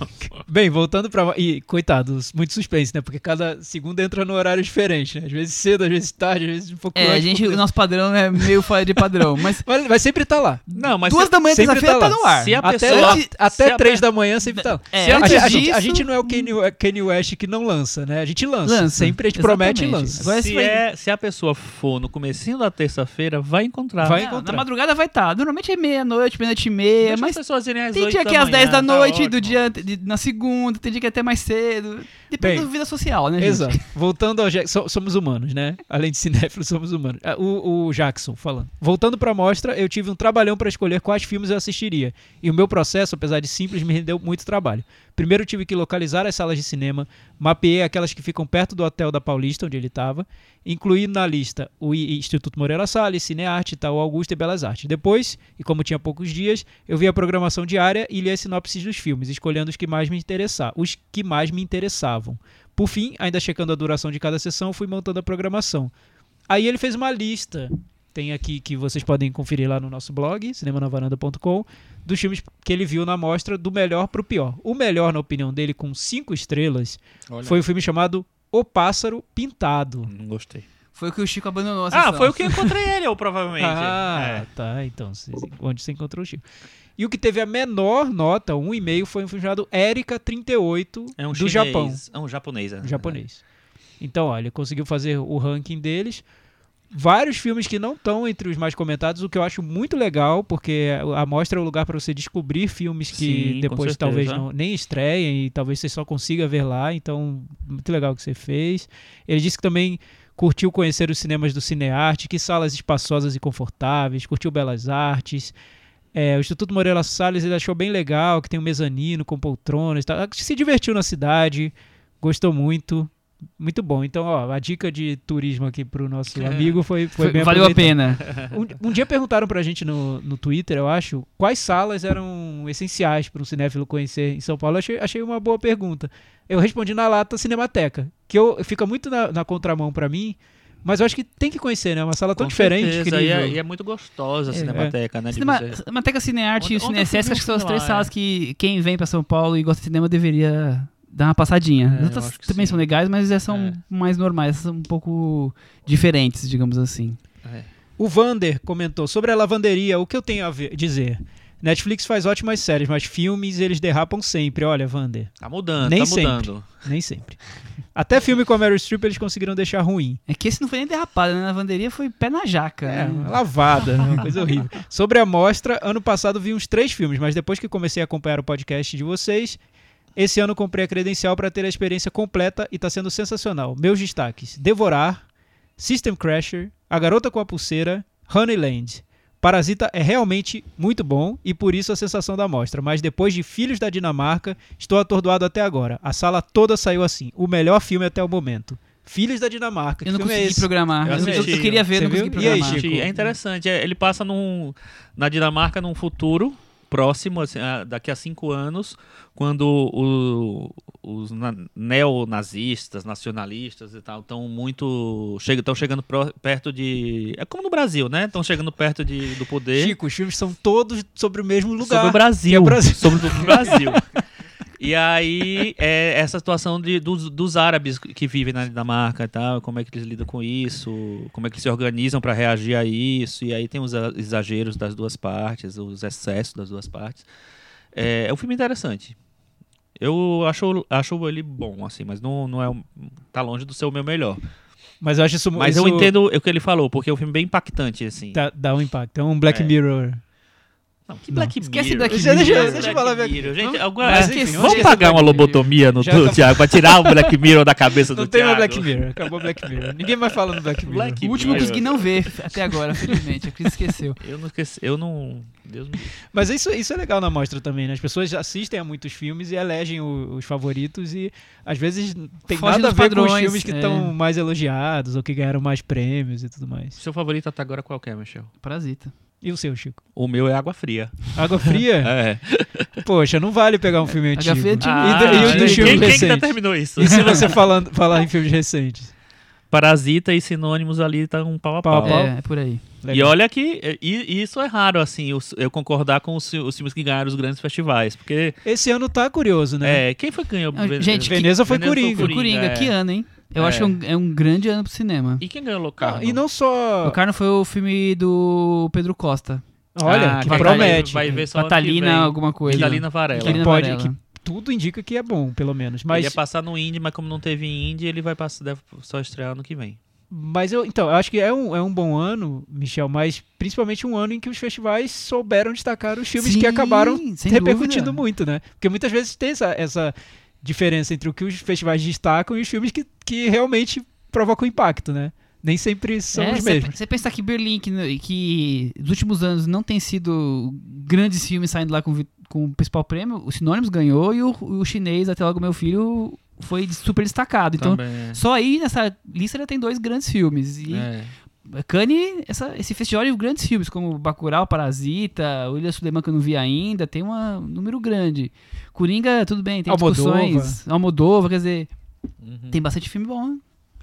[SPEAKER 4] Bem, voltando pra... E, coitados, muito suspense, né? Porque cada segunda entra no horário diferente, né? Às vezes cedo, às vezes tarde, às vezes um pouco
[SPEAKER 2] É, a gente, o nosso padrão é meio fora de padrão. Mas <laughs>
[SPEAKER 4] Mas vai sempre estar lá.
[SPEAKER 3] Não, mas
[SPEAKER 2] duas
[SPEAKER 3] se,
[SPEAKER 2] da manhã,
[SPEAKER 4] sempre tá
[SPEAKER 2] tá
[SPEAKER 4] lá.
[SPEAKER 2] no ar.
[SPEAKER 3] se a
[SPEAKER 4] Até,
[SPEAKER 3] pessoa...
[SPEAKER 4] até
[SPEAKER 3] se a
[SPEAKER 4] três
[SPEAKER 3] pe-
[SPEAKER 4] da manhã sempre tá lá.
[SPEAKER 2] É,
[SPEAKER 3] Se a-
[SPEAKER 4] A, gente- a gente, a gente não é o Kanye, Kanye West que não lança, né? A gente lança.
[SPEAKER 2] Lança,
[SPEAKER 4] Sempre a gente promete e
[SPEAKER 2] exatamente.
[SPEAKER 4] lança.
[SPEAKER 2] Agora
[SPEAKER 3] se,
[SPEAKER 2] vai-
[SPEAKER 3] é, se a pessoa for no comecinho da terça-feira, vai encontrar.
[SPEAKER 4] Vai
[SPEAKER 2] É,
[SPEAKER 4] encontrar.
[SPEAKER 2] Na madrugada vai estar. Normalmente é meia-noite, meia-noite e meia.
[SPEAKER 3] Deixa
[SPEAKER 2] mas
[SPEAKER 3] as pessoas irem às
[SPEAKER 2] tem
[SPEAKER 3] 8
[SPEAKER 2] dia que é às
[SPEAKER 3] manhã,
[SPEAKER 2] 10 da
[SPEAKER 3] tá
[SPEAKER 2] noite, do dia de- na segunda, tem dia que é até mais cedo. Depende
[SPEAKER 4] Bem,
[SPEAKER 2] da vida social, né, gente?
[SPEAKER 4] Exato. Voltando ao Jackson, so- somos humanos, né? Além de cinéfilos, <laughs> somos humanos. Ah, O, o Jackson falando. Voltando pra mostra, eu tive um trabalhão pra escolher quais filmes eu assistiria. E o meu processo, apesar de simples, me rendeu muito trabalho. Primeiro tive que localizar as salas de cinema, mapeei aquelas que ficam perto do hotel da Paulista, onde ele estava, incluí na lista o Instituto Moreira Salles, Cinearte, Itaú Augusto e Belas Artes. Depois, e como tinha poucos dias, eu vi a programação diária e li as sinopses dos filmes, escolhendo os que mais me interessavam, os que mais me interessavam. Por fim, ainda checando a duração de cada sessão, fui montando a programação. Aí ele fez uma lista, tem aqui que vocês podem conferir lá no nosso blog, cinemanavaranda.com, dos filmes que ele viu na mostra do melhor pro pior. O melhor, na opinião dele, com cinco estrelas,
[SPEAKER 3] Olha,
[SPEAKER 4] foi o filme chamado O Pássaro Pintado.
[SPEAKER 3] Não gostei.
[SPEAKER 2] Foi o que o Chico abandonou a
[SPEAKER 3] Ah,
[SPEAKER 2] sessão.
[SPEAKER 3] foi o que eu encontrei ele, <laughs> ou provavelmente.
[SPEAKER 4] Ah,
[SPEAKER 3] É.
[SPEAKER 4] tá. Então, onde você encontrou o Chico? E o que teve a menor nota, um e meio, foi um filme chamado Erika 38,
[SPEAKER 3] É um
[SPEAKER 4] do
[SPEAKER 3] chinês.
[SPEAKER 4] Japão.
[SPEAKER 3] É um japonês. é.
[SPEAKER 4] um japonês. Então, olha, conseguiu fazer o ranking deles. Vários filmes que não estão entre os mais comentados, o que eu acho muito legal, porque a mostra é o lugar para você descobrir filmes que
[SPEAKER 3] Sim,
[SPEAKER 4] depois talvez não, nem estreiem e talvez você só consiga ver lá. Então, muito legal o que você fez. Ele disse que também curtiu conhecer os cinemas do Cinearte, que salas espaçosas e confortáveis, curtiu Belas Artes. É, o Instituto Moreira Salles ele achou bem legal, que tem um mezanino com poltronas e tal. Se divertiu na cidade, gostou muito. Muito bom. Então, ó, a dica de turismo aqui pro nosso amigo foi, foi,
[SPEAKER 2] Foi-
[SPEAKER 4] bem
[SPEAKER 2] valeu a pena.
[SPEAKER 4] Um, um dia perguntaram pra gente no, no Twitter, eu acho, quais salas eram essenciais para um cinéfilo conhecer em São Paulo. Eu achei, achei uma boa pergunta. Eu respondi na lata Cinemateca, que eu, fica muito na, na contramão pra mim, mas eu acho que tem que conhecer, né? Uma sala tão
[SPEAKER 3] Com
[SPEAKER 4] diferente,
[SPEAKER 3] certeza, e, é,
[SPEAKER 4] incrível.
[SPEAKER 3] e é muito gostosa a
[SPEAKER 4] É,
[SPEAKER 3] Cinemateca, né? de
[SPEAKER 2] Cinema, Cinemateca Cinearte e
[SPEAKER 3] fui
[SPEAKER 2] acho que são as três
[SPEAKER 3] lá,
[SPEAKER 2] salas que quem vem pra São Paulo e gosta de cinema deveria dar uma passadinha.
[SPEAKER 3] É,
[SPEAKER 2] As outras também
[SPEAKER 3] sim.
[SPEAKER 2] são legais, mas essas são
[SPEAKER 3] É.
[SPEAKER 2] mais normais, são um pouco diferentes, digamos assim.
[SPEAKER 3] é.
[SPEAKER 4] O Vander comentou sobre a lavanderia, o que eu tenho a ver- dizer? Netflix faz ótimas séries, mas filmes eles derrapam sempre. Olha, Vander,
[SPEAKER 3] Tá mudando,
[SPEAKER 4] Nem
[SPEAKER 3] tá
[SPEAKER 4] sempre.
[SPEAKER 3] mudando.
[SPEAKER 4] nem sempre. Até filme com a Meryl Streep eles conseguiram deixar ruim.
[SPEAKER 2] É que esse não foi nem derrapada, né? Na lavanderia foi pé na jaca.
[SPEAKER 4] É,
[SPEAKER 2] né?
[SPEAKER 4] lavada, né? uma coisa horrível. Sobre a mostra, ano passado vi uns três filmes, mas depois que comecei a acompanhar o podcast de vocês, esse ano comprei a credencial para ter a experiência completa e tá sendo sensacional. Meus destaques: Devorar, System Crasher, A Garota com a Pulseira, Honeyland. Parasita é realmente muito bom e por isso a sensação da mostra, mas depois de Filhos da Dinamarca, estou atordoado até agora. A sala toda saiu assim. O melhor filme até o momento. Filhos da Dinamarca. Que
[SPEAKER 2] Eu não
[SPEAKER 4] filme é
[SPEAKER 2] consegui
[SPEAKER 4] esse?
[SPEAKER 2] programar.
[SPEAKER 3] Eu
[SPEAKER 2] Eu, eu- queria ver,
[SPEAKER 4] Você
[SPEAKER 2] não consegui
[SPEAKER 4] viu? E aí,
[SPEAKER 2] programar.
[SPEAKER 4] Chico?
[SPEAKER 3] É interessante. é, Ele passa num, na Dinamarca num futuro próximo, assim, a- daqui a cinco anos, quando o- os na- neonazistas, nacionalistas e tal, estão muito. Estão chegando pró- perto de. É como no Brasil, né? Estão chegando perto de, do poder.
[SPEAKER 4] Chico, os filmes são todos sobre o mesmo lugar.
[SPEAKER 3] Sobre o Brasil.
[SPEAKER 4] é Brasil.
[SPEAKER 3] Sobre o Brasil. <laughs> E aí, é essa situação de, dos, dos árabes que vivem na Dinamarca e tal, como é que eles lidam com isso, como é que eles se organizam para reagir a isso, e aí tem os exageros das duas partes, os excessos das duas partes. É, é um filme interessante. Eu acho, acho ele bom, assim, mas não, não é. um- tá longe do ser o meu melhor.
[SPEAKER 4] Mas eu acho isso
[SPEAKER 3] Mas
[SPEAKER 4] isso
[SPEAKER 3] eu entendo o que ele falou, porque é um filme bem impactante, assim.
[SPEAKER 4] Dá, dá um impacto. É um Black
[SPEAKER 3] É.
[SPEAKER 4] Mirror.
[SPEAKER 3] Não, que
[SPEAKER 4] Não.
[SPEAKER 3] Black
[SPEAKER 2] Esquece
[SPEAKER 3] Mirror.
[SPEAKER 2] Black
[SPEAKER 4] Deixa- deixa-
[SPEAKER 2] Mirror.
[SPEAKER 4] deixa eu falar Black
[SPEAKER 3] Mirror. Gente,
[SPEAKER 2] Vamos-
[SPEAKER 3] alguma-
[SPEAKER 2] Mas,
[SPEAKER 4] enfim,
[SPEAKER 2] enfim,
[SPEAKER 4] vamos
[SPEAKER 3] pagar uma
[SPEAKER 4] Black Mirror.
[SPEAKER 3] lobotomia no do Thiago pra tirar o Black Mirror da cabeça
[SPEAKER 4] Não
[SPEAKER 3] do
[SPEAKER 4] tem mais. Black Mirror. Acabou Black Mirror. Ninguém mais fala no Black Mirror.
[SPEAKER 3] Black
[SPEAKER 2] O último
[SPEAKER 3] Mirror.
[SPEAKER 2] consegui não ver até agora, felizmente. A Cris esqueceu.
[SPEAKER 3] Eu não esqueci, eu não. Deus me.
[SPEAKER 4] Mas isso, isso é legal na mostra também, né? As pessoas assistem a muitos filmes e elegem o- os favoritos e às vezes tem
[SPEAKER 2] Foge
[SPEAKER 4] nada a ver com os
[SPEAKER 2] padrões,
[SPEAKER 4] filmes que
[SPEAKER 2] é.
[SPEAKER 4] estão mais elogiados ou que ganharam mais prêmios e tudo mais.
[SPEAKER 3] Seu favorito até agora qual que é, Michel?
[SPEAKER 2] Parasita.
[SPEAKER 4] E o seu, Chico?
[SPEAKER 3] O meu é Água Fria.
[SPEAKER 4] Água Fria? <laughs>
[SPEAKER 3] É.
[SPEAKER 4] Poxa, não vale pegar um filme
[SPEAKER 2] Água
[SPEAKER 4] antigo.
[SPEAKER 2] Fria é antigo.
[SPEAKER 4] e, do- e o dos
[SPEAKER 3] quem,
[SPEAKER 4] filmes
[SPEAKER 3] quem que
[SPEAKER 4] recentes?
[SPEAKER 3] determinou isso?
[SPEAKER 4] E se você falando, falar em filmes recentes?
[SPEAKER 3] Parasita e sinônimos ali tá um pau a
[SPEAKER 4] Pau a
[SPEAKER 3] pau.
[SPEAKER 4] pau.
[SPEAKER 2] É, é por aí.
[SPEAKER 3] E
[SPEAKER 4] Legal.
[SPEAKER 3] olha que e- e isso é raro, assim, eu concordar com os, os filmes que ganharam os grandes festivais. Porque,
[SPEAKER 4] Esse ano tá curioso, né?
[SPEAKER 3] é, quem foi que ganhou?
[SPEAKER 2] Ah, gente, que-
[SPEAKER 4] Veneza foi
[SPEAKER 3] Veneza
[SPEAKER 4] Coringa.
[SPEAKER 2] Foi Coringa,
[SPEAKER 3] é.
[SPEAKER 2] que ano, hein? Eu
[SPEAKER 3] É.
[SPEAKER 2] acho que é um, é um grande ano pro cinema.
[SPEAKER 3] E quem ganhou
[SPEAKER 4] Ah,
[SPEAKER 3] Locarno?
[SPEAKER 4] e não só.
[SPEAKER 2] O Carno foi o filme do Pedro Costa.
[SPEAKER 4] Olha,
[SPEAKER 3] Ah,
[SPEAKER 4] que
[SPEAKER 3] vai-
[SPEAKER 4] promete.
[SPEAKER 3] Vai ver só que
[SPEAKER 2] Catalina,
[SPEAKER 3] vem.
[SPEAKER 2] alguma coisa.
[SPEAKER 3] Catalina Varela.
[SPEAKER 4] Que pode,
[SPEAKER 2] Varela.
[SPEAKER 4] que tudo indica que é bom, pelo menos.
[SPEAKER 3] Ele
[SPEAKER 4] Mas,
[SPEAKER 3] ia passar no Indy, mas como não teve Indy, ele vai passar, deve só estrear ano que vem.
[SPEAKER 4] mas eu, então, eu acho que é um, é um bom ano, Michel, mas principalmente um ano em que os festivais souberam destacar os filmes que
[SPEAKER 2] Sim,
[SPEAKER 4] acabaram
[SPEAKER 2] sem
[SPEAKER 4] repercutindo
[SPEAKER 2] dúvida.
[SPEAKER 4] muito, né? Porque muitas vezes tem essa, essa diferença entre o que os festivais destacam e os filmes que, que realmente provocam impacto, né? Nem sempre são os mesmos.
[SPEAKER 2] Você pensar que Berlim, que, que nos últimos anos não tem sido grandes filmes saindo lá com, com o principal prêmio, o Sinônimos ganhou e o, o chinês, até logo meu filho, foi super destacado. Então,
[SPEAKER 3] Também é.
[SPEAKER 2] só aí nessa lista já tem dois grandes filmes. E
[SPEAKER 3] É.
[SPEAKER 2] Cannes, essa- esse festival de grandes filmes, como Bacurau, Parasita, o Ilha Suleiman que eu não vi ainda, tem uma- um número grande. Coringa, tudo bem, tem
[SPEAKER 4] Almodóvar.
[SPEAKER 2] discussões. Almodóvar, quer dizer,
[SPEAKER 3] Uhum.
[SPEAKER 2] tem bastante filme bom.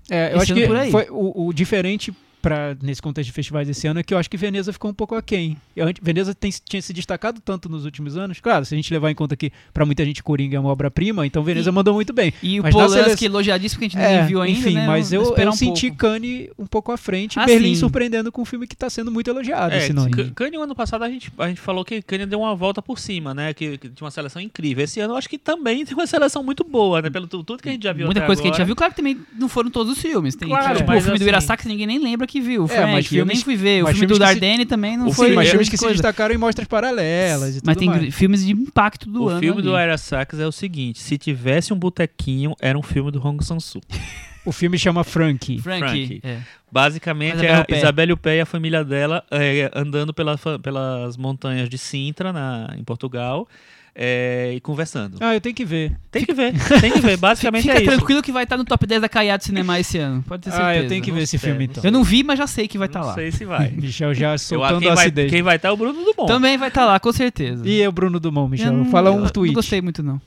[SPEAKER 4] É, eu
[SPEAKER 2] Esse
[SPEAKER 4] acho que foi o, o diferente pra, nesse contexto de festivais esse ano é que eu acho que Veneza ficou um pouco aquém. Veneza tem- tinha se destacado tanto nos últimos anos. Claro, se a gente levar em conta que pra muita gente Coringa é uma obra-prima, então Veneza
[SPEAKER 2] E-
[SPEAKER 4] mandou muito bem.
[SPEAKER 2] E o
[SPEAKER 4] Mas na
[SPEAKER 2] Polanski
[SPEAKER 4] seleção-
[SPEAKER 2] elogiadíssimo que a gente
[SPEAKER 4] É,
[SPEAKER 2] nem viu ainda,
[SPEAKER 4] enfim,
[SPEAKER 2] né?
[SPEAKER 4] mas eu, eu
[SPEAKER 2] um
[SPEAKER 4] senti
[SPEAKER 2] pouco.
[SPEAKER 4] Cannes um pouco à frente,
[SPEAKER 2] Ah,
[SPEAKER 4] Berlim
[SPEAKER 2] sim.
[SPEAKER 4] surpreendendo com um filme que tá sendo muito elogiado,
[SPEAKER 3] É, Cannes, o ano passado, a gente, a gente falou que Cannes deu uma volta por cima, né? Que, que tinha uma seleção incrível. Esse ano, eu acho que também tem uma seleção muito boa, né? Pelo tu- tudo que a gente já viu
[SPEAKER 2] Muita
[SPEAKER 3] até
[SPEAKER 2] coisa que a gente já
[SPEAKER 3] agora.
[SPEAKER 2] viu, claro que também não foram todos os filmes. Tem
[SPEAKER 3] Claro,
[SPEAKER 2] tipo, o
[SPEAKER 3] mas
[SPEAKER 2] filme do
[SPEAKER 3] assim-
[SPEAKER 2] Irasaca que ninguém nem lembra que viu. O
[SPEAKER 4] É,
[SPEAKER 2] Frank,
[SPEAKER 4] mas
[SPEAKER 2] eu nem fui ver. O filme do
[SPEAKER 4] que se-
[SPEAKER 2] Dardenne também não
[SPEAKER 4] Sim,
[SPEAKER 2] foi.
[SPEAKER 4] mas filmes que se
[SPEAKER 2] coisa.
[SPEAKER 4] destacaram em mostras paralelas e
[SPEAKER 2] Mas tem
[SPEAKER 4] mais.
[SPEAKER 2] filmes de impacto do
[SPEAKER 3] O
[SPEAKER 2] ano.
[SPEAKER 3] filme
[SPEAKER 2] ali.
[SPEAKER 3] do Ira Sachs é o seguinte: se tivesse um botequinho, era um filme do Hong Sang-soo. <laughs>
[SPEAKER 4] O filme chama Frankie.
[SPEAKER 2] Frank.
[SPEAKER 3] Frank.
[SPEAKER 2] é.
[SPEAKER 3] Basicamente,
[SPEAKER 2] Isabelle
[SPEAKER 3] é a. Isabelle Huppert e a família dela é, andando pela pelas montanhas de Sintra, na, em Portugal, é, e conversando.
[SPEAKER 4] Ah, eu tenho que ver.
[SPEAKER 3] Tem que ver, tem que ver. <laughs> Basicamente
[SPEAKER 2] Fica
[SPEAKER 3] é isso.
[SPEAKER 2] tranquilo que vai estar no top 10 da Caiado Cinema esse ano. Pode ter certeza.
[SPEAKER 4] Ah, eu tenho que ver esse
[SPEAKER 3] Não
[SPEAKER 4] filme então.
[SPEAKER 2] Eu não vi, mas já sei que vai estar
[SPEAKER 3] Não
[SPEAKER 2] lá.
[SPEAKER 3] sei se vai. <laughs>
[SPEAKER 4] Michel já soltando
[SPEAKER 3] quem,
[SPEAKER 4] a
[SPEAKER 3] vai
[SPEAKER 4] acidez.
[SPEAKER 3] quem vai estar é o Bruno Dumont.
[SPEAKER 2] Também vai estar lá, com certeza.
[SPEAKER 4] E o Bruno Dumont, Michel?
[SPEAKER 2] Eu não-
[SPEAKER 4] Fala um
[SPEAKER 2] eu
[SPEAKER 4] tweet.
[SPEAKER 2] Não gostei muito, não.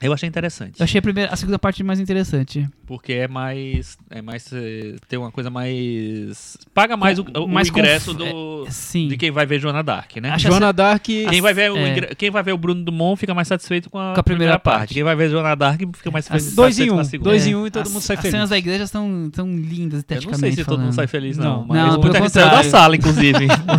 [SPEAKER 3] Eu achei interessante.
[SPEAKER 2] Eu achei a, primeira, a segunda parte mais interessante.
[SPEAKER 3] Porque é mais. É mais. eh, Tem uma coisa mais. Paga mais o, o
[SPEAKER 2] mais
[SPEAKER 3] ingresso
[SPEAKER 2] conf-
[SPEAKER 3] do.
[SPEAKER 2] Sim.
[SPEAKER 3] De quem vai ver Joana Dark, né?
[SPEAKER 2] Acho
[SPEAKER 4] Joana Dark.
[SPEAKER 3] Quem vai, ver o
[SPEAKER 2] é.
[SPEAKER 3] quem vai ver o Bruno Dumont fica mais satisfeito com a,
[SPEAKER 2] Com a primeira parte.
[SPEAKER 3] Quem vai ver Joana Dark fica mais
[SPEAKER 2] As-
[SPEAKER 3] feliz
[SPEAKER 4] Dois em um.
[SPEAKER 3] com a segunda.
[SPEAKER 4] Dois
[SPEAKER 2] É,
[SPEAKER 4] em um e todo
[SPEAKER 2] as-
[SPEAKER 4] mundo sai
[SPEAKER 2] As
[SPEAKER 4] feliz.
[SPEAKER 2] cenas da igreja são, são lindas,
[SPEAKER 3] Eu
[SPEAKER 2] esteticamente
[SPEAKER 3] não sei se todo mundo
[SPEAKER 2] falando.
[SPEAKER 3] sai feliz,
[SPEAKER 4] Não.
[SPEAKER 3] não. Mas
[SPEAKER 2] Não,
[SPEAKER 3] muita gente saiu da sala, inclusive. <laughs>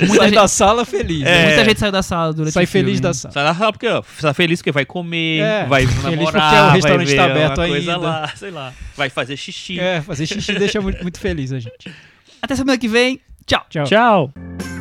[SPEAKER 2] Muita
[SPEAKER 4] sai
[SPEAKER 2] gente-
[SPEAKER 4] da sala feliz.
[SPEAKER 3] É.
[SPEAKER 2] Muita gente saiu da sala durante
[SPEAKER 4] Sai
[SPEAKER 2] o filme.
[SPEAKER 4] feliz da sala.
[SPEAKER 3] Sai da sala porque, ó, sai feliz porque vai comer,
[SPEAKER 4] É,
[SPEAKER 3] vai
[SPEAKER 4] feliz
[SPEAKER 3] namorar,
[SPEAKER 4] porque o restaurante
[SPEAKER 3] vai ver
[SPEAKER 4] tá aberto
[SPEAKER 3] uma coisa
[SPEAKER 4] ainda.
[SPEAKER 3] lá, sei lá. Vai fazer xixi.
[SPEAKER 4] É, fazer xixi deixa muito, muito feliz a gente.
[SPEAKER 2] Até semana que vem. Tchau.
[SPEAKER 4] Tchau.
[SPEAKER 3] Tchau.